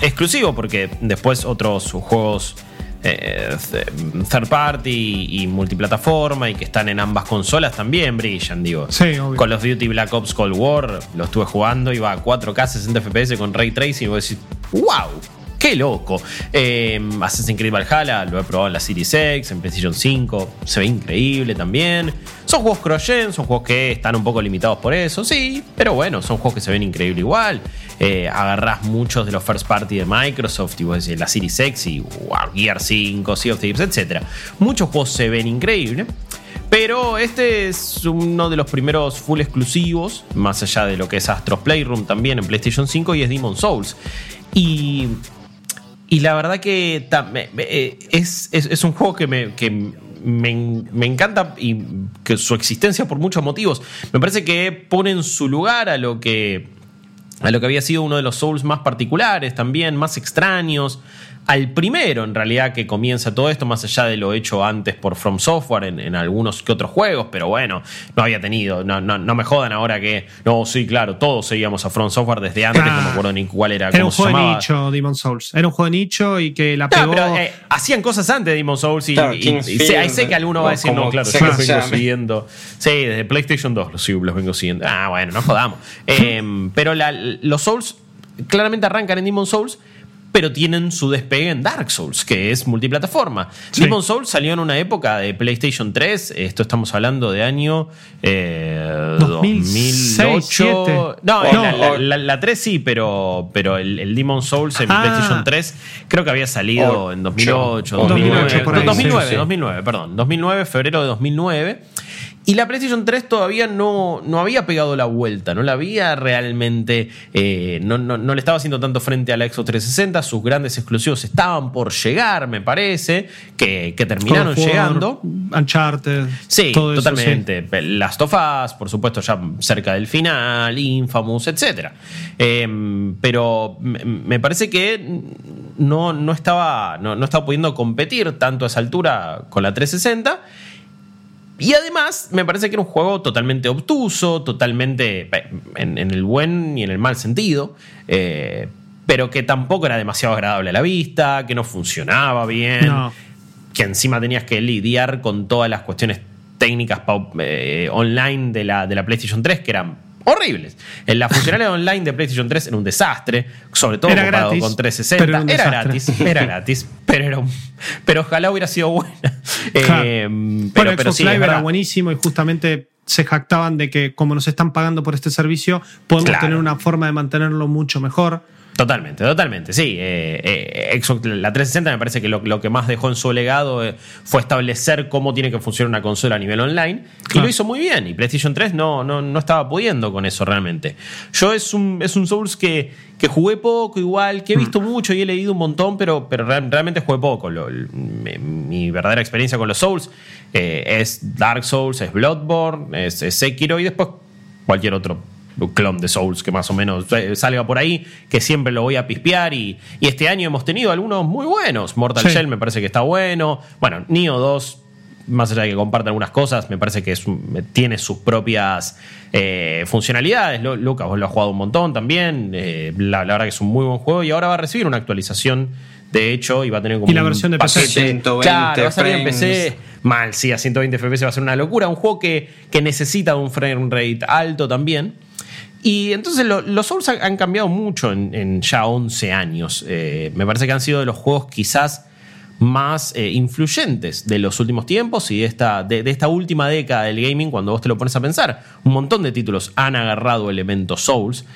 exclusivo, porque después otros juegos eh, th- third party y multiplataforma y que están en ambas consolas también brillan, digo. Sí, obvio. Call of Duty Black Ops Cold War lo estuve jugando, iba a 4K 60 FPS con Ray Tracing y vos decís, ¡Wow! ¡Qué loco! Eh, Assassin's Creed Valhalla lo he probado en la Series X, en PlayStation 5, se ve increíble también. Son juegos cross-gen, son juegos que están un poco limitados por eso, sí, pero bueno, son juegos que se ven increíble igual. Eh, agarrás muchos de los first party de Microsoft y vos decís la Series X y wow, Gear 5, Sea of Thieves, etc. Muchos juegos se ven increíbles. Pero este es uno de los primeros full exclusivos, más allá de lo que es Astros Playroom también en PlayStation 5 y es Demon Souls. Y, y la verdad que eh, es, es- es un juego que, me, que me, me encanta y que su existencia por muchos motivos. Me parece que pone en su lugar a lo que, a lo que había sido uno de los Souls más particulares también, más extraños. Al primero, en realidad, que comienza todo esto, más allá de lo hecho antes por From Software en, en algunos que otros juegos, pero bueno, no había tenido, no, no, no me jodan ahora que, no, sí, claro, todos seguíamos a From Software desde antes, Claro. no me acuerdo ni cuál era, Era cómo un juego de nicho, Demon Souls. Era un juego de nicho y que la No, pegó. pero eh, hacían cosas antes de Demon Souls y, Claro, y- sé, ahí Field, sé que alguno va a decir, no, claro, yo los vengo llame. siguiendo. Sí, desde PlayStation 2 los, los vengo siguiendo. Ah, bueno, no jodamos. *laughs* Eh, pero la- los Souls claramente arrancan en Demon Souls, pero tienen su despegue en Dark Souls, que es multiplataforma. Sí. Demon Souls salió en una época de PlayStation 3, esto estamos hablando de año eh, 2006, 2008. No, No. La, la- la- la 3 sí, pero, pero el, el Demon Souls en Ah. PlayStation 3 creo que había salido en 2008, 2008, 2009, por ahí, 2009, sí, sí. 2009, perdón, 2009, febrero de 2009. Y la PlayStation 3 todavía no, no había pegado la vuelta, no la había realmente, eh, no, no- no le estaba haciendo tanto frente a la Xbox 360, sus grandes exclusivos estaban por llegar, me parece, que, que terminaron War, llegando. Uncharted. Sí, todo eso, totalmente. Last of Us, por supuesto, ya cerca del final, Infamous, etc. pero me, me parece que no, no, estaba, no, no estaba pudiendo competir tanto a esa altura con la 360. Y además, me parece que era un juego totalmente obtuso, totalmente en, en el buen y en el mal sentido, eh, pero que tampoco era demasiado agradable a la vista, que no funcionaba bien, No. que encima tenías que lidiar con todas las cuestiones técnicas eh, online de la, de la PlayStation 3 que eran horribles. En la funcionalidad *laughs* online de PlayStation 3 era un desastre, sobre todo Era comparado gratis, con 360. pero era gratis, era gratis, *laughs* pero, era un- pero ojalá hubiera sido buena. *laughs* Claro. Eh, bueno, pero, pero Xbox sí, es Live era verdad. buenísimo y justamente se jactaban de que como nos están pagando por este servicio, podemos Claro. tener una forma de mantenerlo mucho mejor. Totalmente, totalmente, sí. Eh, eh, Xbox- la 360 me parece que lo, lo que más dejó en su legado eh, fue establecer cómo tiene que funcionar una consola a nivel online. Y lo hizo muy bien. Y PlayStation 3 no, no, no estaba pudiendo con eso realmente. Yo es un, es un Souls que, que jugué poco, igual, que he visto mucho y he leído un montón, pero, pero real- realmente jugué poco. Lo- el- mi, mi verdadera experiencia con los Souls es Dark Souls, es Bloodborne, es, es Sekiro y después cualquier otro clon de Souls que más o menos eh, salga por ahí, que siempre lo voy a pispear y, y este año hemos tenido algunos muy buenos. Mortal Sí. Shell me parece que está bueno. Bueno, Nioh 2, más allá de que comparte algunas cosas, me parece que es tiene sus propias eh, funcionalidades. Lucas, vos lo has jugado un montón también. eh, la, la verdad que es un muy buen juego y ahora va a recibir una actualización. De hecho, y va a tener como Y la un versión de PC. paquete. 120 claro, va a salir en. PC. Mal, sí, a 120 FPS va a ser una locura. Un juego que, que necesita un frame rate alto también. Y entonces lo- los Souls han, cambiado mucho en, ya 11 años. Eh, me parece que han sido de los juegos quizás más eh, influyentes de los últimos tiempos y de esta, de esta última década del gaming, cuando vos te lo pones a pensar. Un montón de títulos han agarrado elementos Souls.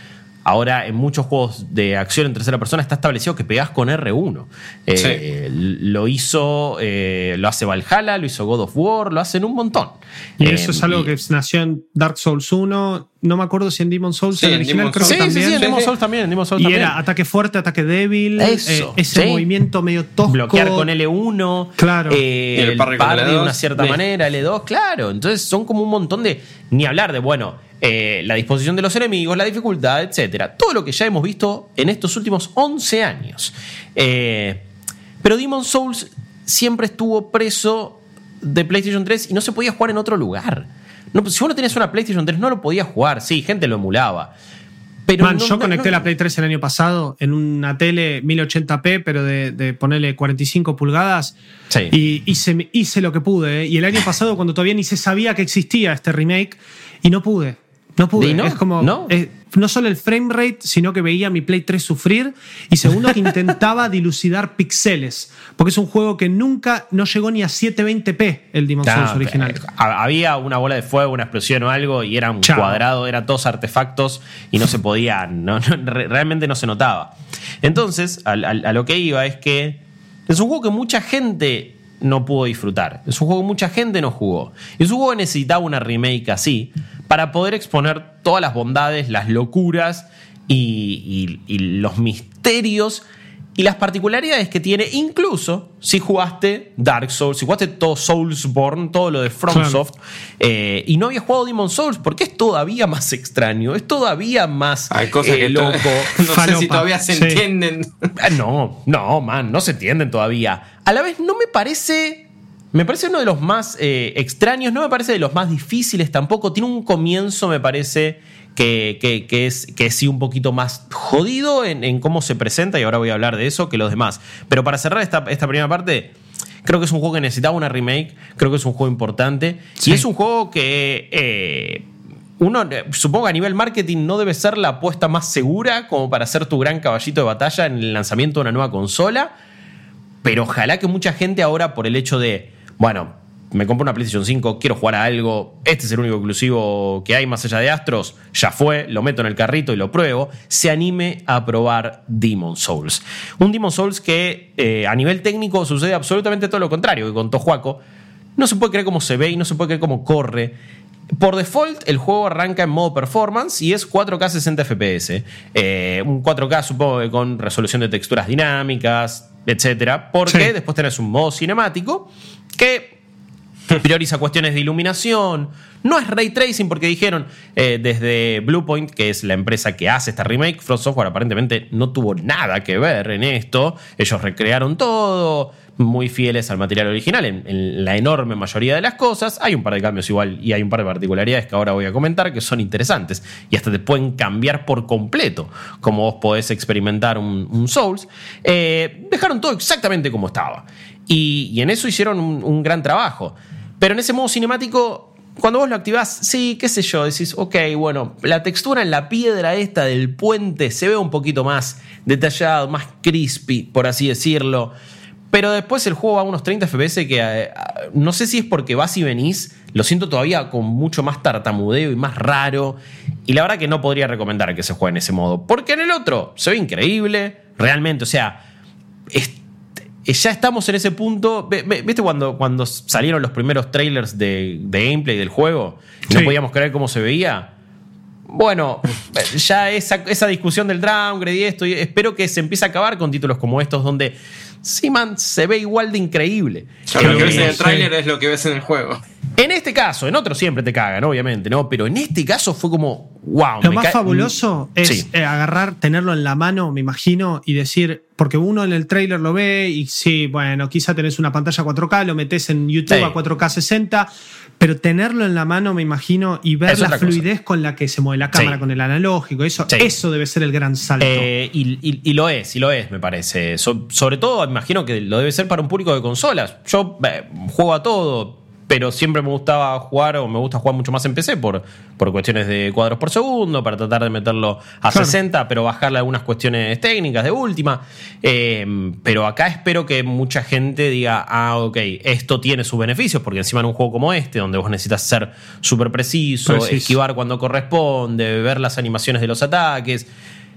Ahora, en muchos juegos de acción en tercera persona está establecido que pegás con R1. Eh, Lo hizo, eh, lo hace Valhalla, lo hizo God of War, lo hacen un montón. Y Eh, eso es algo y- que nació en Dark Souls 1. No me acuerdo si en Demon Souls Sí, el original Demon creo Sí, que sí, sí, también. en Demon Souls también, en Demon Souls y también. era ataque fuerte, ataque débil, Eso, eh, ese sí. movimiento medio tosco. bloquear con L1, Claro. eh, el parry de L2, una cierta sí. manera, L2, claro. Entonces son como un montón de. Ni hablar de, bueno, eh, la disposición de los enemigos, la dificultad, etcétera. Todo lo que ya hemos visto en estos últimos 11 años. Eh, pero Demon Souls siempre estuvo preso de PlayStation 3 y no se podía jugar en otro lugar. No, si vos no tenías una PlayStation 3, no lo podías jugar. Sí, gente lo emulaba. Pero Man, no- yo no- conecté no- la Play 3 el año pasado en una tele 1080p, pero de, de ponerle 45 pulgadas. Sí. Y hice, hice lo que pude. ¿eh? Y el año pasado, cuando todavía ni se sabía que existía este remake, y no pude. No pude. ¿Y no? Es como. ¿No? eh, no solo el frame rate, sino que veía mi Play 3 sufrir. Y segundo, que *laughs* intentaba dilucidar pixeles. Porque es un juego que nunca no llegó ni a 720p, el Demon Souls original. eh, Había una bola de fuego, una explosión o algo, y era un Chao. cuadrado, eran todos artefactos y no se podía, no, no, re- realmente no se notaba. Entonces, al- a, lo que iba es que es un juego que mucha gente no pudo disfrutar. Es un juego que mucha gente no jugó. Es un juego que necesitaba una remake así para poder exponer todas las bondades, las locuras y, y- y los misterios y las particularidades que tiene, incluso si jugaste Dark Souls, si jugaste todo Soulsborne, todo lo de FromSoft, eh, y no habías jugado Demon Souls, porque es todavía más extraño, es todavía más Hay cosas eh, que loco. *laughs* no sé si todavía se sí. entienden. Ah, No, no, man, no se entienden todavía. A la vez no me parece. Me parece uno de los más eh, extraños, no me parece de los más difíciles tampoco. Tiene un comienzo, me parece, que, que- que es, que sí un poquito más jodido en, en cómo se presenta, y ahora voy a hablar de eso, que los demás. Pero para cerrar esta, esta primera parte, creo que es un juego que necesitaba una remake, creo que es un juego importante, Sí. y es un juego que. eh, uno, supongo que a nivel marketing no debe ser la apuesta más segura como para ser tu gran caballito de batalla en el lanzamiento de una nueva consola. Pero ojalá que mucha gente ahora, por el hecho de, bueno, me compro una PlayStation 5, quiero jugar a algo, este es el único exclusivo que hay más allá de Astros, ya fue, lo meto en el carrito y lo pruebo, se anime a probar Demon Souls. Un Demon Souls que eh, a nivel técnico sucede absolutamente todo lo contrario que contó Juaco. No se puede creer cómo se ve y no se puede creer cómo corre. Por default, el juego arranca en modo performance y es 4K 60 FPS. Un 4K, supongo con resolución de texturas dinámicas, etcétera. Porque Sí. después tenés un modo cinemático que prioriza cuestiones de iluminación. No es ray tracing porque dijeron eh, desde Bluepoint, que es la empresa que hace esta remake, From Software aparentemente no tuvo nada que ver en esto. Ellos recrearon todo, muy fieles al material original en, la enorme mayoría de las cosas. Hay un par de cambios igual y hay un par de particularidades que ahora voy a comentar que son interesantes y hasta te pueden cambiar por completo como vos podés experimentar un, Souls. Eh, dejaron todo exactamente como estaba. Y, en eso hicieron un, un gran trabajo. Pero en ese modo cinemático, cuando vos lo activás, sí, qué sé yo, decís, ok, bueno, la textura en la piedra esta del puente se ve un poquito más detallado, más crispy, por así decirlo. Pero después el juego va a unos 30 FPS que eh, no sé si es porque vas y venís, lo siento todavía con mucho más tartamudeo y más raro. Y la verdad que no podría recomendar que se juegue en ese modo. Porque en el otro se ve increíble, realmente, o sea, es- ya estamos en ese punto. ¿Viste cuando, cuando salieron los primeros trailers de, de gameplay del juego? Y No podíamos creer cómo se veía. Bueno, ya esa, esa discusión del downgrade y esto, y espero que se empiece a acabar con títulos como estos, donde sí, man, se ve igual de increíble. Lo que ves en el sí. tráiler es lo que ves en el juego. En este caso, en otros siempre te cagan, obviamente, ¿no? Pero en este caso fue como, wow. Lo me más fabuloso es Sí. eh, agarrar, tenerlo en la mano, me imagino, y decir, porque uno en el trailer lo ve y sí, bueno, quizá tenés una pantalla 4K, lo metes en YouTube Sí. a 4K 60, pero tenerlo en la mano, me imagino, y ver Es la cosa. fluidez con la que se mueve la cámara, Sí. con el analógico, eso, eso debe ser el gran salto. Eh, y, y- y lo es, y lo es, me parece. So- sobre todo, imagino que lo debe ser para un público de consolas. Yo eh, juego a todo, pero siempre me gustaba jugar, o me gusta jugar mucho más en PC por, por cuestiones de cuadros por segundo, para tratar de meterlo a Claro. 60, pero bajarle algunas cuestiones técnicas de última. Eh, pero acá espero que mucha gente diga, ah, ok, esto tiene sus beneficios, porque encima en un juego como este, donde vos necesitas ser súper preciso, Preciso. esquivar cuando corresponde, ver las animaciones de los ataques.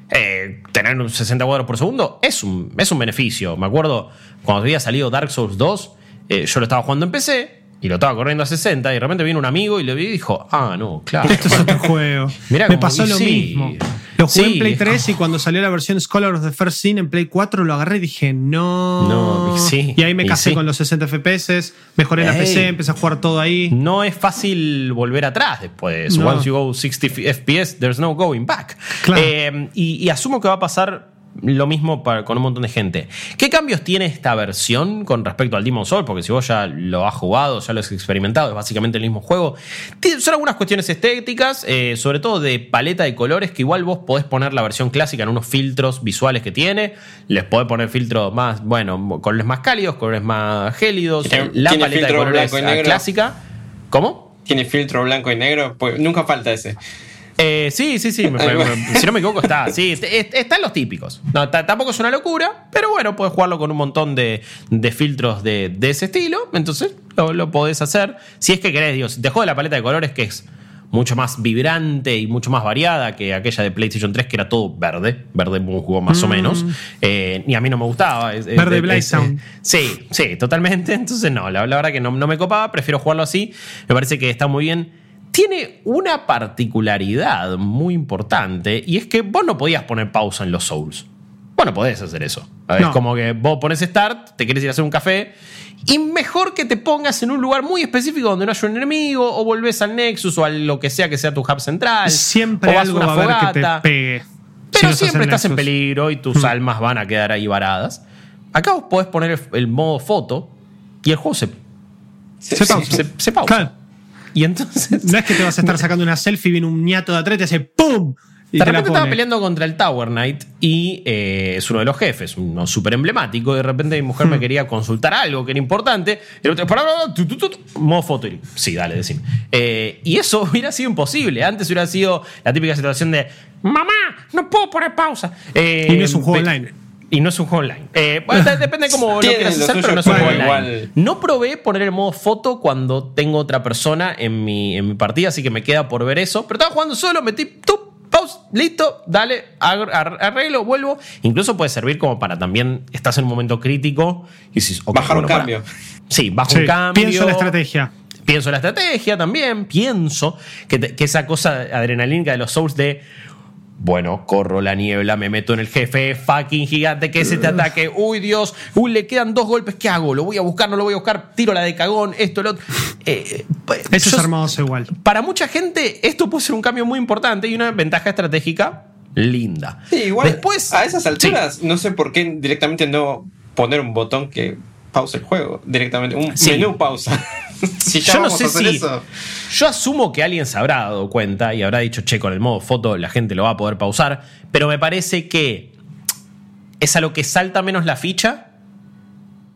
eh, tener un 60 cuadros por segundo es un, es un beneficio. Me acuerdo cuando había salido Dark Souls 2, eh, yo lo estaba jugando en PC y lo estaba corriendo a 60 y de repente vino un amigo y le vi y dijo, ah, no, claro. Esto es otro juego. *laughs* Mirá Me pasó lo sí. mismo. Lo jugué Sí, en Play es 3 y cuando salió la versión Scholar of the First Sin en Play 4 lo agarré y dije, no. No, sí, y ahí me casé sí. con los 60 FPS, mejoré la. PC, empecé a jugar todo ahí. No es fácil volver atrás después de eso. No. Once you go 60 FPS, there's no going back. Claro. Eh, y, y asumo que va a pasar lo mismo para- con un montón de gente. ¿Qué cambios tiene esta versión con respecto al Demon Soul? Porque si vos ya lo has jugado, ya lo has experimentado, es básicamente el mismo juego. Son algunas cuestiones estéticas, eh, sobre todo de paleta de colores, que igual vos podés poner la versión clásica en unos filtros visuales que tiene. Les podés poner filtros más, bueno, colores más cálidos, colores más gélidos. Tiene- La tiene paleta de colores clásica. ¿Cómo? Tiene filtro blanco y negro, pues nunca falta ese. Eh, sí, sí, sí. me- *laughs* me- si no me equivoco, está. Sí, est- est- están los típicos. No, ta- tampoco es una locura, pero bueno, puedes jugarlo con un montón de, de filtros de, de ese estilo. Entonces lo, lo podés hacer. Si es que querés, digo, si te jode la paleta de colores, que es mucho más vibrante y mucho más variada que aquella de PlayStation 3, que era todo verde. Verde jugo más o menos. Eh, y a mí no me gustaba. Es- Mm. Verde Sound. Sí, sí, totalmente. *laughs* Entonces, no, la, la verdad que no, no me copaba, prefiero jugarlo así. Me parece que está muy bien. Tiene una particularidad muy importante y es que vos no podías poner pausa en los Souls. Vos no podés hacer eso. Es No. como que vos pones Start, te querés ir a hacer un café y mejor que te pongas en un lugar muy específico donde no haya un enemigo o volvés al Nexus o a lo que sea que sea tu hub central. Siempre o vas algo a va una a haber que te fogata. pegue. Pero siempre estás en peligro y tus almas van a quedar ahí varadas. Acá vos podés poner el, el modo foto y el juego se, Se pausa. se- se pausa. Claro. Y entonces. No es que te vas a estar *laughs* sacando una selfie y viene un ñato de atrás y te hace ¡pum! y de te repente estaba peleando contra el Tower Knight y eh, es uno de los jefes, uno súper emblemático. De repente mi mujer Hmm. me quería consultar algo que era importante. Y el otro, pará, modo foto. Y, sí, dale, decime. Eh, y eso *laughs* hubiera sido imposible. Antes hubiera sido la típica situación de: Mamá, no puedo poner pausa. Eh, Y no es un juego pe- online. Y no es un juego online. Eh, bueno, de- depende cómo *laughs* lo quieras lo hacer, pero no es un juego online. igual- No probé poner el modo foto cuando tengo otra persona en mi, en mi partida, así que me queda por ver eso. Pero estaba jugando solo, metí tú, pause, listo, dale, arreglo, vuelvo. Incluso puede servir como para también estás en un momento crítico y dices, ok, Bajar un para. cambio. Sí, bajo Sí, un cambio. pienso en la estrategia. Pienso en la estrategia también, pienso que, te- que esa cosa adrenalínica de los Souls de, bueno, corro la niebla, me meto en el jefe fucking gigante que se te ataque, uy Dios, uy, le quedan dos golpes, ¿qué hago? ¿Lo voy a buscar? ¿No lo voy a buscar? Tiro la de cagón, esto, lo otro. Eh, eh, Eso es hermoso igual. Para mucha gente esto puede ser un cambio muy importante y una ventaja estratégica linda. Sí, igual Después, a esas sí. alturas no sé por qué directamente no poner un botón que pausa el juego. Directamente, un Sí. menú pausa. *laughs* si ya Yo no sé si. eso. Yo asumo que alguien se habrá dado cuenta y habrá dicho, che, con el modo foto la gente lo va a poder pausar. Pero me parece que es a lo que salta menos la ficha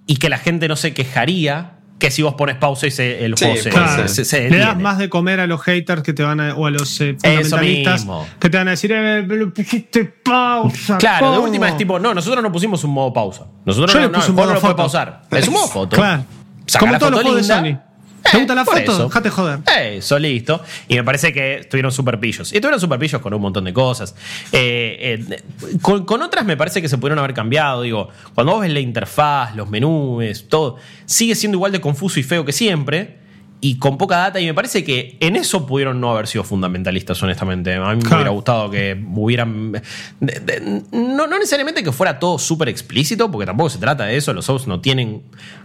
y que la gente no se quejaría que si vos pones pausa y se- el Sí, juego se, Claro. se- se Le das más de comer a los haters que te van a, o a los eh, fundamentalistas que te van a decir, eh, lo pusiste pausa. Claro, de ¿cómo?". última es tipo, no, nosotros no pusimos un modo pausa. Nosotros Yo no, le no, puse el un juego no modo lo puede foto. pausar. Es un modo foto. Claro. Saca Como la todos los foto juegos de linda. Sony. ¿Te Eh, gusta la por foto? eso. Dejate joder. Eso, listo. Y me parece que estuvieron super pillos. Y estuvieron super pillos con un montón de cosas. Eh, eh, con, con otras me parece que se pudieron haber cambiado. Digo, cuando vos ves la interfaz, los menús, todo, sigue siendo igual de confuso y feo que siempre. Y con poca data, y me parece que en eso pudieron no haber sido fundamentalistas, honestamente. A mí me hubiera gustado que hubieran. de- de- no, no necesariamente que fuera todo súper explícito, porque tampoco se trata de eso. Los Souls no tienen.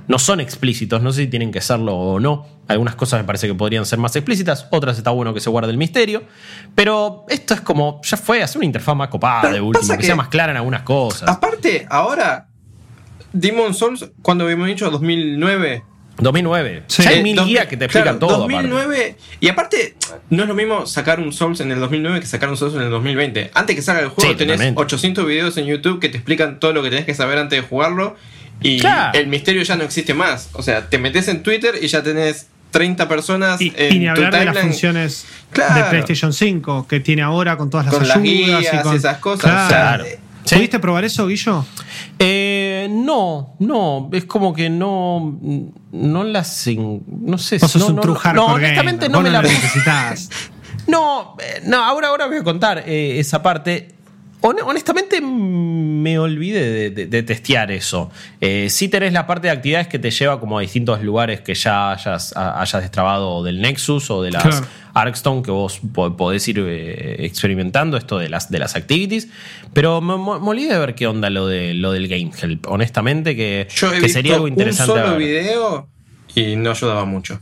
no son explícitos. No sé si tienen que serlo o no. Algunas cosas me parece que podrían ser más explícitas, otras está bueno que se guarde el misterio. Pero esto es como. Ya fue hacer una interfaz más copada Pero de último, que, que- sea más clara en algunas cosas. Aparte, ahora, Demon Souls, cuando habíamos dicho 2009. 2009. Sí. Hay eh, mil 2000 guías que te explican claro, todo. aparte. 2009. Y aparte, no es lo mismo sacar un Souls en el 2009 que sacar un Souls en el 2020. Antes que salga el juego, Sí, tenés totalmente. 800 videos en YouTube que te explican todo lo que tenés que saber antes de jugarlo. Y Claro. el misterio ya no existe más. O sea, te metes en Twitter y ya tenés 30 personas Y, en y ni tu hablar de las funciones Claro. de PlayStation 5 que tiene ahora con todas las Con las ayudas guías y con esas cosas. Claro. Sí. ¿Pudiste probar eso, Guillo? Eh, no, no, es como que no, no las, no sé, sos no, honestamente gamer, no vos me la necesitas. *laughs* No, eh, no, ahora, ahora voy a contar eh, esa parte. Hon- honestamente me olvidé de, de- de testear eso. Eh, sí tenés la parte de actividades que te lleva como a distintos lugares que ya hayas, a- hayas destrabado del Nexus o de las Claro. Arkstone que vos po- podés ir eh, experimentando esto de las, de las activities. Pero me, me- me olvidé de ver qué onda lo, de, lo del Game Help. Honestamente que, Yo he que visto sería algo interesante. un solo ver. video y no ayudaba mucho.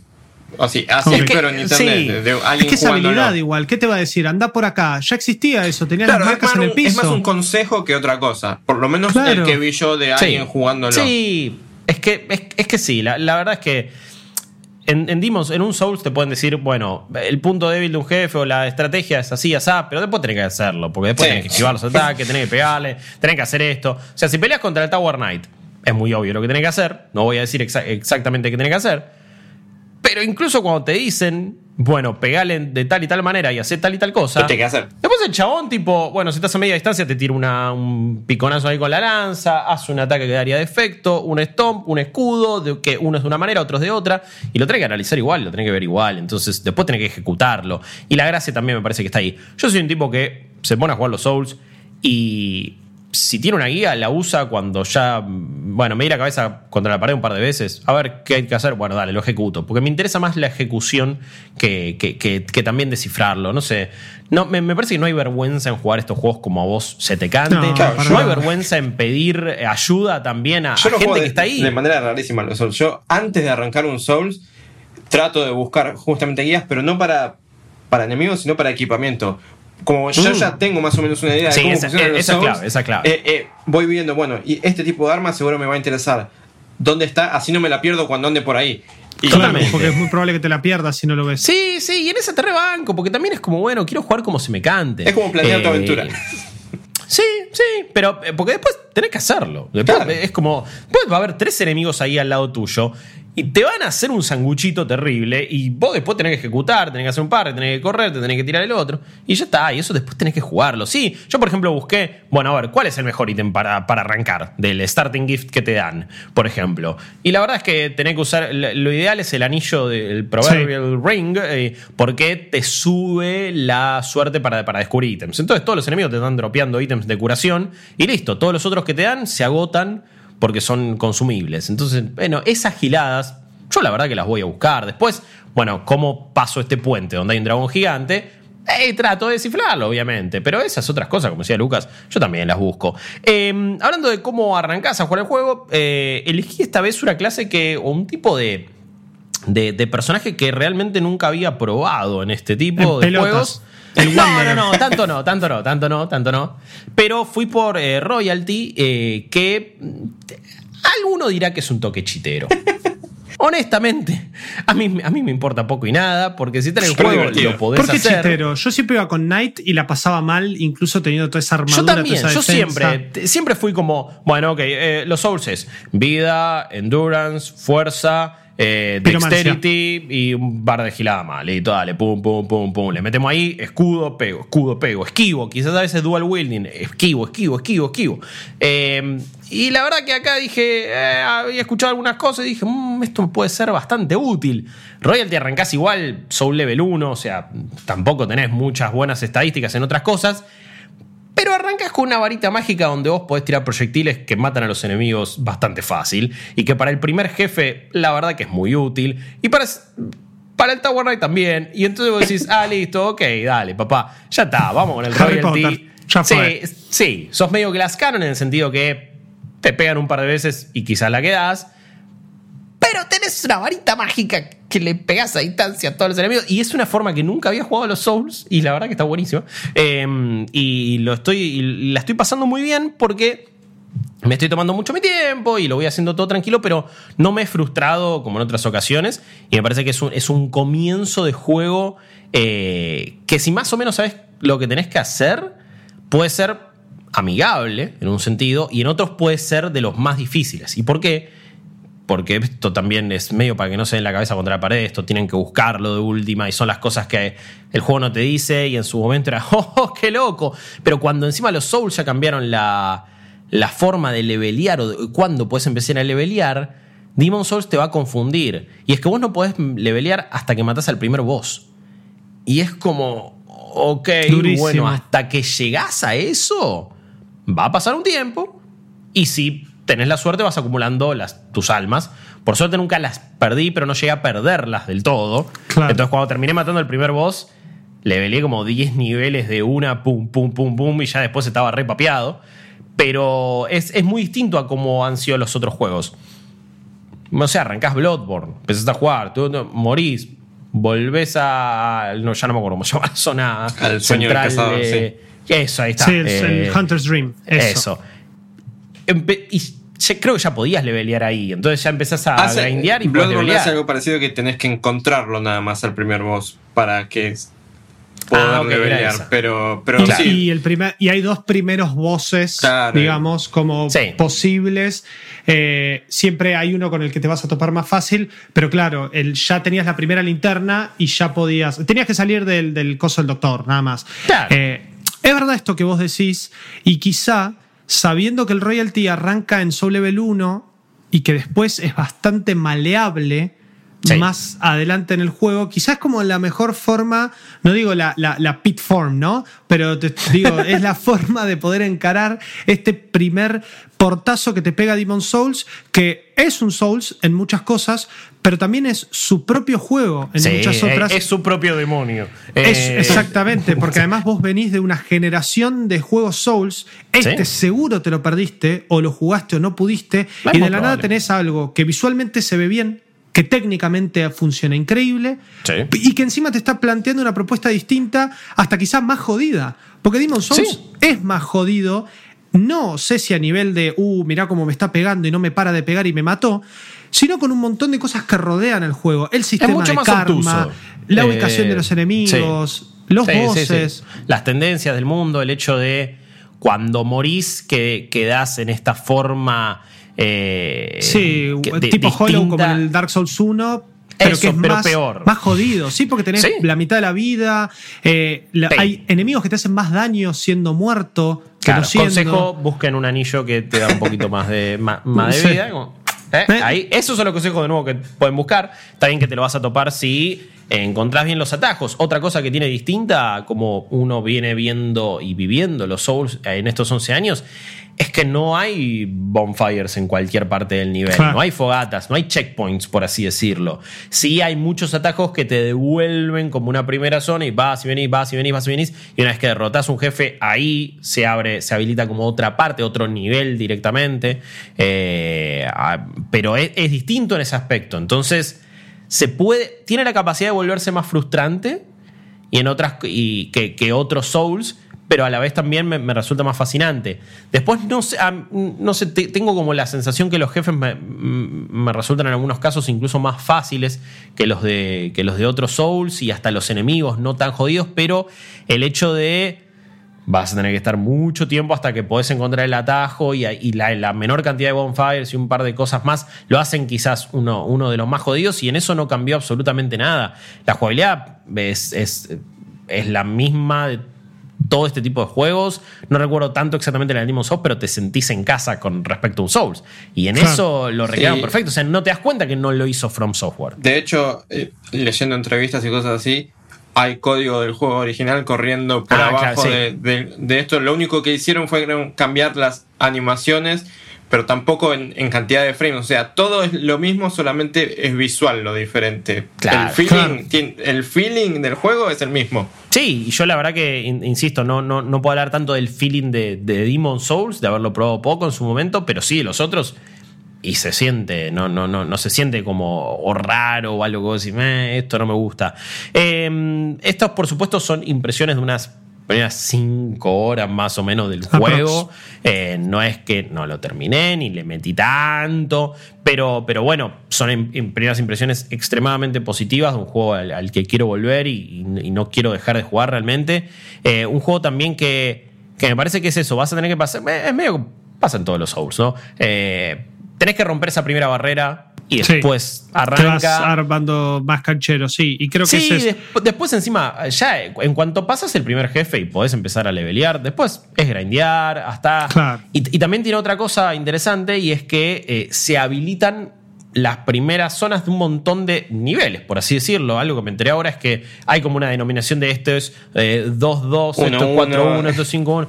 Así, así Es que- pero en internet. sí. de- de Es alguien que esa jugándolo. habilidad igual, ¿qué te va a decir? Anda por acá. Ya existía eso, tenías Claro, las es marcas más, en el un, es más piso. un consejo que otra cosa. Por lo menos Claro. el que vi yo de Sí. alguien jugándolo. Sí, es que, es, es que sí, la, la verdad es que en, en Demons, en un Souls te pueden decir, bueno, el punto débil de un jefe o la estrategia es así, así, pero después tenés que hacerlo, porque después Sí. tenés que esquivar los ataques, tenés que pegarle, tenés que hacer esto. O sea, si peleas contra el Tower Knight, es muy obvio lo que tenés que hacer, no voy a decir exa- exactamente qué tenés que hacer, pero incluso cuando te dicen, bueno, pegale de tal y tal manera y hacer tal y tal cosa. ¿Qué que hacer? Después el chabón, tipo, bueno, si estás a media distancia, te tira una- un piconazo ahí con la lanza, hace un ataque que daría defecto, un stomp, un escudo, de que uno es de una manera, otro es de otra, y lo tenés que analizar igual, lo tenés que ver igual. Entonces, después tenés que ejecutarlo. Y la gracia también me parece que está ahí. Yo soy un tipo que se pone a jugar los Souls y. Si tiene una guía, la usa cuando ya. Bueno, me di la cabeza contra la pared un par de veces. A ver qué hay que hacer. Bueno, dale, lo ejecuto. Porque me interesa más la ejecución que, que- que- que también descifrarlo. No sé. No, me, me parece que no hay vergüenza en jugar estos juegos como a vos se te cante. No, hay vergüenza en pedir ayuda también a, Yo a lo gente juego que de, está ahí. de manera rarísima los Souls. Yo, antes de arrancar un Souls, trato de buscar justamente guías, pero no para, para enemigos, sino para equipamiento. Como yo Mm. ya tengo más o menos una idea Sí, de cómo esa- funcionan los esa es Souls, clave, esa es clave. eh, eh, voy viendo, bueno, y este tipo de arma seguro me va a interesar. ¿Dónde está? Así no me la pierdo cuando ande por ahí. Y- Totalmente. porque es muy probable que te la pierdas si no lo ves. Sí, sí, y en esa te rebanco, porque también es como, bueno, quiero jugar como se me cante. Es como planear tu Eh, aventura. Sí, sí, pero eh, porque después tenés que hacerlo. Después Claro. es como, después va a haber tres enemigos ahí al lado tuyo y te van a hacer un sanguchito terrible y vos después tenés que ejecutar, tenés que hacer un par, tenés que correr, te tenés que tirar el otro y ya está, y eso después tenés que jugarlo. Sí, yo por ejemplo busqué, bueno, a ver, ¿cuál es el mejor ítem para, para arrancar del starting gift que te dan, por ejemplo? Y la verdad es que tenés que usar, lo ideal es el anillo del proverbial ring eh, porque te sube la suerte para, para descubrir ítems. Entonces todos los enemigos te están dropeando ítems de curación y listo, todos los otros que te dan se agotan porque son consumibles. Entonces, bueno, esas giladas, yo la verdad que las voy a buscar. Después, bueno, ¿cómo paso este puente donde hay un dragón gigante? Eh, trato de descifrarlo, obviamente. Pero esas otras cosas, como decía Lucas, yo también las busco. Eh, hablando de cómo arrancás a jugar el juego, eh, elegí esta vez una clase que. o un tipo de. De, de personaje que realmente nunca había probado en este tipo En de pelotas. juegos. El no, no, no, tanto no, tanto no, tanto no, tanto no. Pero fui por eh, Royalty, eh, que mm, alguno dirá que es un toque chitero. *laughs* Honestamente, a mí, a mí me importa poco y nada, porque si está en el juego divertido. lo podés ¿Por qué hacer. chistero? Yo siempre iba con Knight y la pasaba mal, incluso teniendo toda esa armadura. Yo también, toda esa yo siempre, siempre fui como, bueno, ok, eh, los Souls es vida, endurance, fuerza, eh, dexterity y un bar de gilada mal. Y dale, pum, pum, pum, pum. Le metemos ahí, escudo, pego, escudo, pego, esquivo. Quizás a veces dual wielding, esquivo, esquivo, esquivo, esquivo. Eh, y la verdad que acá dije, eh, había escuchado algunas cosas y dije, "Mm, esto puede ser bastante útil. Royalty arrancás igual, Soul Level 1, o sea, tampoco tenés muchas buenas estadísticas en otras cosas. Pero arrancas con una varita mágica donde vos podés tirar proyectiles que matan a los enemigos bastante fácil. Y que para el primer jefe, la verdad que es muy útil. Y para, para el Tower Knight también. Y entonces vos decís, ah, listo, ok, dale, papá. Ya está, vamos con el Harry royalty. Potter, ya sí, sí, sos medio Glass Cannon en el sentido que te pegan un par de veces y quizás la quedás. Pero tenés una varita mágica que le pegás a distancia a todos los enemigos. Y es una forma que nunca había jugado a los Souls. Y la verdad que está buenísimo. Eh, y lo estoy. la estoy pasando muy bien porque. Me estoy tomando mucho mi tiempo y lo voy haciendo todo tranquilo, pero no me he frustrado como en otras ocasiones. Y me parece que es un, es un comienzo de juego eh, que si más o menos sabes lo que tenés que hacer, puede ser amigable en un sentido y en otros puede ser de los más difíciles. ¿Y por qué? Porque esto también es medio para que no se den la cabeza contra la pared, esto tienen que buscarlo de última y son las cosas que el juego no te dice y en su momento era, *laughs* ¡oh, qué loco! Pero cuando encima los Souls ya cambiaron la, la forma de levelear o de cuándo puedes empezar a levelear, Demon Souls te va a confundir. Y es que vos no podés levelear hasta que matás al primer boss. Y es como, ok, Durísimo. bueno, hasta que llegás a eso, va a pasar un tiempo. Y si tenés la suerte, vas acumulando las, tus almas. Por suerte nunca las perdí, pero no llegué a perderlas del todo. Claro. Entonces, cuando terminé matando al primer boss, leveleé como 10 niveles de una, pum, pum, pum, pum, y ya después estaba repapeado. Pero es, es muy distinto a cómo han sido los otros juegos. O sea, arrancás Bloodborne, empezás a jugar, tú no- morís, volvés a. No, ya no me acuerdo cómo se llama la zona. Al sueño del cazador, de- Eso, ahí está. Sí, el, eh, el Hunter's Dream. Eso. eso. Y ya- creo que ya podías levelear ahí. Entonces ya empezás a Hace- grindear y Bloodborne levelear. hace algo parecido que tenés que encontrarlo nada más al primer boss para que poder Ah, ok, era levelear. Pero, pero Y, sí. y el primer, y hay dos primeros voces, Claro. digamos, como Sí. posibles. Eh, siempre hay uno con el que te vas a topar más fácil, pero claro, el, ya tenías la primera linterna y ya podías. Tenías que salir del, del coso del doctor, nada más. Claro. Eh, es verdad esto que vos decís, y quizá sabiendo que el royalty arranca en Soul Level 1 y que después es bastante maleable. Sí. Más adelante en el juego, quizás como la mejor forma, no digo la, la, la pit form, ¿no? Pero te digo, *laughs* es la forma de poder encarar este primer portazo que te pega Demon Souls, que es un Souls en muchas cosas, pero también es su propio juego en Sí, muchas otras. Es su propio demonio. Es- Eh, exactamente, *laughs* porque además vos venís de una generación de juegos Souls. Este Sí. seguro te lo perdiste, o lo jugaste o no pudiste, y de la nada tenés algo que visualmente se ve bien, que técnicamente funciona increíble, Sí. y que encima te está planteando una propuesta distinta, hasta quizás más jodida. Porque Demon Souls Sí. es más jodido, no sé si a nivel de, uh, mirá cómo me está pegando y no me para de pegar y me mató, sino con un montón de cosas que rodean el juego. El sistema de karma, obtuso. la Eh, ubicación de los enemigos, los Sí, sí. Las tendencias del mundo, el hecho de cuando morís que quedás en esta forma. Eh, Sí, de- tipo Hollow como el Dark Souls 1. Pero Eso, que es pero más, peor. más jodido, sí, porque tenés Sí. la mitad de la vida. eh, la- Sí. hay enemigos que te hacen más daño siendo muerto que Claro, no siendo. consejo, busquen un anillo que te da un poquito más de, más, *laughs* más de Sí. vida. como, ¿eh? Eh. Ahí, esos son los consejos de nuevo que pueden buscar. Está bien que te lo vas a topar si encontrás bien los atajos. Otra cosa que tiene distinta, como uno viene viendo y viviendo los Souls en estos 11 años, es que no hay bonfires en cualquier parte del nivel. No hay fogatas, no hay checkpoints, por así decirlo. Sí hay muchos atajos que te devuelven como una primera zona y vas y venís, vas y venís, vas y venís. Y una vez que derrotas un jefe, ahí se abre, se habilita como otra parte, otro nivel directamente. Eh, ah, pero es, es distinto en ese aspecto. Entonces, se puede. Tiene la capacidad de volverse más frustrante y en otras y que, que otros Souls, pero a la vez también me, me resulta más fascinante. Después no sé, no sé, te- tengo como la sensación que los jefes me, me resultan en algunos casos incluso más fáciles que los de que los de otros Souls y hasta los enemigos no tan jodidos, pero el hecho de vas a tener que estar mucho tiempo hasta que podés encontrar el atajo y, y la, la menor cantidad de bonfires y un par de cosas más lo hacen quizás uno, uno de los más jodidos y en eso no cambió absolutamente nada. La jugabilidad es, es, es la misma de todo este tipo de juegos. No recuerdo tanto exactamente la de Demon's Souls, pero te sentís en casa con respecto a un Souls. Y en eso lo recrearon Sí. perfecto. O sea, no te das cuenta que no lo hizo From Software. De hecho, eh, leyendo entrevistas y cosas así, hay código del juego original corriendo por Ah, abajo claro, sí. de, de- de esto. Lo único que hicieron fue cambiar las animaciones, pero tampoco en, en cantidad de frames. O sea, todo es lo mismo, solamente es visual lo diferente. Claro, el, feeling, claro. el feeling del juego es el mismo. Sí, y yo la verdad que, in- insisto, no, no, no puedo hablar tanto del feeling de, de Demon Souls, de haberlo probado poco en su momento, pero sí, los otros. Y se siente, no, no, no, no se siente como o raro o algo que vos decís, "Eh, esto no me gusta. Eh, estos, por supuesto, son impresiones de unas primeras cinco horas más o menos del juego. Eh, no es que no lo terminé ni le metí tanto, pero, pero bueno, son im- im- primeras impresiones extremadamente positivas de un juego al, al que quiero volver y, no quiero dejar de jugar realmente. Eh, un juego también que, que me parece que es eso, vas a tener que pasar, eh, es medio que pasa en todos los Souls, ¿no? Eh, tenés que romper esa primera barrera y Sí. después Te vas arranca. armando más canchero, sí. Y creo que Sí, ese es. desp- después encima, ya en cuanto pasas el primer jefe y podés empezar a levelear, después es grindear, hasta... Claro. Y, y también tiene otra cosa interesante y es que eh, se habilitan las primeras zonas de un montón de niveles, por así decirlo. Algo que me enteré ahora es que hay como una denominación de esto es eh, 2-2, esto Uno, es 4-1, uno. esto es 5-1. Algo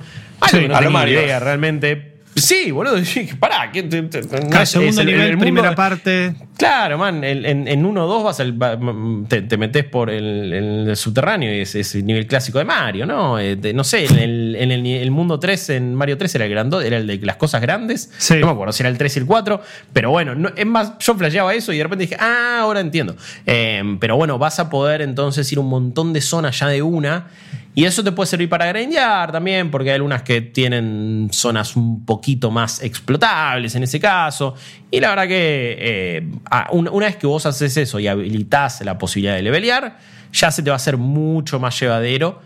Sí, que no tenía idea realmente. Sí, boludo, *laughs* pará, que no es- segundo es el- nivel, el mundo- primera parte. Claro, man, el- en, en 1-2 vas al, te, te metes por el, el subterráneo y es, es el nivel clásico de Mario, ¿no? Eh, de- no sé, en, el, en el, el mundo 3, en Mario 3 era el grando, era el de las cosas grandes. Sí. No me acuerdo si era el 3 y el 4, pero bueno, no- es más, yo flasheaba eso y de repente dije, ah, ahora entiendo. Eh, pero bueno, vas a poder entonces ir un montón de zonas ya de una. Y eso te puede servir para grindear también, porque hay algunas que tienen zonas un poquito más explotables en ese caso. Y la verdad que eh, una, una vez que vos haces eso y habilitas la posibilidad de levelear, ya se te va a hacer mucho más llevadero.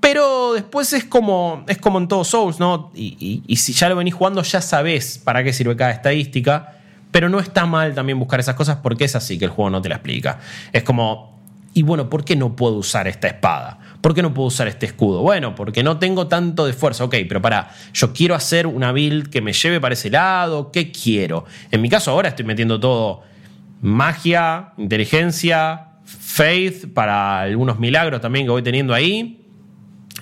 Pero después es como, es como en todos Souls, ¿no? Y, y- y si ya lo venís jugando, ya sabés para qué sirve cada estadística. Pero no está mal también buscar esas cosas porque es así que el juego no te la explica. Es como, y bueno, ¿por qué no puedo usar esta espada? ¿Por qué no puedo usar este escudo? Bueno, porque no tengo tanto de fuerza. Ok, pero para, yo quiero hacer una build que me lleve para ese lado. ¿Qué quiero? En mi caso ahora estoy metiendo todo magia, inteligencia, faith para algunos milagros también que voy teniendo ahí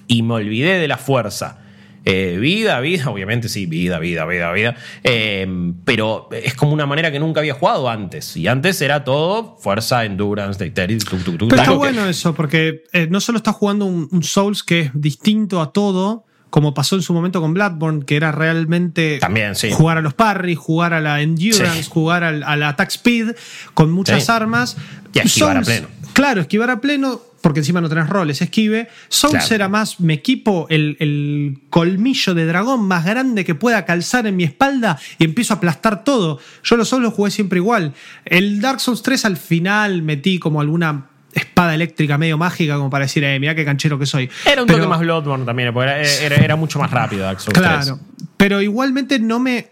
y me olvidé de la fuerza. Eh, vida, vida, obviamente sí, vida, vida, vida, vida. Eh, pero es como una manera que nunca había jugado antes. Y antes era todo fuerza, endurance, dexterity, Pero está que- bueno eso, porque eh, no solo estás jugando un, un Souls que es distinto a todo, como pasó en su momento con Bloodborne, que era realmente También, sí. jugar a los parries, jugar a la endurance, Sí. jugar al, al attack speed con muchas Sí. armas. Y a esquivar a pleno. Claro, esquivar a pleno, porque encima no tenés roles, esquive. Souls Claro. era más, me equipo el, el colmillo de dragón más grande que pueda calzar en mi espalda y empiezo a aplastar todo. Yo los Souls los jugué siempre igual. El Dark Souls 3 al final metí como alguna espada eléctrica medio mágica como para decir, eh, mira qué canchero que soy. Era un Pero- toque más Bloodborne también, porque era, era- era mucho más rápido Dark Souls 3. Claro, pero igualmente no me.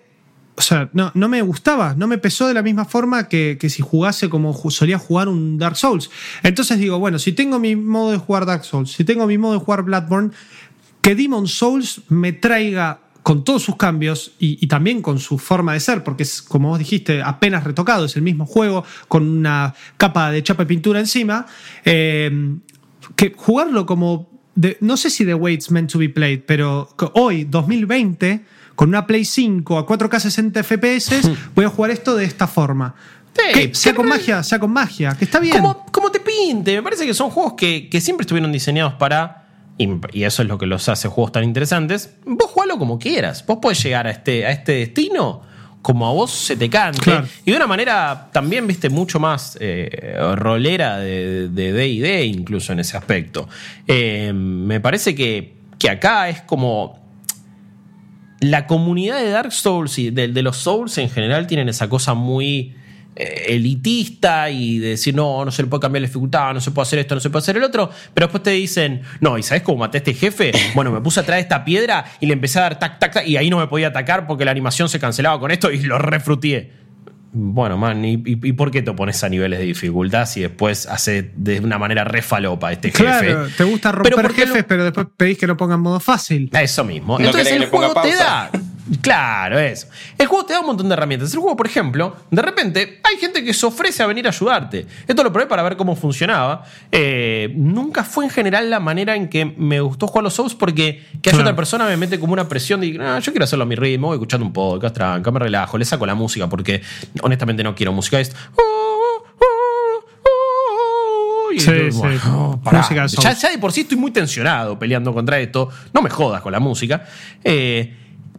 O sea, no, no me gustaba, no me pesó de la misma forma que, que si jugase como solía jugar un Dark Souls. Entonces digo, bueno, si tengo mi modo de jugar Dark Souls, si tengo mi modo de jugar Bloodborne, que Demon Souls me traiga con todos sus cambios y, también con su forma de ser, porque es, como vos dijiste, apenas retocado, es el mismo juego con una capa de chapa y pintura encima, eh, que jugarlo como, de- no sé si The Way It's Meant to Be Played, pero hoy, 2020, con una Play 5 a 4K 60 FPS, voy a jugar esto de esta forma. Sí, Que sea con magia, sea con magia, que está bien. Como, como te pinte, me parece que son juegos que, que siempre estuvieron diseñados para. Y, eso es lo que los hace juegos tan interesantes. Vos jugalo como quieras. Vos podés llegar a este, a este destino como a vos se te cante. Claro. Y de una manera también, viste, mucho más eh, rolera de de D&D incluso en ese aspecto. Eh, me parece que, que acá es como la comunidad de Dark Souls y de, de los Souls en general tienen esa cosa muy eh, elitista y de decir, no, no se le puede cambiar la dificultad, no se puede hacer esto, no se puede hacer el otro, pero después te dicen, no, ¿y sabes cómo maté a este jefe? *laughs* Bueno, me puse atrás de esta piedra y le empecé a dar tac, tac, tac, y ahí no me podía atacar porque la animación se cancelaba con esto y lo refrutié. Bueno, man, ¿y, y, y por qué te pones a niveles de dificultad si después hace de una manera re falopa este jefe? Claro, te gusta Pero romper ¿por qué jefes, lo- pero después pedís que lo pongan en modo fácil. eso mismo. No Entonces el juego te da. Claro, eso. El juego te da un montón de herramientas. El juego, por ejemplo, de repente hay gente que se ofrece a venir a ayudarte. Esto lo probé para ver cómo funcionaba. Eh, nunca fue en general la manera en que me gustó jugar los Souls porque que haya otra persona me mete como una presión de "Ah, yo quiero hacerlo a mi ritmo, voy escuchando un podcast, tranca, me relajo, le saco la música porque honestamente no quiero música. Es. Y Sí, yo, sí. Música de ya, ya de por sí estoy muy tensionado peleando contra esto. No me jodas con la música. Eh,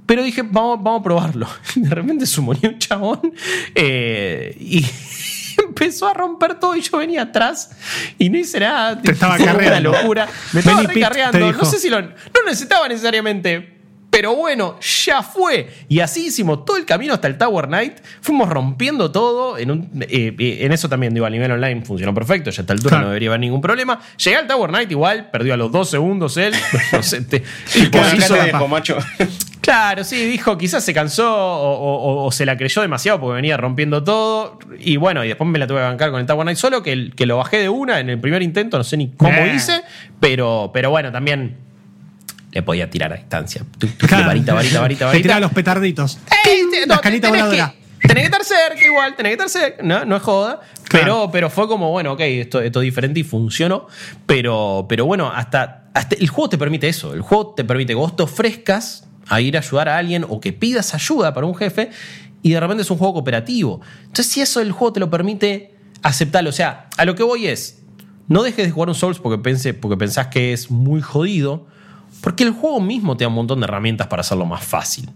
pero dije, vamos, vamos a probarlo. *laughs* De repente sumó un chabón eh, y *laughs* empezó a romper todo y yo venía atrás y no hice nada. Te estaba Fue una locura. Me estaba te No sé si lo. No necesitaba necesariamente. Pero bueno, ya fue. Y así hicimos todo el camino hasta el Tower Knight. Fuimos rompiendo todo. En, un- eh, eh, en eso también, digo, a nivel online funcionó perfecto. Ya a esta altura Claro. no debería haber ningún problema. Llegué al Tower Knight igual, perdió a los dos segundos él. *laughs* No sé, te- tipo, hizo te dejo, macho. *laughs* Claro, sí, dijo, quizás se cansó o, o- o se la creyó demasiado porque venía rompiendo todo. Y bueno, y después me la tuve que bancar con el Tower Knight solo, que, que lo bajé de una en el primer intento, no sé ni cómo Bien. hice, pero, pero bueno, también le podía tirar a distancia. Claro. varita, varita, varita, Te varita. tiraba los petarditos. Eh, te- Las no, canitas tenés voladoras. que- Tenés que estar cerca igual, tenés que estar cerca. No, no es joda. Pero, pero fue como, bueno, ok, esto, esto es diferente y funcionó. Pero, pero bueno, hasta, hasta el juego te permite eso. El juego te permite que vos te ofrezcas a ir a ayudar a alguien o que pidas ayuda para un jefe y de repente es un juego cooperativo. Entonces, si eso el juego te lo permite, aceptarlo. O sea, a lo que voy es, no dejes de jugar un Souls porque, pense, porque pensás que es muy jodido, porque el juego mismo te da un montón de herramientas para hacerlo más fácil.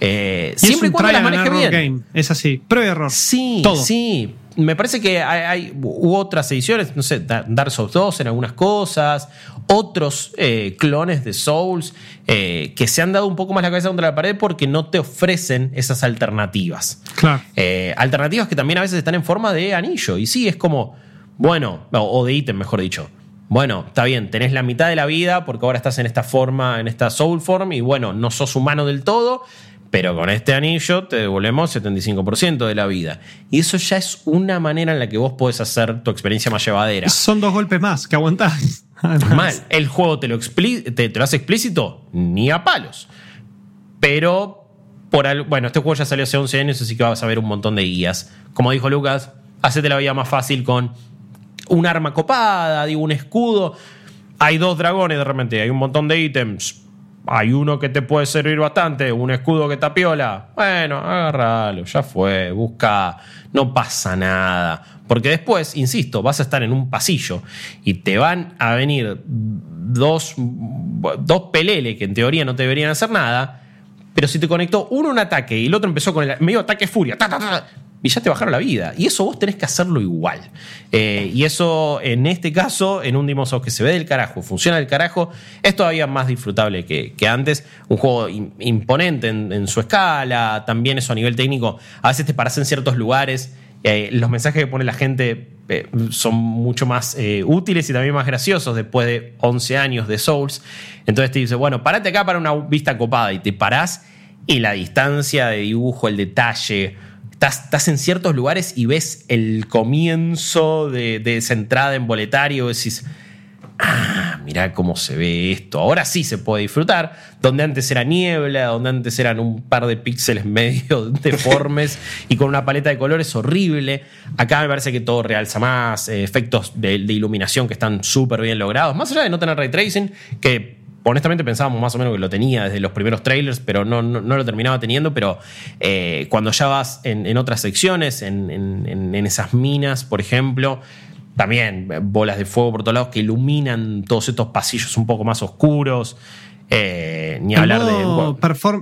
Eh, Y siempre y cuando las maneje bien. game. Es así. Prueba error. Sí, Todo. sí. Me parece que hay, hay- hubo otras ediciones, no sé, Da- Dark Souls 2 en algunas cosas, otros eh, clones de Souls eh, que se han dado un poco más la cabeza contra la pared porque no te ofrecen esas alternativas. Claro. Alternativas que también a veces están en forma de anillo. Y sí, es como, bueno, o de ítem, mejor dicho. Bueno, está bien, tenés la mitad de la vida porque ahora estás en esta forma, en esta soul form, y bueno, no sos humano del todo, pero con este anillo te devolvemos 75% de la vida. Y eso ya es una manera en la que vos podés hacer tu experiencia más llevadera. Son dos golpes más que aguantás. *laughs* Mal. El juego te lo, te, te lo hace explícito, ni a palos. Pero, por bueno, este juego ya salió hace 11 años, así que vas a ver un montón de guías. Como dijo Lucas, hacete la vida más fácil con un arma copada, digo, un escudo. Hay dos dragones de repente, hay un montón de ítems. Hay uno que te puede servir bastante, un escudo que tapiola. Bueno, agárralo, ya fue, busca, no pasa nada. Porque después, insisto, vas a estar en un pasillo y te van a venir dos, dos peleles que en teoría no te deberían hacer nada. Pero si te conectó uno un ataque y el otro empezó con el medio ataque furia, y ya te bajaron la vida. Y eso vos tenés que hacerlo igual. Eh, y eso, en este caso, en un Demon's que se ve del carajo, funciona del carajo, es todavía más disfrutable que, antes. Un juego imponente en, su escala, también eso a nivel técnico. A veces te paras en ciertos lugares. Eh, los mensajes que pone la gente eh, son mucho más útiles y también más graciosos después de 11 años de Souls. Entonces te dice, bueno, parate acá para una vista copada y te parás y la distancia de dibujo, el detalle, Estás, en ciertos lugares y ves el comienzo de, esa entrada en boletario, decís, ah, mirá cómo se ve esto, ahora sí se puede disfrutar, donde antes era niebla, donde antes eran un par de píxeles *laughs* medio deformes y con una paleta de colores horrible, acá me parece que todo realza más, eh, efectos de, de iluminación que están súper bien logrados, más allá de no tener ray tracing, que honestamente pensábamos más o menos que lo tenía desde los primeros trailers, pero no, no, lo terminaba teniendo. Pero eh, cuando ya vas en, otras secciones, en, esas minas, por ejemplo, también bolas de fuego por todos lados que iluminan todos estos pasillos un poco más oscuros. Eh, ni hablar de.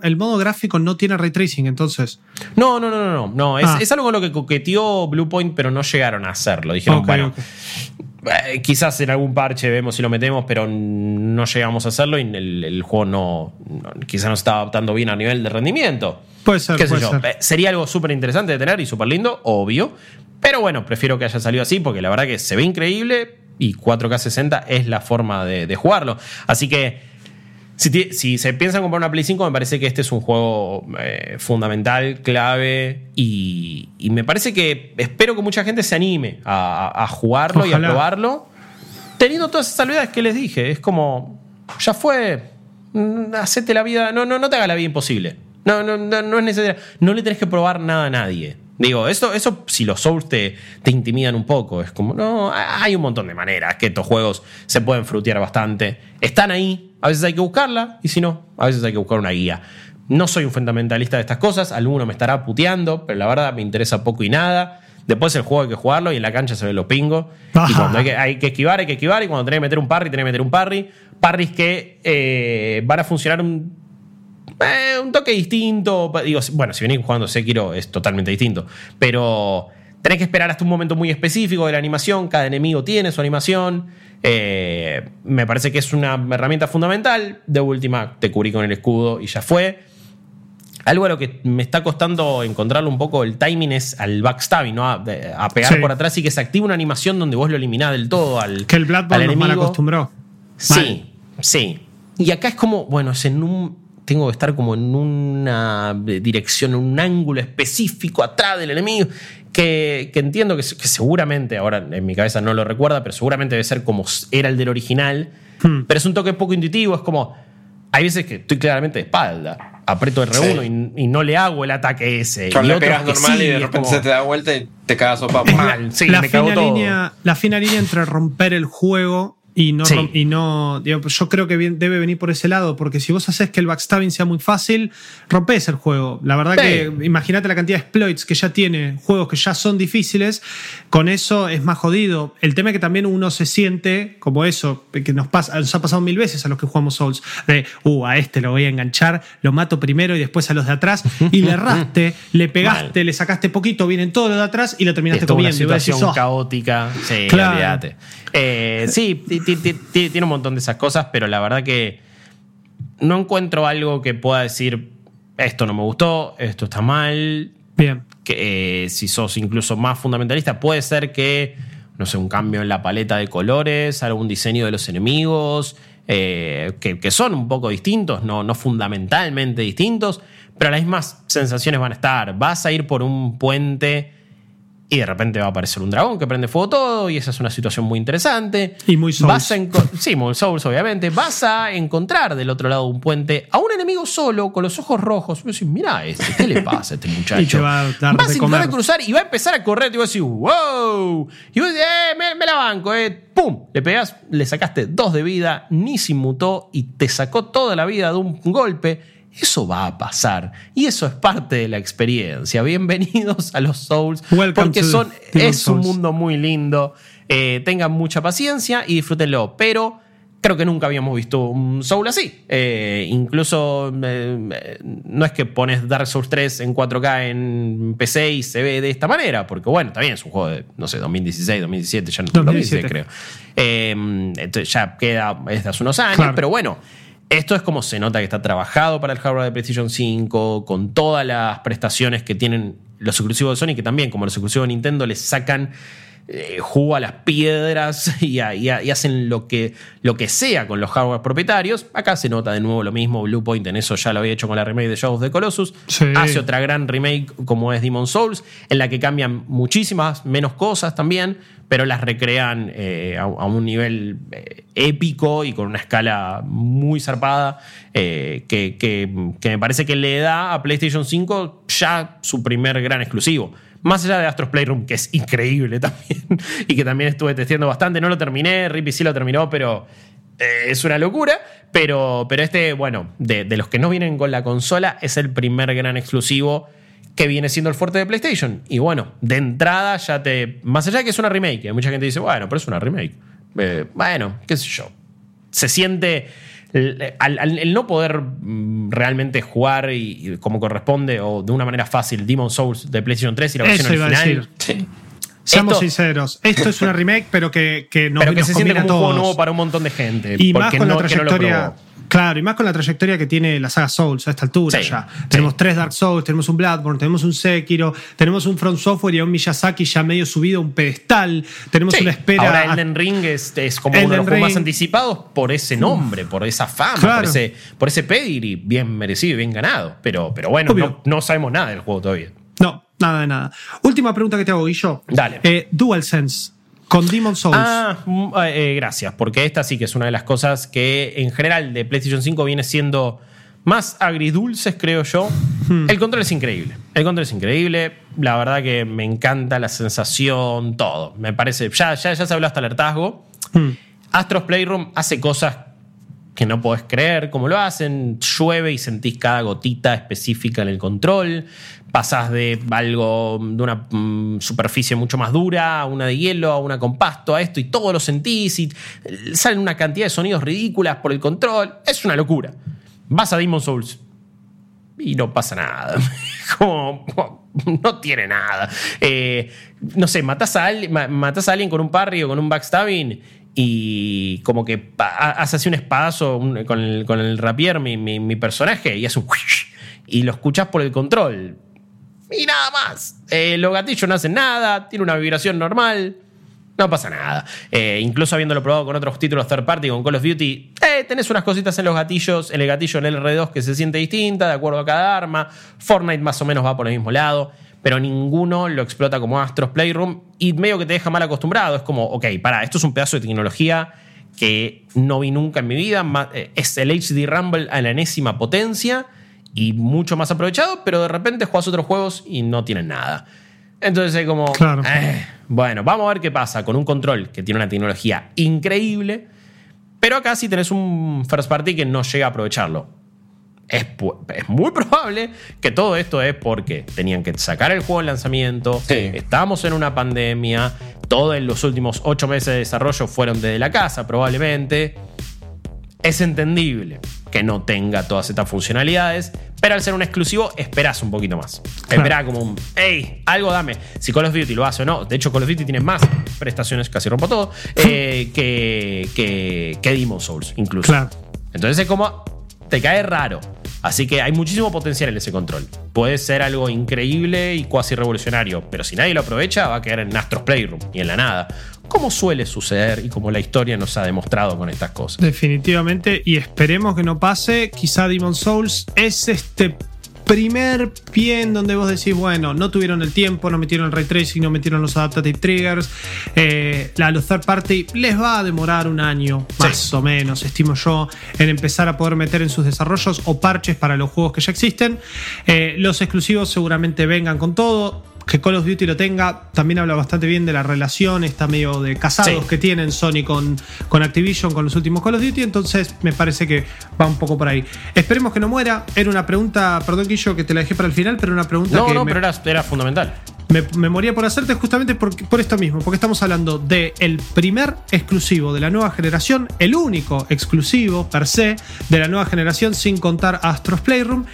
el modo gráfico no tiene ray tracing, entonces. No, no, no, no, no. Es, ah. es, algo con lo que coqueteó Bluepoint, pero no llegaron a hacerlo. Dijeron, bueno, eh, quizás en algún parche vemos si lo metemos, pero no llegamos a hacerlo y el, juego no, quizás no está adaptando bien a nivel de rendimiento. Puede ser. Eh, sería algo súper interesante de tener y súper lindo, obvio. Pero bueno, prefiero que haya salido así porque la verdad que se ve increíble y 4K 60 es la forma de jugarlo. Así que si, se piensa en comprar una Play 5, me parece que este es un juego eh, fundamental, clave, y, me parece que espero que mucha gente se anime a, jugarlo y a probarlo, teniendo todas esas salvedades que les dije. Es como, ya fue, mm, hacete la vida, no, no, no te haga la vida imposible. No, no, no, es necesario. No le tenés que probar nada a nadie. Digo, eso, eso si los Souls te, te, intimidan un poco, es como, no, hay un montón de maneras que estos juegos se pueden frutear bastante. Están ahí, a veces hay que buscarla, y si no, a veces hay que buscar una guía. No soy un fundamentalista de estas cosas, alguno me estará puteando, pero la verdad me interesa poco y nada. Después el juego hay que jugarlo y en la cancha se ve lo pingo. *laughs* Y cuando hay que, hay que, esquivar, hay que esquivar. Y cuando tenés que meter un parry, tenés que meter un parry. Parries que eh, van a funcionar un eh, un toque distinto. Digo, bueno, si venís jugando Sekiro es totalmente distinto. Pero tenés que esperar hasta un momento muy específico de la animación. Cada enemigo tiene su animación. Eh, me parece que es una herramienta fundamental. De última, te cubrí con el escudo y ya fue. Algo a lo que me está costando encontrarlo un poco el timing es al backstabbing, ¿no? A, pegar por atrás y que se active una animación donde vos lo eliminás del todo al. Que el Bloodborne nos mal acostumbró. Sí, sí. Y acá es como, bueno, es en un tengo que estar como en una dirección, en un ángulo específico atrás del enemigo, que, entiendo que, seguramente, ahora en mi cabeza no lo recuerda, pero seguramente debe ser como era el del original, hmm. pero es un toque poco intuitivo, es como, hay veces que estoy claramente de espalda, aprieto R1 y, no le hago el ataque ese. Cuando y le pegas normal y de repente se te da vuelta y te cagas sopa. *laughs* Mal, sí, la, fina línea, la fina línea entre romper el juego y no, y no yo creo que debe venir por ese lado, porque si vos haces que el backstabbing sea muy fácil, rompes el juego. La verdad que imagínate la cantidad de exploits que ya tiene, juegos que ya son difíciles, con eso es más jodido. El tema es que también uno se siente como eso, que nos, pasa, nos ha pasado mil veces a los que jugamos Souls, de, uh, a este lo voy a enganchar, lo mato primero y después a los de atrás, y le *laughs* erraste, le pegaste, le sacaste poquito, vienen todos los de atrás y lo terminaste comiendo. Una situación oh". caótica, sí, claro. Eh, sí, tiene un montón de esas cosas, pero la verdad que no encuentro algo que pueda decir esto no me gustó, esto está mal. Bien. Que eh, si sos incluso más fundamentalista, puede ser que, no sé, un cambio en la paleta de colores, algún diseño de los enemigos, eh, que, son un poco distintos, no, no fundamentalmente distintos, pero las mismas sensaciones van a estar. Vas a ir por un puente y de repente va a aparecer un dragón que prende fuego todo y esa es una situación muy interesante. Y muy Souls. sí, muy Souls obviamente. Vas a encontrar del otro lado de un puente a un enemigo solo con los ojos rojos. Y decís, mirá este, ¿qué le pasa a este *laughs* muchacho? y te va a dar vas a intentar cruzar y va a empezar a correr y vas a decir, wow. Y vos eh, me, la banco, eh. ¡Pum! Le pegas, le sacaste dos de vida, ni se inmutó y te sacó toda la vida de un golpe eso va a pasar. Y eso es parte de la experiencia. Bienvenidos a los Souls. porque son, es un mundo muy lindo. Eh, tengan mucha paciencia y disfrútenlo. Pero creo que nunca habíamos visto un Soul así. Eh, incluso eh, no es que pones Dark Souls 3 en 4K en PC y se ve de esta manera, porque bueno, también es un juego de, no sé, 2016, 2017, ya no 2017. creo. Eh, entonces ya queda desde hace unos años, Claro. pero bueno. Esto es como se nota que está trabajado para el hardware de PlayStation 5, con todas las prestaciones que tienen los exclusivos de Sony, que también, como los exclusivos de Nintendo, les sacan eh, jugo a las piedras *laughs* y, a- y a- y hacen lo que, lo que sea con los hardware propietarios. Acá se nota de nuevo lo mismo. Bluepoint en eso ya lo había hecho con la remake de Shadow of the Colossus. Sí. Hace otra gran remake como es Demon Souls, en la que cambian muchísimas menos cosas también, pero las recrean eh, a, a un nivel eh, épico y con una escala muy zarpada eh, que, que- que me parece que le da a PlayStation 5 ya su primer gran exclusivo. Más allá de Astros Playroom, que es increíble *laughs* también, y que también estuve testeando bastante. No lo terminé, Rippy sí lo terminó, pero eh, es una locura. Pero, pero este, bueno, de, de los que no vienen con la consola, es el primer gran exclusivo que viene siendo el fuerte de PlayStation. Y bueno, de entrada ya te. Más allá de que es una remake, mucha gente dice, bueno, pero es una remake. Eh, bueno, qué sé yo. Se siente. El, al- al- el no poder mm, realmente jugar y, y como corresponde o de una manera fácil Demon Souls de PlayStation 3 y la versión Eso iba a original. decir. Sí. Seamos Esto- sinceros, esto es una remake, pero que, que nos, pero que nos se siente como un juego nuevo para un montón de gente. Y más porque con no, la que no lo trayectoria. probó. Claro, y más con la trayectoria que tiene la saga Souls a esta altura Sí, ya. sí. Tenemos tres Dark Souls, tenemos un Bloodborne, tenemos un Sekiro, tenemos un From Software y a un Miyazaki ya medio subido a un pedestal. Tenemos Sí. una espera. Ahora a- Elden Ring es, es como Elden uno de los juegos más anticipados por ese nombre, por esa fama, Claro. por, ese, por ese pedigree bien merecido y bien ganado. Pero, pero bueno, no sabemos nada del juego todavía. No, nada de nada. Última pregunta que te hago, Guillo. Dale. Eh, DualSense con Demon Souls. Ah, mm, eh, gracias, porque esta sí que es una de las cosas que en general de PlayStation 5 viene siendo más agridulces, creo yo. Hmm. El control es increíble. El control es increíble. La verdad que me encanta la sensación, todo. Me parece. Ya, ya, ya se habló hasta el hartazgo. Hmm. Astros Playroom hace cosas que no podés creer cómo lo hacen. Llueve y sentís cada gotita específica en el control. Pasás de algo, de una mm, superficie mucho más dura a una de hielo, a una con pasto, a esto, y todo lo sentís y eh, salen una cantidad de sonidos ridículas por el control. Es una locura. Vas a Demon Souls y no pasa nada. *laughs* Como, no tiene nada. Eh, no sé, matás a, matás a alguien con un parry o con un backstabbing y como que hace así un espadazo con, el, con el rapier mi, mi- personaje y hace un y lo escuchás por el control. Y nada más. Eh, los gatillos no hacen nada, tiene una vibración normal. No pasa nada. Eh, incluso habiéndolo probado con otros títulos third party, con Call of Duty, eh, tenés unas cositas en los gatillos, en el gatillo en el R2 que se siente distinta, de acuerdo a cada arma. Fortnite más o menos va por el mismo lado, pero ninguno lo explota como Astros Playroom y medio que te deja mal acostumbrado. Es como, ok, para, esto es un pedazo de tecnología que no vi nunca en mi vida. eh, Es el HD Rumble a la enésima potencia y mucho más aprovechado, pero de repente juegas otros juegos y no tienen nada. Entonces es como, Claro. eh, bueno, vamos a ver qué pasa con un control que tiene una tecnología increíble, pero acá sí tenés un first party que no llega a aprovecharlo. Es, es muy probable que todo esto es porque tenían que sacar el juego en lanzamiento, Sí. estamos en una pandemia, todos los últimos ocho meses de desarrollo fueron desde la casa probablemente. Es entendible que no tenga todas estas funcionalidades, pero al ser un exclusivo esperás un poquito más. Esperá como un, hey, algo dame. Si Call of Duty lo hace o no. De hecho, Call of Duty tiene más prestaciones, casi rompo todo, *laughs* eh, que, que, que Demon Souls, incluso. Claro. Entonces es como, te cae raro. Así que hay muchísimo potencial en ese control. Puede ser algo increíble y cuasi revolucionario, pero si nadie lo aprovecha, va a quedar en Astros Playroom y en la nada. Como suele suceder y como la historia nos ha demostrado con estas cosas. Definitivamente, y esperemos que no pase. Quizá Demon Souls es este primer pie en donde vos decís, bueno, no tuvieron el tiempo, no metieron el ray tracing, no metieron los adaptative triggers. Eh, la, los third party les va a demorar un año, más o menos, estimo yo, en empezar a poder meter en sus desarrollos o parches para los juegos que ya existen. Eh, los exclusivos seguramente vengan con todo. Que Call of Duty lo tenga, también habla bastante bien de la relación, está medio de casados Sí. que tienen Sony con, con Activision, con los últimos Call of Duty, entonces me parece que va un poco por ahí. Esperemos que no muera. Era una pregunta, perdón Guillo, que te la dejé para el final, pero una pregunta No, que no, me, pero era, era fundamental. me, me moría por hacerte justamente por, por esto mismo, porque estamos hablando de el primer exclusivo de la nueva generación, el único exclusivo per se de la nueva generación sin contar Astros Playroom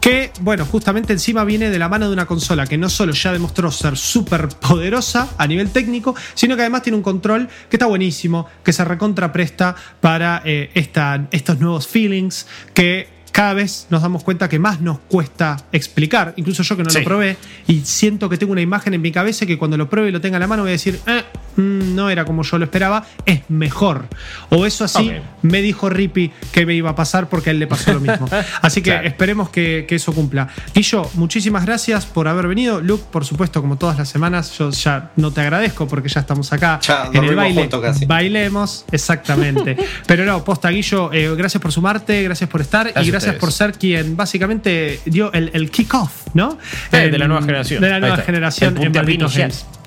que, bueno, justamente encima viene de la mano de una consola que no solo ya demostró ser súper poderosa a nivel técnico, sino que además tiene un control que está buenísimo, que se recontrapresta para eh, esta, estos nuevos feelings que cada vez nos damos cuenta que más nos cuesta explicar. Incluso yo que no Sí. lo probé y siento que tengo una imagen en mi cabeza que cuando lo pruebe y lo tenga en la mano voy a decir, "Eh, mm, no era como yo lo esperaba, es mejor. O eso así me dijo Rippy que me iba a pasar porque a él le pasó lo mismo. *laughs* Así que Claro. esperemos que, que eso cumpla. Guillo, muchísimas gracias por haber venido. Luke, por supuesto, como todas las semanas, yo ya no te agradezco porque ya estamos acá Ya en el baile. casi. Bailemos, exactamente. *laughs* Pero no, posta, Guillo, eh, gracias por sumarte, gracias por estar Gracias y gracias por ser quien básicamente dio el, el kick-off, ¿no? Eh, En- de la nueva generación. De la nueva generación en Malditos.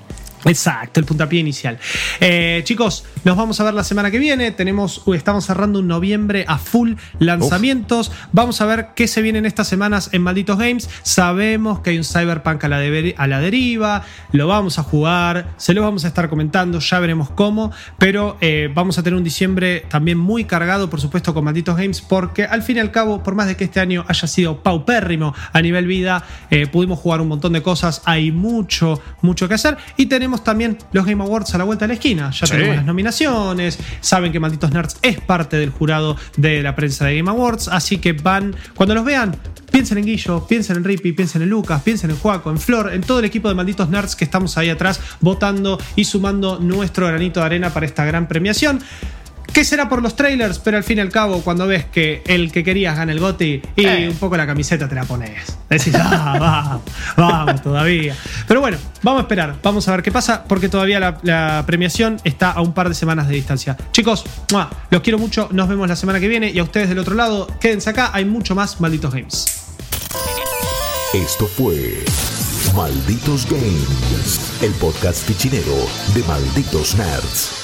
Exacto, el puntapié inicial. Eh, chicos, nos vamos a ver la semana que viene. Tenemos, estamos cerrando un noviembre a full lanzamientos. Vamos a ver qué se vienen estas semanas en Malditos Games. Sabemos que hay un Cyberpunk a la, debe- a la deriva. Lo vamos a jugar. Se lo vamos a estar comentando. Ya veremos cómo. Pero eh, vamos a tener un diciembre también muy cargado, por supuesto, con Malditos Games. Porque al fin y al cabo, por más de que este año haya sido paupérrimo a nivel vida, eh, pudimos jugar un montón de cosas. Hay mucho, mucho que hacer. Y tenemos también los Game Awards a la vuelta de la esquina. Ya Sí. tenemos las nominaciones. Saben que Malditos Nerds es parte del jurado de la prensa de Game Awards. Así que van, cuando los vean, piensen en Guillo, piensen en Rippy, piensen en Lucas, piensen en Juaco, en Flor, en todo el equipo de Malditos Nerds que estamos ahí atrás votando y sumando nuestro granito de arena para esta gran premiación. ¿Qué será por los trailers? Pero al fin y al cabo, cuando ves que el que querías gana el GOTY y Eh. un poco la camiseta te la pones. Decís, ah, *laughs* vamos, vamos todavía. Pero bueno, vamos a esperar, vamos a ver qué pasa, porque todavía la, la premiación está a un par de semanas de distancia. Chicos, ¡mua! los quiero mucho, nos vemos la semana que viene y a ustedes del otro lado, quédense acá, hay mucho más malditos games. Esto fue Malditos Games, el podcast fichinero de Malditos Nerds.